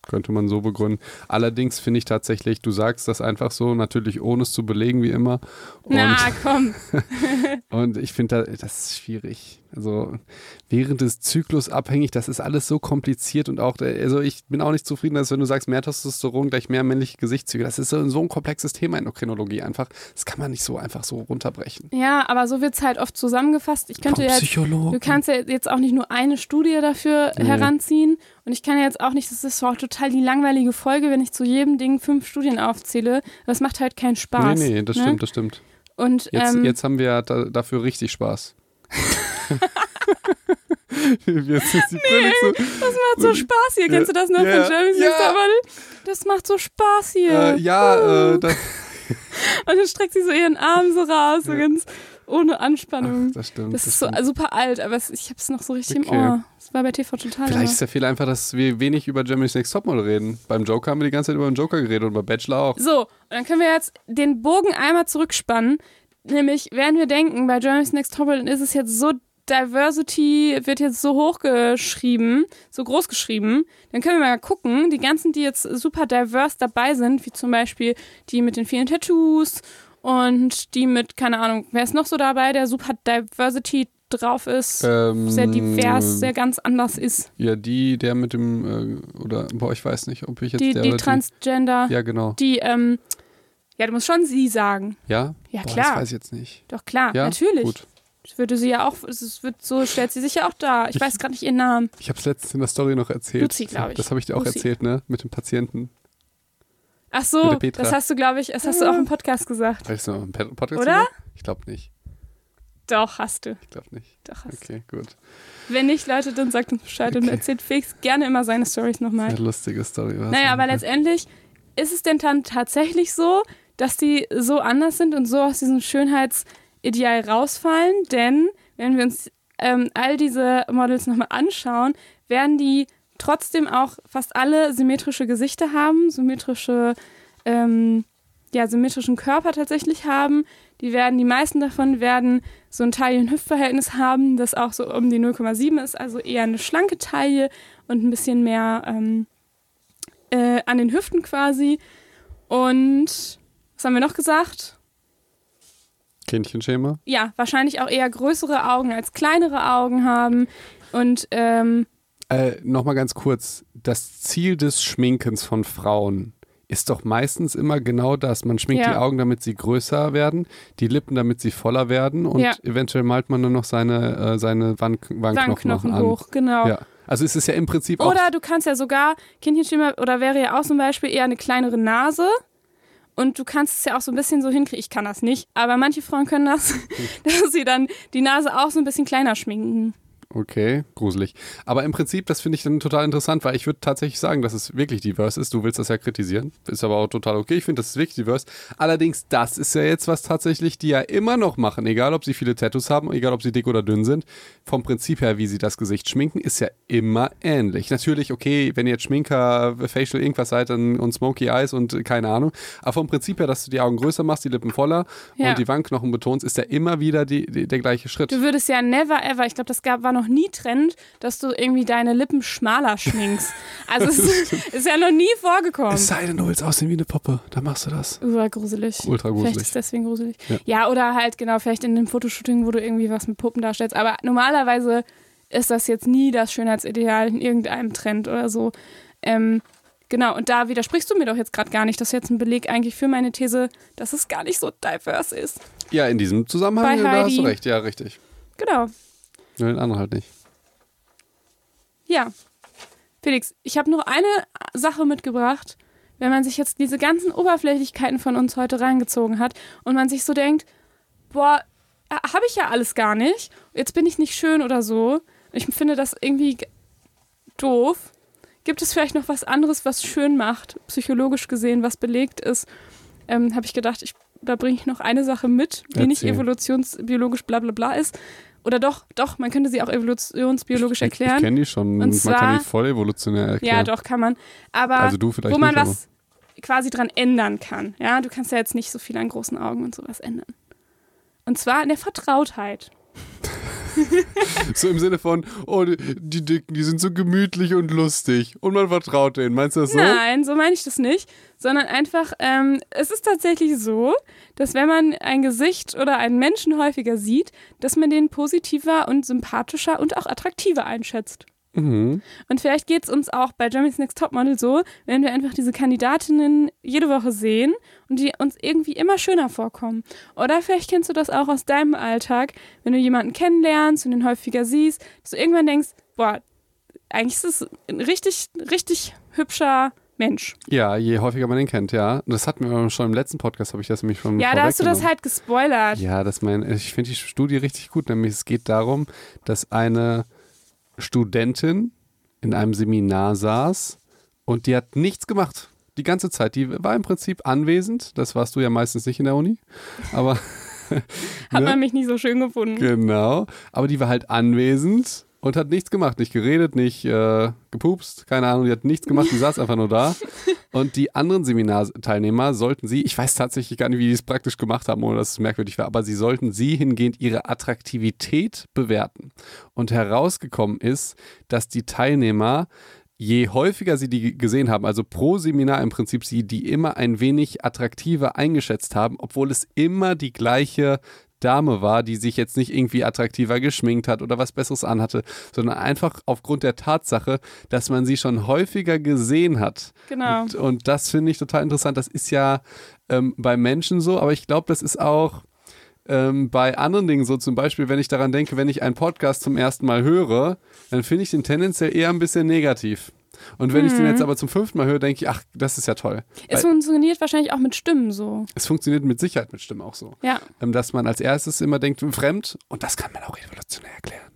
A: könnte man so begründen. Allerdings finde ich tatsächlich, du sagst das einfach so, natürlich ohne es zu belegen, wie immer. Und,
B: Na, komm. *laughs*
A: und ich finde, da- das ist schwierig. Also während des Zyklus abhängig, das ist alles so kompliziert und auch, äh, also ich bin auch nicht zufrieden, dass wenn du sagst, mehr Testosteron gleich mehr männliche Gesichtszüge, das ist so, so ein komplexes Thema in Endokrinologie einfach. Das kann man nicht so einfach so runterbrechen.
B: Ja, aber so wird es halt oft zusammengefasst. Ich könnte jetzt
A: Psychologen.
B: Du kannst ja jetzt auch nicht nur eine Studie dafür
A: Nee.
B: heranziehen. Und ich kann ja jetzt auch nicht, das ist auch total die langweilige Folge, wenn ich zu jedem Ding fünf Studien aufzähle. Das macht halt keinen Spaß.
A: nee, nee, das
B: ne?
A: stimmt, das stimmt.
B: Und
A: Jetzt,
B: ähm,
A: jetzt haben wir ja da, dafür richtig Spaß. *laughs* *laughs* so,
B: das macht so Spaß hier. Kennst du das noch
A: Ja,
B: von Jeremy's. Next Topmodel? Das macht so Spaß hier.
A: äh, ja, äh, das, *laughs*
B: Und dann streckt sie so ihren Arm so raus, so
A: Ja.
B: ganz ohne Anspannung.
A: ach, das stimmt.
B: das
A: das
B: ist so
A: stimmt.
B: super alt, aber es, ich habe es noch so richtig
A: Okay.
B: im Ohr. Das war bei TV total.
A: Vielleicht ist der Fehler einfach, dass wir wenig über Germany's Next Topmodel reden. Beim Joker haben wir die ganze Zeit über den Joker geredet und bei Bachelor auch.
B: So, und dann können wir jetzt den Bogen einmal zurückspannen. Nämlich, werden wir denken, bei Germany's Next Topmodel ist es jetzt so, Diversity wird jetzt so hochgeschrieben, so groß geschrieben. Dann können wir mal gucken, die ganzen, die jetzt super diverse dabei sind, wie zum Beispiel die mit den vielen Tattoos und die mit, keine Ahnung, wer ist noch so dabei, der super Diversity drauf ist,
A: Ähm,
B: sehr divers, sehr ganz anders ist.
A: Ja, die, der mit dem, äh, oder, boah, ich weiß nicht, ob ich jetzt
B: Die,
A: der
B: die Transgender,
A: die. Ja, genau.
B: die, ähm, ja, du musst schon sie sagen.
A: Ja?
B: Ja,
A: Boah, Das
B: klar.
A: weiß ich jetzt nicht.
B: Doch, klar,
A: Ja?
B: natürlich.
A: Gut.
B: Das würde sie ja auch, es wird, so stellt sie sich ja auch da. Ich,
A: Ich-
B: weiß gerade nicht ihren Namen.
A: Ich habe es letztens in der Story noch erzählt.
B: Luzi, glaub ich.
A: Das habe ich dir auch
B: Luzi.
A: erzählt, ne? Mit dem Patienten.
B: Ach so, das hast du, glaube ich, das hast du auch im Podcast gesagt.
A: Weißt du noch im Pod- Podcast?
B: Oder?
A: drüber? Ich glaube nicht.
B: Doch, hast du.
A: Ich glaube nicht.
B: Doch, hast du.
A: Okay, gut.
B: Wenn nicht, Leute, dann sagt uns Bescheid und
A: Okay.
B: erzählt Felix gerne immer seine Stories nochmal.
A: Eine lustige Story war
B: Naja, aber letztendlich ist es denn dann tatsächlich so, dass die so anders sind und so aus diesem Schönheitsideal rausfallen? Denn wenn wir uns ähm, all diese Models nochmal anschauen, werden die trotzdem auch fast alle symmetrische Gesichter haben, symmetrische, ähm, ja, symmetrischen Körper tatsächlich haben. Die werden, die meisten davon werden so ein Taille-Hüftverhältnis haben, das auch so um die 0,7 ist, also eher eine schlanke Taille und ein bisschen mehr ähm, äh, an den Hüften quasi. Und was haben wir noch gesagt?
A: Kindchenschema?
B: Ja, wahrscheinlich auch eher größere Augen als kleinere Augen haben. Und ähm,
A: Äh, Nochmal ganz kurz. Das Ziel des Schminkens von Frauen ist doch meistens immer genau das. Man schminkt
B: Ja.
A: die Augen, damit sie größer werden, die Lippen, damit sie voller werden und
B: Ja.
A: eventuell malt man nur noch seine, äh, seine Wangen, Wangenknochen noch
B: Wangenknochen
A: an.
B: hoch, genau.
A: Ja. Also es ist ja im Prinzip auch
B: Oder du kannst ja sogar, Kindchenschema, oder wäre ja auch zum Beispiel eher eine kleinere Nase. Und du kannst es ja auch so ein bisschen so hinkriegen. Ich kann das nicht, aber manche Frauen können das, *laughs* dass sie dann die Nase auch so ein bisschen kleiner schminken.
A: Okay, gruselig. Aber im Prinzip, das finde ich dann total interessant, weil ich würde tatsächlich sagen, dass es wirklich divers ist. Du willst das ja kritisieren. Ist aber auch total okay. Ich finde, das ist wirklich divers. Allerdings, das ist ja jetzt was tatsächlich, die ja immer noch machen, egal ob sie viele Tattoos haben, egal ob sie dick oder dünn sind. Vom Prinzip her, wie sie das Gesicht schminken, ist ja immer ähnlich. Natürlich, okay, wenn ihr jetzt Schminker, Facial, irgendwas seid dann, und Smoky Eyes und keine Ahnung. Aber vom Prinzip her, dass du die Augen größer machst, die Lippen voller
B: Ja.
A: und die Wangenknochen betonst, ist ja immer wieder die, die, der gleiche Schritt.
B: Du würdest ja never ever, ich glaube, das gab, war noch nie Trend, dass du irgendwie deine Lippen schmaler schminkst. Also es ist, *laughs* ist ja noch nie vorgekommen.
A: Es sei denn, du willst aussehen wie eine Puppe, dann machst du das.
B: Ultra gruselig.
A: Ultra gruselig.
B: Vielleicht ist deswegen gruselig.
A: Ja.
B: Ja. oder halt genau, vielleicht in einem Fotoshooting, wo du irgendwie was mit Puppen darstellst. Aber normalerweise ist das jetzt nie das Schönheitsideal in irgendeinem Trend oder so. Ähm, genau, und da widersprichst du mir doch jetzt gerade gar nicht. Das ist jetzt ein Beleg eigentlich für meine These, dass es gar nicht so diverse ist.
A: Ja, in diesem Zusammenhang, da hast du recht, ja, richtig.
B: Genau.
A: Ja, den anderen halt nicht.
B: Ja. Felix, ich habe noch eine Sache mitgebracht, wenn man sich jetzt diese ganzen Oberflächlichkeiten von uns heute reingezogen hat und man sich so denkt, boah, habe ich ja alles gar nicht, jetzt bin ich nicht schön oder so. Ich finde das irgendwie doof. Gibt es vielleicht noch was anderes, was schön macht, psychologisch gesehen, was belegt ist? Ähm, habe ich gedacht, ich, da bringe ich noch eine Sache mit, die nicht
A: Erzähl.
B: evolutionsbiologisch bla bla bla ist. Oder doch, doch, man könnte sie auch evolutionsbiologisch
A: Ich, ich
B: erklären.
A: kenne die schon. man kann
B: zwar-
A: die voll evolutionär erklären.
B: Ja, doch, kann man. Aber
A: Also
B: wo man
A: nicht,
B: was quasi dran ändern kann. Ja, du kannst ja jetzt nicht so viel an großen Augen und sowas ändern. Und zwar in der Vertrautheit. *laughs*
A: So im Sinne von, oh, die, Dicken, die sind so gemütlich und lustig. Und man vertraut denen. Meinst du das so?
B: Nein, so meine ich das nicht, sondern einfach, ähm, es ist tatsächlich so, dass wenn man ein Gesicht oder einen Menschen häufiger sieht, dass man den positiver und sympathischer und auch attraktiver einschätzt.
A: Mhm.
B: Und vielleicht geht es uns auch bei Germany's Next Topmodel so, wenn wir einfach diese Kandidatinnen jede Woche sehen und die uns irgendwie immer schöner vorkommen. Oder vielleicht kennst du das auch aus deinem Alltag, wenn du jemanden kennenlernst und den häufiger siehst, dass du irgendwann denkst, boah, eigentlich ist es ein richtig, richtig hübscher Mensch.
A: Ja, je häufiger man den kennt, ja. Und Das hatten wir schon im letzten Podcast, habe ich das nämlich schon
B: Ja, da hast du das halt gespoilert.
A: Ja, das mein, ich finde die Studie richtig gut, nämlich es geht darum, dass eine Studentin in einem Seminar saß und die hat nichts gemacht. Die ganze Zeit. Die war im Prinzip anwesend. Das warst du ja meistens nicht in der Uni. Aber *laughs*
B: Hat
A: ne?
B: man mich nicht so schön gefunden.
A: genau. Aber die war halt anwesend und hat nichts gemacht. Nicht geredet, nicht äh, gepupst, keine Ahnung. Die hat nichts gemacht. Die saß einfach nur da. *laughs* Und die anderen Seminarteilnehmer sollten sie, ich weiß tatsächlich gar nicht, wie die es praktisch gemacht haben, ohne dass es merkwürdig war, aber sie sollten sie hingehend ihre Attraktivität bewerten. Und herausgekommen ist, dass die Teilnehmer, je häufiger sie die gesehen haben, also pro Seminar im Prinzip sie die immer ein wenig attraktiver eingeschätzt haben, obwohl es immer die gleiche Dame war, die sich jetzt nicht irgendwie attraktiver geschminkt hat oder was Besseres anhatte, sondern einfach aufgrund der Tatsache, dass man sie schon häufiger gesehen hat.
B: Genau.
A: Und, und das finde ich total interessant. Das ist ja ähm, bei Menschen so, aber ich glaube, das ist auch ähm, bei anderen Dingen so. Zum Beispiel, wenn ich daran denke, wenn ich einen Podcast zum ersten Mal höre, dann finde ich den tendenziell eher ein bisschen negativ. Und wenn ich den
B: Mhm.
A: jetzt aber zum fünften Mal höre, denke ich, ach, das ist ja toll.
B: Es
A: Weil
B: funktioniert wahrscheinlich auch mit Stimmen so.
A: es funktioniert mit Sicherheit mit Stimmen auch so.
B: Ja.
A: Ähm, dass man als erstes immer denkt, fremd und das kann man auch evolutionär erklären.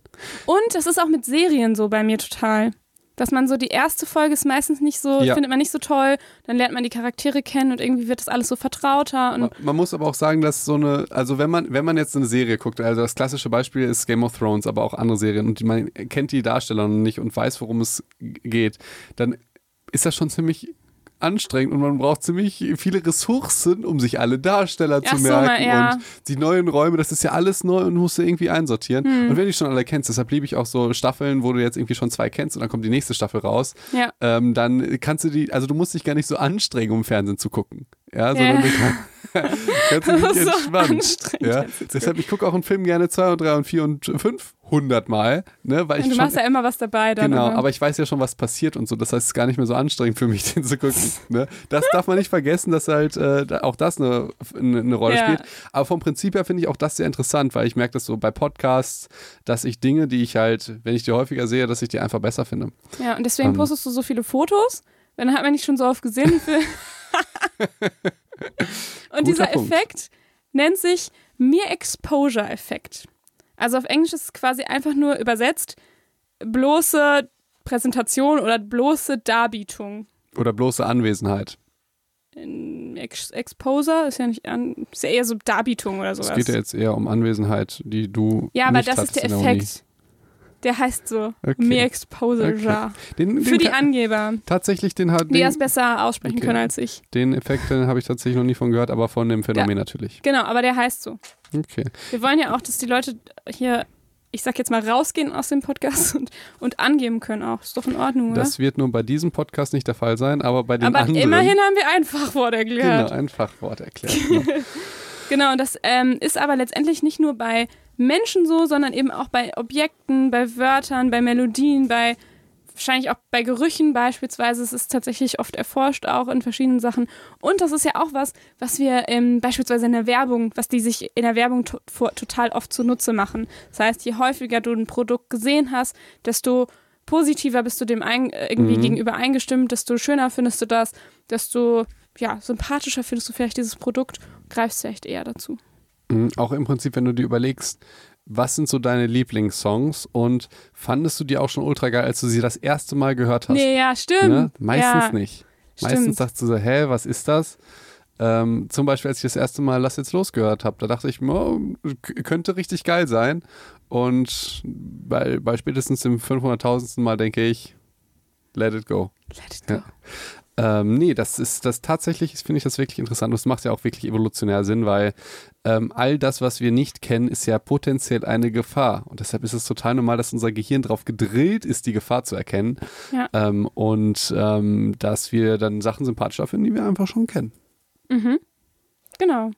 B: Und das ist auch mit Serien so bei mir total. Dass man so die erste Folge ist meistens nicht so,
A: Ja.
B: findet man nicht so toll, dann lernt man die Charaktere kennen und irgendwie wird das alles so vertrauter und
A: Man, man muss aber auch sagen, dass so eine, also wenn man, wenn man jetzt eine Serie guckt, also das klassische Beispiel ist Game of Thrones, aber auch andere Serien und man kennt die Darsteller noch nicht und weiß, worum es geht, dann ist das schon ziemlich anstrengend und man braucht ziemlich viele Ressourcen, um sich alle Darsteller
B: Ach
A: zu
B: so,
A: merken
B: ja.
A: und die neuen Räume, das ist ja alles neu und musst du irgendwie einsortieren.
B: Hm.
A: Und wenn du die schon alle kennst, deshalb liebe ich auch so Staffeln, wo du jetzt irgendwie schon zwei kennst und dann kommt die nächste Staffel raus,
B: ja.
A: ähm, dann kannst du die, also du musst dich gar nicht so anstrengen, um Fernsehen zu gucken. Ja, sondern
B: Ja.
A: du kann, *laughs* kannst
B: ist so anstrengend,
A: Ja. Deshalb, ich gucke auch einen Film gerne zwei und drei und vier und fünf hundertmal, ne, weil ich
B: Und du
A: schon,
B: machst ja immer was dabei dann.
A: Genau,
B: aber-
A: ich weiß ja schon, was passiert und so. Das heißt, es ist gar nicht mehr so anstrengend für mich, *laughs* den zu gucken. Ne? Das darf man nicht vergessen, dass halt äh, auch das eine, eine, eine Rolle
B: Ja.
A: spielt. Aber vom Prinzip her finde ich auch das sehr interessant, weil ich merke das so bei Podcasts, dass ich Dinge, die ich halt, wenn ich die häufiger sehe, dass ich die einfach besser finde.
B: Ja, und deswegen
A: Ähm.
B: postest du so viele Fotos, dann hat man nicht schon so oft gesehen. *laughs* *laughs* und
A: Guter
B: dieser
A: Punkt.
B: Effekt nennt sich Mere Exposure Effekt. Also auf Englisch ist es quasi einfach nur übersetzt bloße Präsentation oder bloße Darbietung.
A: Oder bloße Anwesenheit.
B: Ex Exposer ist ja nicht an, ist ja eher so Darbietung oder sowas.
A: Es geht ja jetzt eher um Anwesenheit, die du.
B: ja, aber das ist der. Effekt. Der heißt so
A: Okay.
B: Mere Exposure.
A: Okay. Den,
B: Für
A: den
B: die
A: ka-
B: Angeber,
A: tatsächlich, den hat
B: die das besser aussprechen
A: Okay.
B: können als ich.
A: den Effekt habe ich tatsächlich noch nie von gehört, aber von dem Phänomen natürlich.
B: Genau, aber der heißt so.
A: Okay.
B: Wir wollen ja auch, dass die Leute hier, ich sag jetzt mal, rausgehen aus dem Podcast und, und angeben können auch. Ist doch in Ordnung, oder?
A: Das wird nur bei diesem Podcast nicht der Fall sein, aber bei den
B: aber
A: anderen.
B: immerhin haben wir ein Fachwort
A: Genau,
B: erklärt.
A: ein Fachwort erklärt. Genau. *laughs*
B: Genau, und das ähm, ist aber letztendlich nicht nur bei Menschen so, sondern eben auch bei Objekten, bei Wörtern, bei Melodien, bei wahrscheinlich auch bei Gerüchen beispielsweise. Es ist tatsächlich oft erforscht, auch in verschiedenen Sachen. Und das ist ja auch was, was wir ähm, beispielsweise in der Werbung, was die sich in der Werbung to total oft zunutze machen. Das heißt, je häufiger du ein Produkt gesehen hast, desto positiver bist du dem ein, äh, irgendwie
A: Mhm.
B: gegenüber eingestimmt, desto schöner findest du das, desto ja, sympathischer findest du vielleicht dieses Produkt, greifst vielleicht eher dazu.
A: Mhm, Auch im Prinzip, wenn du dir überlegst, was sind so deine Lieblingssongs und fandest du die auch schon ultra geil, als du sie das erste Mal gehört hast?
B: Nee, ja, stimmt.
A: Ne? Meistens
B: ja,
A: nicht.
B: Stimmt.
A: Meistens dachtest du so, hä, was ist das? Ähm, zum Beispiel, als ich das erste Mal Lass jetzt los gehört habe, da dachte ich, oh, könnte richtig geil sein. Und bei, bei spätestens dem 500.000. Mal denke ich, let it go.
B: Let it go.
A: Ja. Ähm, nee, das ist das tatsächlich, finde ich das wirklich interessant. Das macht ja auch wirklich evolutionär Sinn, weil ähm, all das, was wir nicht kennen, ist ja potenziell eine Gefahr. Und deshalb ist es total normal, dass unser Gehirn darauf gedrillt ist, die Gefahr zu erkennen.
B: Ja.
A: Ähm, und ähm, dass wir dann Sachen sympathischer finden, die wir einfach schon kennen.
B: Mhm. Genau.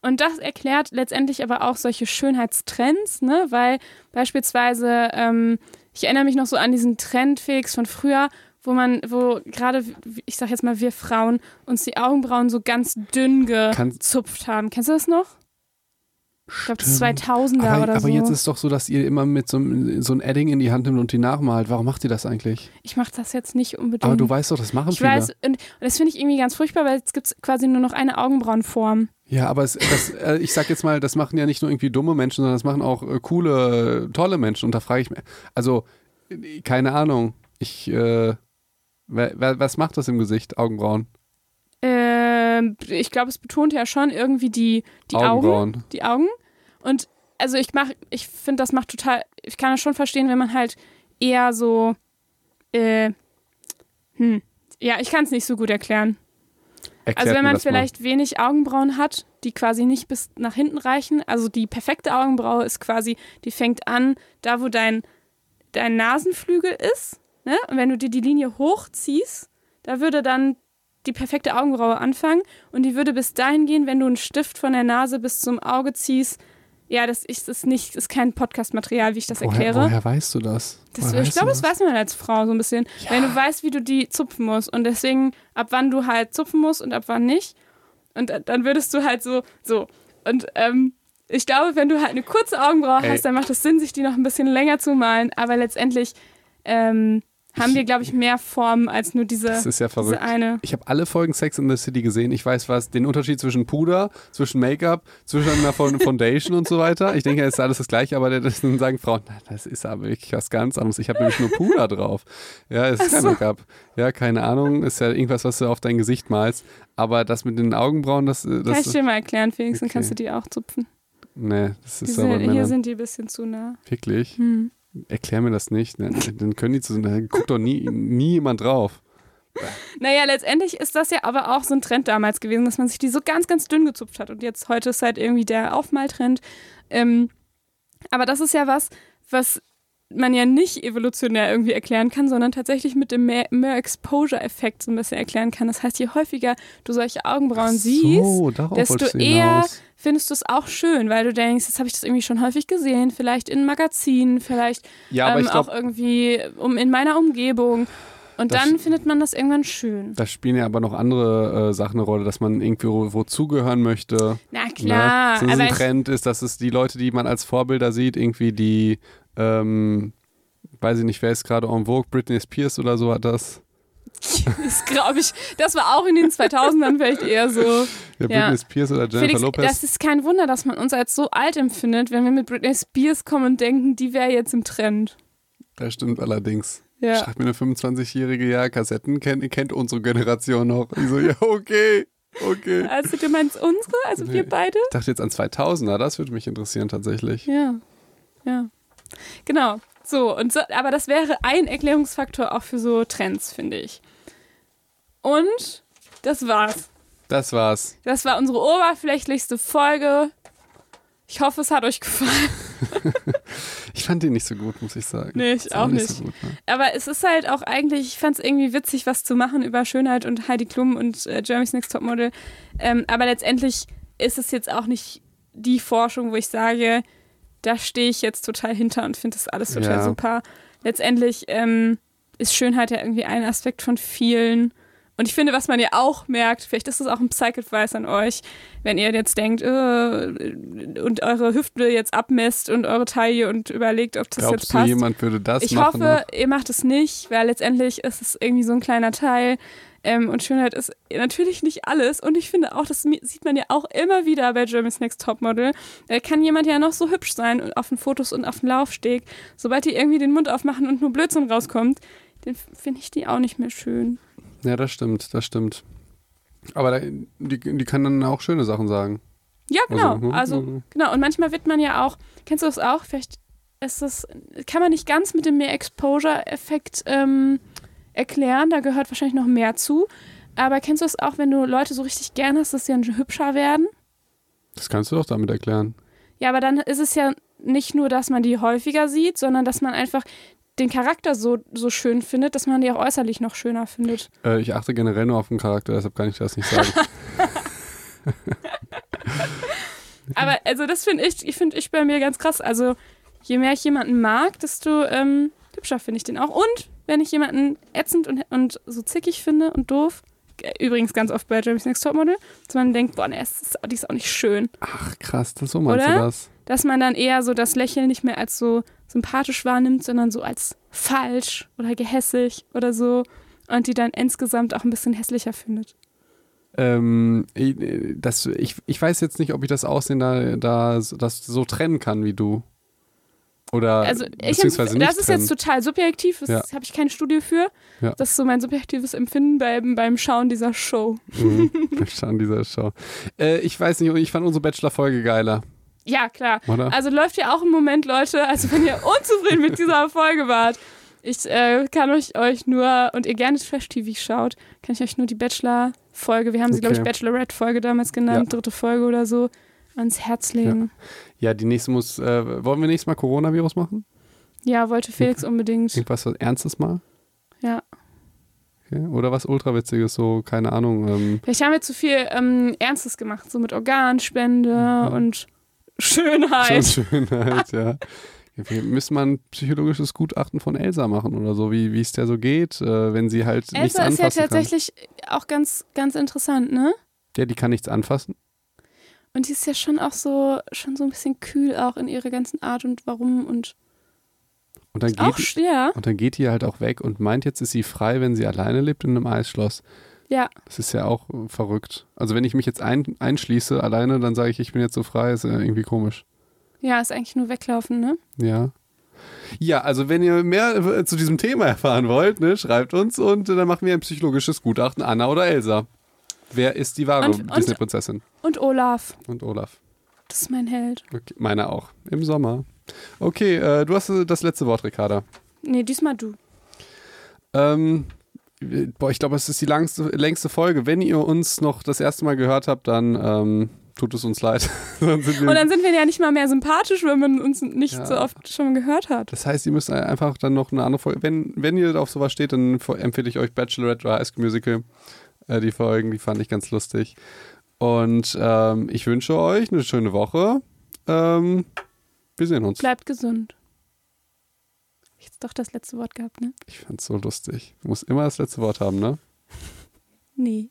B: Und das erklärt letztendlich aber auch solche Schönheitstrends, ne? Weil beispielsweise, ähm, ich erinnere mich noch so an diesen Trendfix von früher, wo man, wo gerade, ich sag jetzt mal, wir Frauen uns die Augenbrauen so ganz dünn gezupft haben. Kennst du das noch? Ich glaube, das
A: Stimmt.
B: 2000er
A: aber
B: oder
A: aber
B: so.
A: jetzt ist es doch so, dass ihr immer mit so, einem- so ein Edding in die Hand nimmt und die nachmalt. Warum macht ihr das eigentlich?
B: ich mache das jetzt nicht unbedingt.
A: Aber du weißt doch, das machen
B: ich
A: viele.
B: weiß, und, und das finde ich irgendwie ganz furchtbar, weil jetzt gibt es quasi nur noch eine Augenbrauenform.
A: Ja, aber es, das, äh, ich sag jetzt mal, das machen ja nicht nur irgendwie dumme Menschen, sondern das machen auch äh, coole, tolle Menschen. Und da frage ich mich, also, äh, keine Ahnung, ich, äh, was macht das im Gesicht? Augenbrauen?
B: Ähm, ich glaube, es betont ja schon irgendwie die, die Augen.
A: Augenbrauen.
B: Die Augen. Und also ich mach, ich finde, das macht total, ich kann das schon verstehen, wenn man halt eher so, äh, hm, ja, ich kann es nicht so gut erklären.
A: Erklärt
B: Also wenn man
A: das mal.
B: vielleicht wenig Augenbrauen hat, die quasi nicht bis nach hinten reichen, also die perfekte Augenbraue ist quasi, die fängt an, da wo dein, dein Nasenflügel ist, ne? Und wenn du dir die Linie hochziehst, da würde dann die perfekte Augenbraue anfangen und die würde bis dahin gehen, wenn du einen Stift von der Nase bis zum Auge ziehst, Ja, das ist, ist nicht, ist kein Podcast-Material, wie ich das
A: woher,
B: erkläre.
A: woher weißt du das?
B: Das, ich glaube, das weiß man als Frau so ein bisschen. Wenn du weißt, wie du die zupfen musst und deswegen, ab wann du halt zupfen musst und ab wann nicht. Und dann würdest du halt so, so. Und ähm, ich glaube, wenn du halt eine kurze Augenbraue
A: Ey.
B: hast, dann macht es Sinn, sich die noch ein bisschen länger zu malen. Aber letztendlich ähm, haben wir, glaube ich, mehr Formen als nur diese,
A: Das ist ja verrückt.
B: eine.
A: Ich habe alle Folgen Sex in the City gesehen. Ich weiß was, den Unterschied zwischen Puder, zwischen Make-up, zwischen einer Fo- *laughs* Foundation und so weiter. Ich denke, es ist alles das Gleiche, aber das dann sagen Frauen, das ist aber wirklich was ganz anderes. Ich habe nämlich nur Puder *laughs* drauf. Ja, es ist kein
B: so.
A: Make-up. Ja, keine Ahnung, ist ja irgendwas, was du auf dein Gesicht malst. Aber das mit den Augenbrauen, das,
B: Kann
A: das
B: ich dir mal erklären, Felix, dann
A: Okay.
B: kannst du die auch zupfen.
A: nee, das
B: Die
A: ist
B: sind,
A: aber
B: hier sind die ein bisschen zu nah.
A: Wirklich?
B: Hm.
A: Erklär mir das nicht. Dann, dann können die zu, dann guckt doch nie, nie jemand drauf.
B: Naja, letztendlich ist das ja aber auch so ein Trend damals gewesen, dass man sich die so ganz, ganz dünn gezupft hat. Und jetzt heute ist halt irgendwie der Aufmaltrend. Ähm, aber das ist ja was, was man ja nicht evolutionär irgendwie erklären kann, sondern tatsächlich mit dem mehr, mehr so ein bisschen erklären kann. Das heißt, je häufiger du solche Augenbrauen siehst,
A: so, darauf
B: desto eher
A: hinaus.
B: Findest du es auch schön, weil du denkst, jetzt habe ich das irgendwie schon häufig gesehen, vielleicht in Magazinen, vielleicht
A: Ja,
B: ähm,
A: ich glaube,
B: auch irgendwie um, in meiner Umgebung. Und
A: Das-
B: dann findet man das irgendwann schön.
A: Da spielen ja aber noch andere äh, Sachen eine Rolle, dass man irgendwie wo, wo zugehören möchte.
B: Na klar,
A: ne? so
B: aber
A: ein Trend ist, dass es die Leute, die man als Vorbilder sieht, irgendwie die, ähm, weiß ich nicht, wer ist gerade en vogue, Britney Spears oder so hat das.
B: Das glaube ich, das war auch in den 2000ern vielleicht eher so.
A: Ja,
B: Ja.
A: Britney Spears oder Jennifer
B: Felix,
A: Lopez.
B: das ist kein Wunder, dass man uns als so alt empfindet, wenn wir mit Britney Spears kommen und denken, die wäre jetzt im Trend.
A: Das stimmt allerdings.
B: Ja.
A: Schreibt mir eine 25-jährige, ja, Kassetten kennt, kennt unsere Generation noch. Ich so, ja, okay, okay.
B: Also du meinst unsere, also
A: Nee.
B: wir beide?
A: Ich dachte jetzt an 2000er, das würde mich interessieren tatsächlich.
B: Ja, ja. Genau. So, und so, aber das wäre ein Erklärungsfaktor auch für so Trends, finde ich. Und das war's.
A: Das war's.
B: Das war unsere oberflächlichste Folge. Ich hoffe, es hat euch gefallen. *laughs*
A: Ich fand den nicht so gut, muss ich sagen.
B: Nee, ich
A: Ist
B: auch
A: So gut, ne?
B: Aber es ist halt auch eigentlich, ich fand es irgendwie witzig, was zu machen über Schönheit und Heidi Klum und äh, Jeremy's Next Topmodel. Ähm, aber letztendlich ist es jetzt auch nicht die Forschung, wo ich sage, da stehe ich jetzt total hinter und finde das alles total
A: Ja.
B: super. Letztendlich ähm, ist Schönheit ja irgendwie ein Aspekt von vielen. Und ich finde, was man ja auch merkt, vielleicht ist das auch ein Psych-Advice an euch, wenn ihr jetzt denkt äh, und eure Hüfte jetzt abmesst und eure Taille und überlegt, ob das jetzt
A: Glaubst du,
B: passt.
A: jemand würde das
B: Ich
A: machen?
B: hoffe, ihr macht es nicht, weil letztendlich ist es irgendwie so ein kleiner Teil. Ähm, und Schönheit ist natürlich nicht alles. Und ich finde auch, das sieht man ja auch immer wieder bei Germany's Next Topmodel. Da kann jemand ja noch so hübsch sein und auf den Fotos und auf dem Laufsteg. Sobald die irgendwie den Mund aufmachen und nur Blödsinn rauskommt, dann finde ich die auch nicht mehr schön.
A: Ja, das stimmt, das stimmt. Aber da, die, die kann dann auch schöne Sachen sagen.
B: Ja, genau.
A: hm,
B: Also,
A: hm.
B: genau. Und manchmal wird man ja auch, kennst du das auch? Vielleicht ist das, kann man nicht ganz mit dem mehr Exposure-Effekt ähm, erklären. Da gehört wahrscheinlich noch mehr zu. Aber kennst du das auch, wenn du Leute so richtig gern hast, dass sie dann hübscher werden?
A: Das kannst du doch damit erklären.
B: Ja, aber dann ist es ja nicht nur, dass man die häufiger sieht, sondern dass man einfach den Charakter so, so schön findet, dass man die auch äußerlich noch schöner findet.
A: Äh, ich achte generell nur auf den Charakter, deshalb kann ich das nicht sagen. *laughs* *laughs*
B: Aber also das finde ich, ich finde ich bei mir ganz krass. Also je mehr ich jemanden mag, desto ähm, hübscher finde ich den auch. Und wenn ich jemanden ätzend und, und so zickig finde und doof, übrigens ganz oft bei Jeremy's Next Topmodel, dass man denkt, boah, ne, es ist, die ist auch nicht schön.
A: Ach, krass, das, so meinst
B: Oder?
A: du das?
B: Dass man dann eher so das Lächeln nicht mehr als so sympathisch wahrnimmt, sondern so als falsch oder gehässig oder so. Und die dann insgesamt auch ein bisschen hässlicher findet.
A: Ähm, ich, das, ich, ich weiß jetzt nicht, ob ich das Aussehen da, da das so trennen kann wie du. Oder
B: Also ich
A: beziehungsweise
B: empf-
A: nicht
B: das ist
A: trennen.
B: jetzt total subjektiv, das
A: Ja.
B: habe ich keine Studie für.
A: Ja.
B: Das ist so mein subjektives Empfinden beim, beim Schauen dieser Show.
A: Mhm. *laughs* Wir schauen dieser Show. Äh, ich weiß nicht, ich fand unsere Bachelor-Folge geiler,
B: Ja, klar.
A: oder?
B: Also läuft ja auch im Moment, Leute, also wenn ihr unzufrieden mit dieser *laughs* Folge wart, ich äh, kann euch, euch nur, und ihr gerne Trash-TV schaut, kann ich euch nur die Bachelor-Folge, wir haben sie, glaube ich,
A: Okay.
B: Bachelorette-Folge damals genannt, dritte Folge oder so, ans Herz legen.
A: Ja, die nächste muss, äh, wollen wir nächstes Mal Coronavirus machen?
B: Ja, wollte Felix unbedingt.
A: Irgendwas was Ernstes mal?
B: Ja.
A: Okay. Oder was Ultrawitziges, so, keine Ahnung. Ähm,
B: Vielleicht haben wir zu viel ähm, Ernstes gemacht, so mit Organspende
A: Mhm.
B: und Schönheit.
A: Schon Schönheit, ja. Wir müssen mal ein psychologisches Gutachten von Elsa machen oder so, wie es der so geht, äh, wenn sie halt nichts
B: Elsa ist ja
A: anfassen
B: tatsächlich auch ganz, ganz interessant, ne?
A: kann. Ja, die kann nichts anfassen.
B: Und die ist ja schon auch so, schon so ein bisschen kühl auch in ihrer ganzen Art und warum und
A: Und dann
B: auch,
A: geht,
B: sch- ja,
A: und dann geht die halt auch weg und meint, jetzt ist sie frei, wenn sie alleine lebt in einem Eisschloss.
B: ja,
A: Das ist ja auch äh, verrückt. Also wenn ich mich jetzt ein, einschließe alleine, dann sage ich, ich bin jetzt so frei, ist ja irgendwie komisch.
B: ja, ist eigentlich nur weglaufen, ne?
A: Ja. Ja, also wenn ihr mehr äh, zu diesem Thema erfahren wollt, ne, schreibt uns und äh, dann machen wir ein psychologisches Gutachten, Anna oder Elsa. Wer ist die wahre Disney-Prinzessin?
B: Und Olaf,
A: Und Olaf.
B: das ist mein Held.
A: Okay, meine auch. Im Sommer. Okay, äh, du hast äh, das letzte Wort, Ricarda.
B: Nee, diesmal du.
A: Ähm, boah, ich glaube, es ist die langste, längste Folge. Wenn ihr uns noch das erste Mal gehört habt, dann ähm, tut es uns leid. *laughs* dann
B: Und dann sind wir ja nicht mal mehr sympathisch, wenn man uns nicht
A: Ja.
B: so oft schon gehört hat.
A: das heißt, ihr müsst einfach dann noch eine andere Folge. Wenn, wenn ihr auf sowas steht, dann empfehle ich euch Bachelorette oder High School Musical. Äh, die Folgen, die fand ich ganz lustig. Und ähm, ich wünsche euch eine schöne Woche. Ähm, wir sehen uns.
B: Bleibt gesund. Ich jetzt doch das letzte Wort gehabt, ne?
A: Ich fand's so lustig. Du musst immer das letzte Wort haben, ne?
B: Nee.